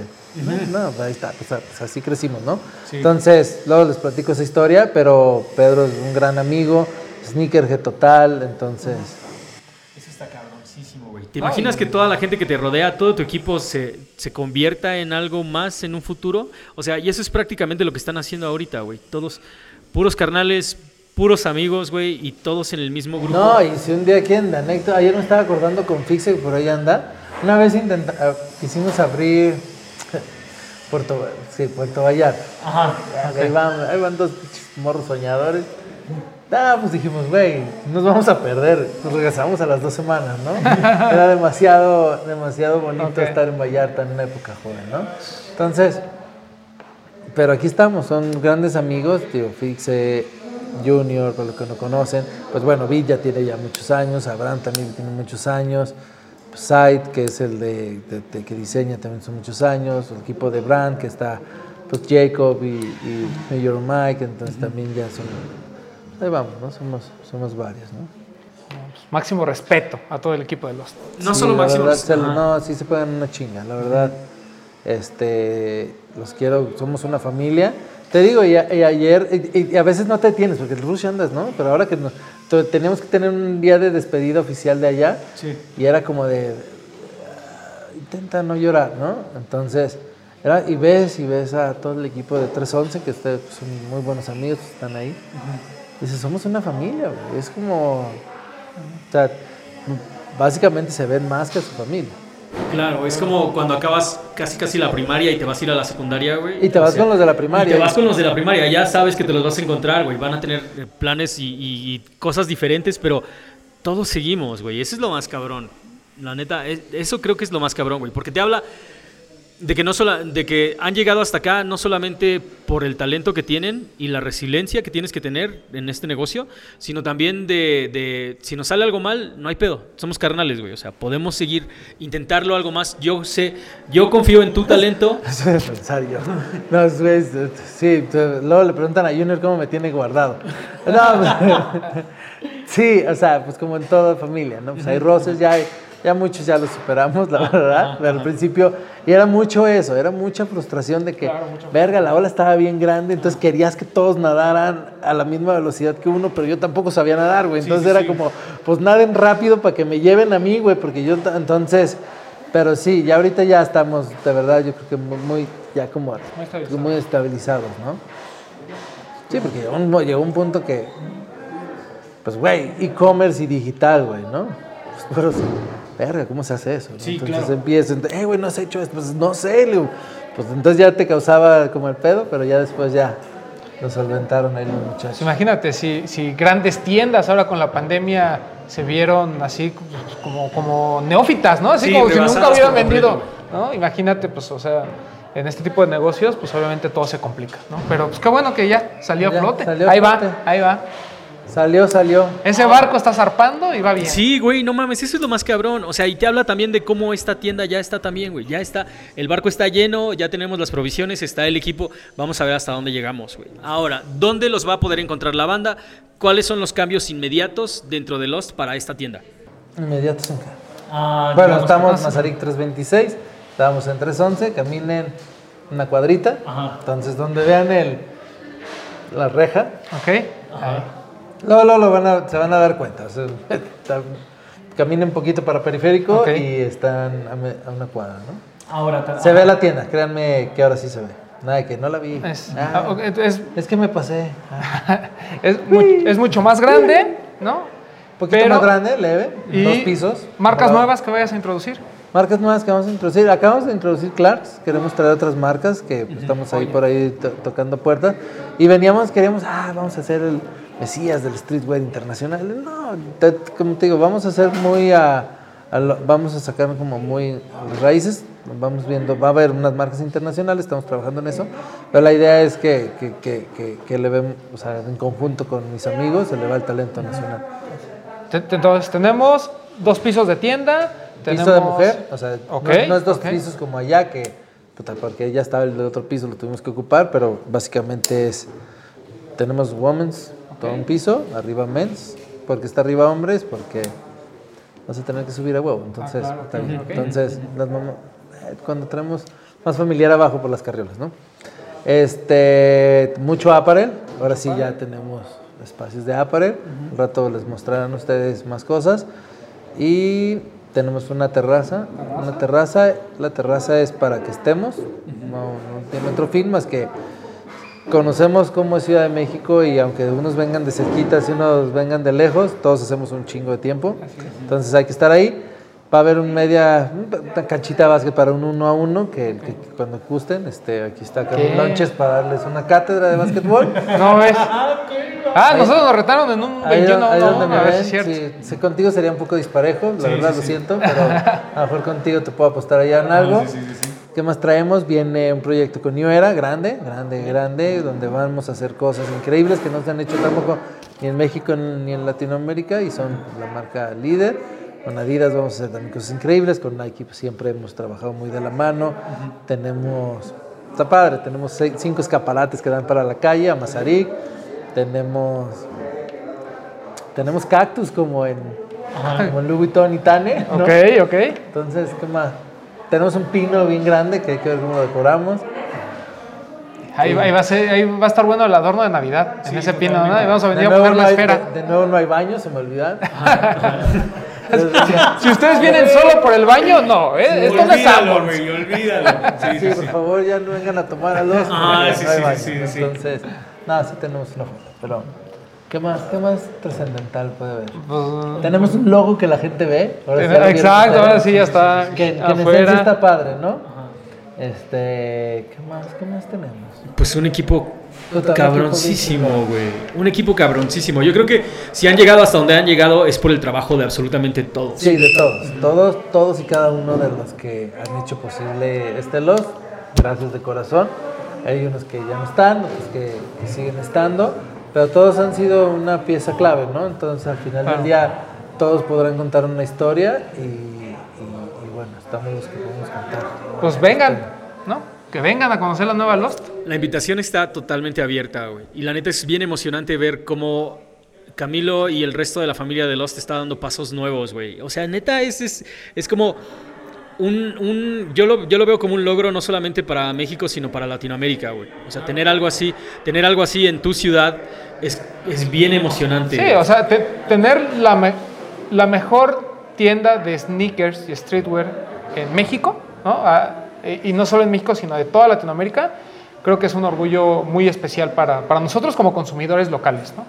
No, pues ahí está, pues, pues así crecimos, ¿no? Entonces, luego les platico esa historia, pero Pedro es un gran amigo, sneakerhead total, entonces... Eso está cabroncísimo, güey. ¿Te imaginas que toda la gente que te rodea, todo tu equipo se, se convierta en algo más en un futuro? O sea, y eso es prácticamente lo que están haciendo ahorita, güey. Todos puros carnales, puros amigos, güey, y todos en el mismo grupo. No, y si un día de anécdota, ayer me estaba acordando con Fixe que por ahí anda. Una vez intenta, ah, quisimos abrir Puerto, sí, Puerto Vallarta. Ajá. Ahí, van, ahí van dos pinches morros soñadores. Ah, pues dijimos, güey, nos vamos a perder. Nos regresamos a las dos semanas, ¿no? Era demasiado, demasiado bonito estar en Vallarta en una época joven, ¿no? Entonces, pero aquí estamos, son grandes amigos, tío, Fixe, Junior, para los que no conocen. Pues bueno, Villa tiene ya muchos años, Abraham también tiene muchos años. Said, que es el de, de- de- que diseña, también son muchos años. El equipo de Brand, que está pues Jacob y, y Mayor Mike, entonces también ya son. Ahí vamos, ¿no? Somos, somos varios, ¿no? Máximo respeto a todo el equipo de Lost. No Sí, solo la Máximo. Ajá. no, sí se pegan una chinga, la verdad. Este, los quiero, somos una familia. Te digo, y, a- y ayer, y, y a veces no te detienes, porque el rush andas, ¿no? Pero ahora que nos, teníamos que tener un día de despedida oficial de allá, Sí. y era como de, ah, intenta no llorar, ¿no? Entonces, era, y ves, y ves a todo el equipo de 311, que ustedes pues, son muy buenos amigos, están ahí. Dices, somos una familia, güey. Es como, o sea, básicamente se ven más que a su familia. Claro, es como cuando acabas casi casi la primaria y te vas a ir a la secundaria, güey. Y te O vas sea, con los de la Y primaria. te vas con los de la primaria, ya sabes que te los vas a encontrar, güey. Van a tener eh, planes y, y- y cosas diferentes, pero todos seguimos, güey. Eso es lo más cabrón. La neta, es- eso creo que es lo más cabrón, güey. Porque te habla de que, no sola- de que han llegado hasta acá no solamente por el talento que tienen y la resiliencia que tienes que tener en este negocio, sino también de, de si nos sale algo mal, no hay pedo. Somos carnales, güey. O sea, podemos seguir, intentarlo algo más. Yo sé, yo confío en tu talento. Pensar yo. No, es- es- sí, luego le preguntan a Junior cómo me tiene guardado. No, sí, o sea, pues como en toda familia, ¿no? Pues hay roces, ya, hay- ya muchos ya los superamos, la verdad. Pero al principio, y era mucho eso, era mucha frustración de que, verga, la ola estaba bien grande, entonces querías que todos nadaran a la misma velocidad que uno, pero yo tampoco sabía nadar, güey. Entonces era como, pues naden rápido para que me lleven a mí, güey, porque yo, entonces... Pero sí, ya ahorita ya estamos, de verdad, yo creo que muy, ya como Muy estabilizados. muy estabilizados, ¿no? Sí, porque llegó un, llegó un punto que, pues, güey, e-commerce y digital, güey, ¿no? Pues, pero, sí, verga, ¿cómo se hace eso? no? Sí, entonces claro. empiezas, eh, güey, no has hecho esto, pues, no sé, pues entonces ya te causaba como el pedo, pero ya después ya lo solventaron ahí los muchachos. imagínate, si, si grandes tiendas ahora con la pandemia se vieron así pues, como, como neófitas, ¿no? Así Sí, como si nunca hubieran vendido, completo. ¿no? Imagínate, pues, o sea, en este tipo de negocios, pues obviamente todo se complica, ¿no? Pero pues qué bueno que ya salió Ya, a flote. salió ahí flote. va, ahí va. Salió, salió. Ese barco está zarpando y va bien. Sí, güey, no mames, eso es lo más cabrón. O sea, y te habla también de cómo esta tienda ya está también, güey. Ya está, el barco está lleno, ya tenemos las provisiones, está el equipo. Vamos a ver hasta dónde llegamos, güey. Ahora, ¿dónde los va a poder encontrar la banda? ¿Cuáles son los cambios inmediatos dentro de Lost para esta tienda? Inmediatos en. Ah, Bueno, estamos en Mazarik 326, estábamos en 311, caminen una cuadrita. Ajá. Entonces, donde vean el, la reja, ¿Ok? Ahí. Lo van a- se van a dar cuenta. o sea, está- caminen un poquito para periférico y están a, me- a una cuadra, ¿no? Ahora, Se ve la tienda, créanme que ahora sí se ve. Nada de que no la vi. Es, Ah, ah, ok, es, es que me pasé. Ah. es, mu- es mucho más grande, ¿no? Un poquito Pero- más grande, leve, Y dos pisos. Marcas Ahora, nuevas que vayas a introducir. Marcas nuevas que vamos a introducir. Acabamos de introducir Clarks. Queremos traer otras marcas que pues, estamos ahí por ahí to- tocando puertas. Y veníamos, queríamos, ah, vamos a hacer el Mesías del streetwear internacional. No, te- como te digo, vamos a hacer muy a, a vamos a sacar como muy raíces. Vamos viendo, va a haber unas marcas internacionales, estamos trabajando en eso. Pero la idea es que, que, que, que, que elevemos, o sea, en conjunto con mis amigos, elevar el talento nacional. Entonces, tenemos dos pisos de tienda. piso tenemos- de mujer, o sea, Ok, no, no es dos ok. pisos como allá, que, puta, porque ya estaba el otro piso, lo tuvimos que ocupar, pero básicamente es, tenemos women's, todo un piso, arriba men's, porque está arriba hombres, porque vas a tener que subir a huevo, entonces, Ah, claro, está bien. ok. Entonces, las mamá- eh, cuando tenemos más familiar abajo por las carriolas, ¿no? Este, mucho apparel, ahora sí ya tenemos espacios de apparel, un rato les mostrarán ustedes más cosas. Y tenemos una terraza, una terraza, la terraza es para que estemos, no, no tiene otro fin más que conocemos cómo es Ciudad de México y aunque unos vengan de cerquita y unos vengan de lejos, todos hacemos un chingo de tiempo, entonces hay que estar ahí. Va a haber un media, una canchita de básquet para un uno a uno, que, que cuando gusten, este, aquí está ¿Qué? lonches para darles una cátedra de básquetbol. No ves. Ah, nosotros nos retaron en un Ahí, 21 ahí a donde 1, me a ver ven, si es cierto. sí, sí, contigo sería un poco disparejo, la verdad lo siento, pero a lo mejor contigo te puedo apostar allá en algo. ¿Qué más traemos? Viene un proyecto con New Era, grande, grande, grande, donde vamos a hacer cosas increíbles que no se han hecho tampoco ni en México ni en Latinoamérica y son la marca líder. Con Adidas vamos a hacer también cosas increíbles, con Nike pues, siempre hemos trabajado muy de la mano. Tenemos, está padre, tenemos seis- cinco escaparates que dan para la calle, a Mazarik. Tenemos tenemos cactus como en, como en Louis Vuitton y Tane, ¿no? Ok, ok. Entonces, ¿qué más? Tenemos un pino bien grande que hay que ver cómo lo decoramos. Ahí, ahí va a ser, ahí va a estar bueno el adorno de Navidad en ese pino, ¿no? Y vamos a De venir a nuevo, poner no la hay, esfera. de, de nuevo no hay baño, se me olvidan. Si ustedes vienen solo por el baño, no, ¿eh? Esto no es olvídalo, Sanborns. güey, olvídalo. Sí, Sí, sí, por favor, ya no vengan a tomar a los. Ah, porque sí, no hay sí, baño. sí, sí. Entonces, nada, sí tenemos una foto, pero ¿qué más, qué más trascendental puede haber? Pues, Tenemos un logo que la gente ve. ahora sí, exacto, ahora sí ya está Que, que en esencia está padre, ¿no? Este, ¿qué más, qué más tenemos? Pues un equipo cabroncísimo, güey. Un equipo cabroncísimo. Yo creo que si han llegado hasta donde han llegado es por el trabajo de absolutamente todos. Sí, de todos, todos, todos y cada uno de los que han hecho posible este Lost, gracias de corazón. Hay unos que ya no están, otros que, que siguen estando, pero todos han sido una pieza clave, ¿no? Entonces al final Claro. del día todos podrán contar una historia y, y- y bueno, estamos los que podemos contar. pues vengan, ¿no? Que vengan a conocer la nueva Lost. La invitación está totalmente abierta, güey. Y la neta es bien emocionante ver cómo Camilo y el resto de la familia de Lost está dando pasos nuevos, güey. O sea, neta es, es, es como un... un- yo, lo, yo lo veo como un logro no solamente para México, sino para Latinoamérica, güey. O sea, tener algo así, tener algo así en tu ciudad es, es bien emocionante. Sí, o sea, te- tener la, me- la mejor tienda de sneakers y streetwear en México, ¿no? Ah, y no solo en México, sino de toda Latinoamérica, creo que es un orgullo muy especial para, para nosotros como consumidores locales, ¿no?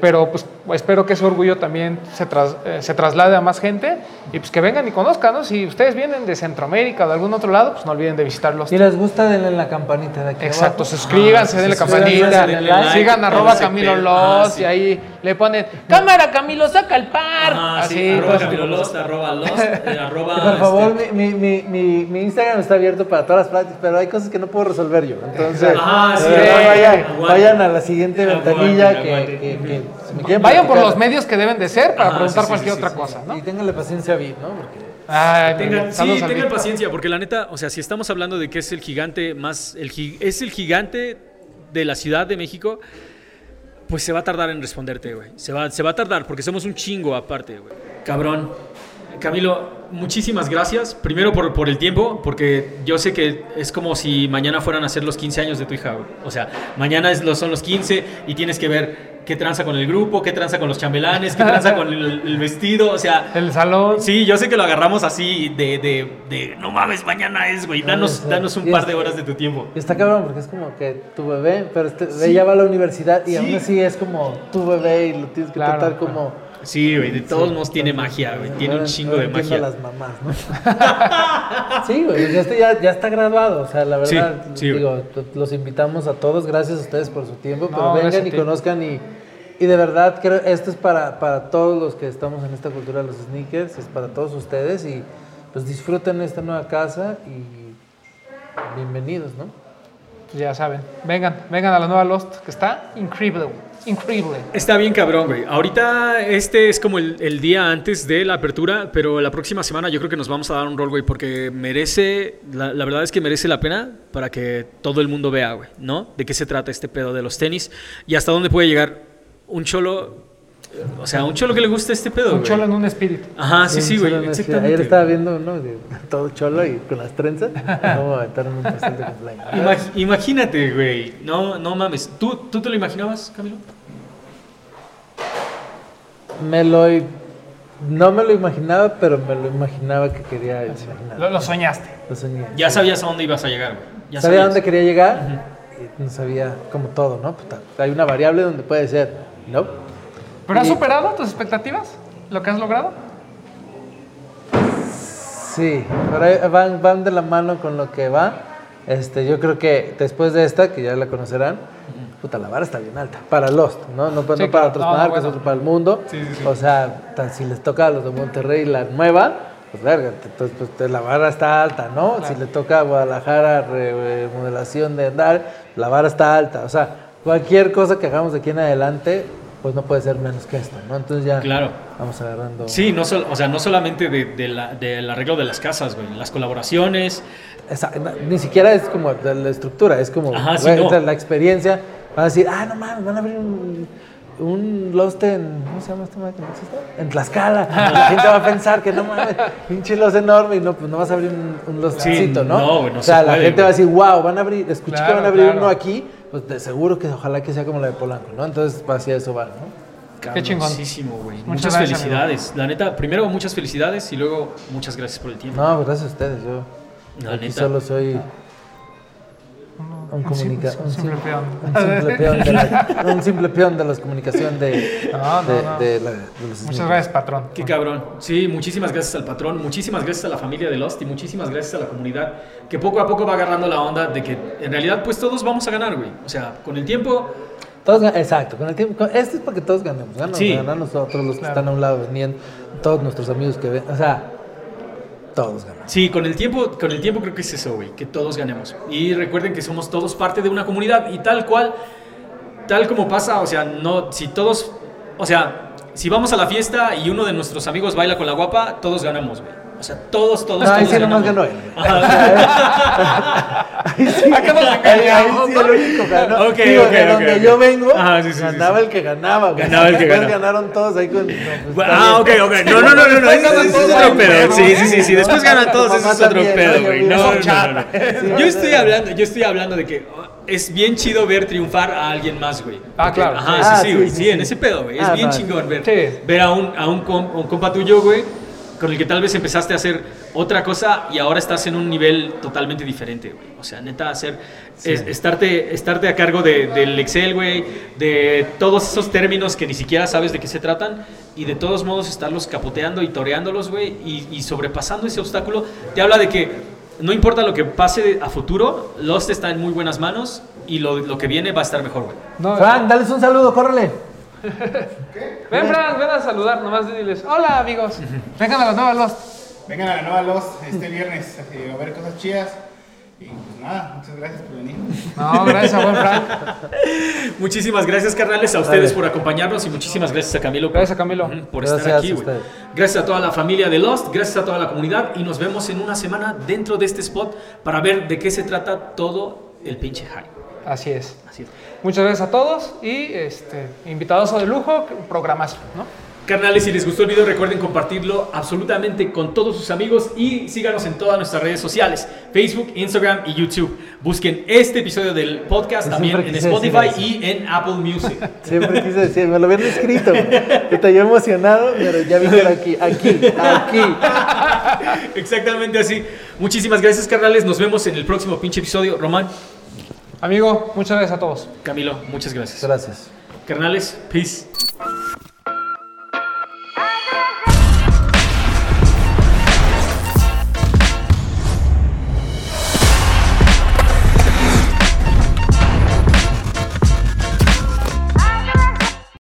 Pero pues espero que ese orgullo también se, tras- eh, se traslade a más gente y pues que vengan y conozcan, ¿no? Si ustedes vienen de Centroamérica o de algún otro lado, pues no olviden de visitarlos. Si les gusta, denle en la campanita de aquí Exacto, abajo. suscríbanse, denle suscríbanse, campanita, denle like, sigan arroba Camilo. Los Ah, sí. y ahí le ponen cámara Camilo, saca el par. Ah, Así, sí, arroba Camilo Lost, arroba Lost, eh, arroba, por favor, este, mi, mi, mi, mi, mi Instagram está abierto para todas las prácticas, pero hay cosas que no puedo resolver yo. Entonces, Ah, sí, vayan, vayan a la siguiente ventanilla que, si Vayan por los medios que deben de ser para preguntar sí, cualquier sí, otra sí, cosa, ¿no? Y ténganle paciencia a Vid, ¿no? Porque Ay, Tengan, sí, tengan paciencia, porque la neta, o sea, si estamos hablando de que es el gigante más, el, es el gigante de la Ciudad de México, pues se va a tardar en responderte, güey. Se va, se va a tardar, porque somos un chingo aparte, güey. Cabrón. Camilo, muchísimas gracias. Primero por, por el tiempo, porque yo sé que es como si mañana fueran a ser los 15 años de tu hija. O sea, mañana es, son los 15 y tienes que ver qué tranza con el grupo, qué tranza con los chambelanes, qué tranza con el, el vestido, o sea... El salón. Sí, yo sé que lo agarramos así de, de, de no mames, mañana es, güey. Danos, sí. danos un par de horas de tu tiempo. está cabrón, porque es como que tu bebé, pero este ya va a la universidad y aún así es como tu bebé y lo tienes que Claro, tratar claro. Sí, güey, de todos modos tiene magia, güey. Tiene un chingo de magia. a las mamás, ¿no? sí, güey, ya está, ya, ya está graduado. O sea, la Sí, verdad, sí, güey. digo, los invitamos a todos. Gracias a ustedes por su tiempo. No, Pero vengan y conozcan y, y de verdad, creo esto es para, para todos los que estamos en esta cultura de los sneakers. Es para todos ustedes y pues disfruten esta nueva casa y bienvenidos, ¿no? Pues ya saben. Vengan, vengan a la nueva Lost, que está increíble. Increíble. Está bien cabrón, güey. Ahorita este es como el, día antes de la apertura, pero la próxima semana yo creo que nos vamos a dar un rol, güey, porque merece, la verdad es que merece la pena para que todo el mundo vea, güey, ¿no? De qué se trata este pedo de los tenis y hasta dónde puede llegar un cholo, o sea, un cholo que le guste este pedo, Un güey. cholo en un espíritu. Ajá, sí, sí, güey, exactamente. Ayer estaba viendo uno de todo cholo y con las trenzas. Vamos a aventar un pastel de cumpleaños. Imag- imagínate, güey. No, no mames. ¿Tú, ¿Tú te lo imaginabas, Camilo? Me lo. i- No me lo imaginaba, pero me lo imaginaba que quería imaginar. Lo, lo soñaste. Lo soñé. Ya sabías a dónde ibas a llegar, güey. Ya sabía sabías. dónde quería llegar y no sabía como todo, ¿no? Puta, hay una variable donde puede ser, ¿no? ¿Pero has superado tus expectativas? ¿Lo que has logrado? Sí, pero van, van de la mano con lo que va. Este, yo creo que después de esta, que ya la conocerán, puta, la vara está bien alta. Para Lost, ¿no? No, Sí, no para otras No, marcas, bueno. otro para el mundo. Sí, sí, sí. O sea, ta- si les toca a los de Monterrey la nueva, pues verga, entonces pues, te- la vara está alta, ¿no? Claro. Si le toca a Guadalajara re- remodelación de andar, la vara está alta. O sea, cualquier cosa que hagamos de aquí en adelante, pues no puede ser menos que esto, ¿no? Entonces ya Claro. vamos agarrando... Sí, no o sea, no solamente de, de la- del arreglo de las casas, güey. Las colaboraciones. Esa- ni siquiera es como de la estructura, es como Ajá, sí, güey, no. o sea, la experiencia. Van a decir, ah, no mames, van a abrir un, un Lost en. ¿Cómo se llama esta máquina? ¿No existe? En Tlaxcala. La gente va a pensar que no mames, pinche Lost enorme y no, pues no vas a abrir un, un Lostcito, ¿no? no, güey, no o sea, se la puede, gente güey. va a decir, wow, van a abrir, escuché que van a abrir claro. uno aquí, pues de seguro que ojalá que sea como la de Polanco, ¿no? Entonces, hacia eso va, ¿no? Qué chingón. Muchísimo, güey. Muchas Muchas, gracias, felicidades. La neta, primero muchas felicidades y luego muchas gracias por el tiempo. No, pues gracias a ustedes, yo. La aquí neta. solo soy. Un, comunica simple sim- peón. un simple peón de la, comunicación de, No, no, de, no. de la- de los Muchas gracias, patrón. Qué cabrón. Sí, muchísimas gracias al patrón, muchísimas gracias a la familia de Lost y muchísimas gracias a la comunidad que poco a poco va agarrando la onda de que en realidad pues todos vamos a ganar, güey. O sea, con el tiempo Todos exacto, con el tiempo. con- esto es para que todos ganemos. Ganamos, Sí. ganar nosotros, los que Claro. están a un lado vendiendo, todos nuestros amigos que ven. O sea, todos ganan. Sí, con el tiempo, con el tiempo creo que es eso, güey, que todos ganemos. Y recuerden que somos todos parte de una comunidad y tal cual, tal como pasa, o sea, no, si todos, o sea, si vamos a la fiesta y uno de nuestros amigos baila con la guapa, todos ganamos, güey. O sea, todos, todos, No, ahí todos sí nomás ganó él. Ahí sí, Acá nos ahí, ahí sí el único ganó. Ok, Digo, ok, de ok, donde yo vengo, Ajá, sí, sí, ganaba sí. el que ganaba. güey. Ganaba el que Después ganaba. ganaron todos ahí con. no, pues, Ah, ok, bien. ok. No, no, no, no, no. Ese es todos, otro pedo. ¿no? Sí, sí, sí, sí. Después ganan todos, mamá es otro pedo, ¿no? güey. No, no, eso no, Yo estoy hablando, yo estoy hablando de que oh, es bien chido ver triunfar a alguien más, güey. Ah, Porque- claro. Ajá, Ah, sí, sí, sí, güey. sí, Sí, sí. en ese pedo, güey. Es Ah, bien no. chingón ver, Sí. ver a un, a un, com- un compa tuyo, güey, con el que tal vez empezaste a hacer otra cosa y ahora estás en un nivel totalmente diferente, güey. O sea, neta, hacer, es- estarte, estarte a cargo de- del Excel, güey, de todos esos términos que ni siquiera sabes de qué se tratan y de todos modos estarlos capoteando y toreándolos, güey, y, y sobrepasando ese obstáculo, te habla de que no importa lo que pase a futuro, Lost está en muy buenas manos y lo, lo que viene va a estar mejor, güey. No, Frank, dales un saludo, córrele. Ven, Fran, ven a saludar, nomás diles, hola amigos, vengan a la nueva Lost. Vengan a la nueva Los este viernes eh, a ver cosas chidas. Y pues nada, muchas gracias por venir. No, gracias a buen Frank. Muchísimas gracias, carnales, a ustedes Dale. por acompañarnos y muchísimas gracias a Camilo. por- Gracias a Camilo. Por Gracias estar aquí, güey. Gracias a toda la familia de Lost, gracias a toda la comunidad y nos vemos en una semana dentro de este spot para ver de qué se trata todo el pinche hype. Así es. Así es. Muchas gracias a todos y este, invitados de lujo, programazo, ¿no? Carnales, si les gustó el video, recuerden compartirlo absolutamente con todos sus amigos y síganos en todas nuestras redes sociales, Facebook, Instagram y YouTube. Busquen este episodio del podcast Yo también en Spotify y en Apple Music. Siempre quise decir, me lo habían escrito. Estoy emocionado, pero ya vine aquí, aquí, aquí. Exactamente así. Muchísimas gracias, carnales. Nos vemos en el próximo pinche episodio. Román, Amigo, muchas gracias a todos. Camilo, muchas gracias. Gracias. Carnales, peace.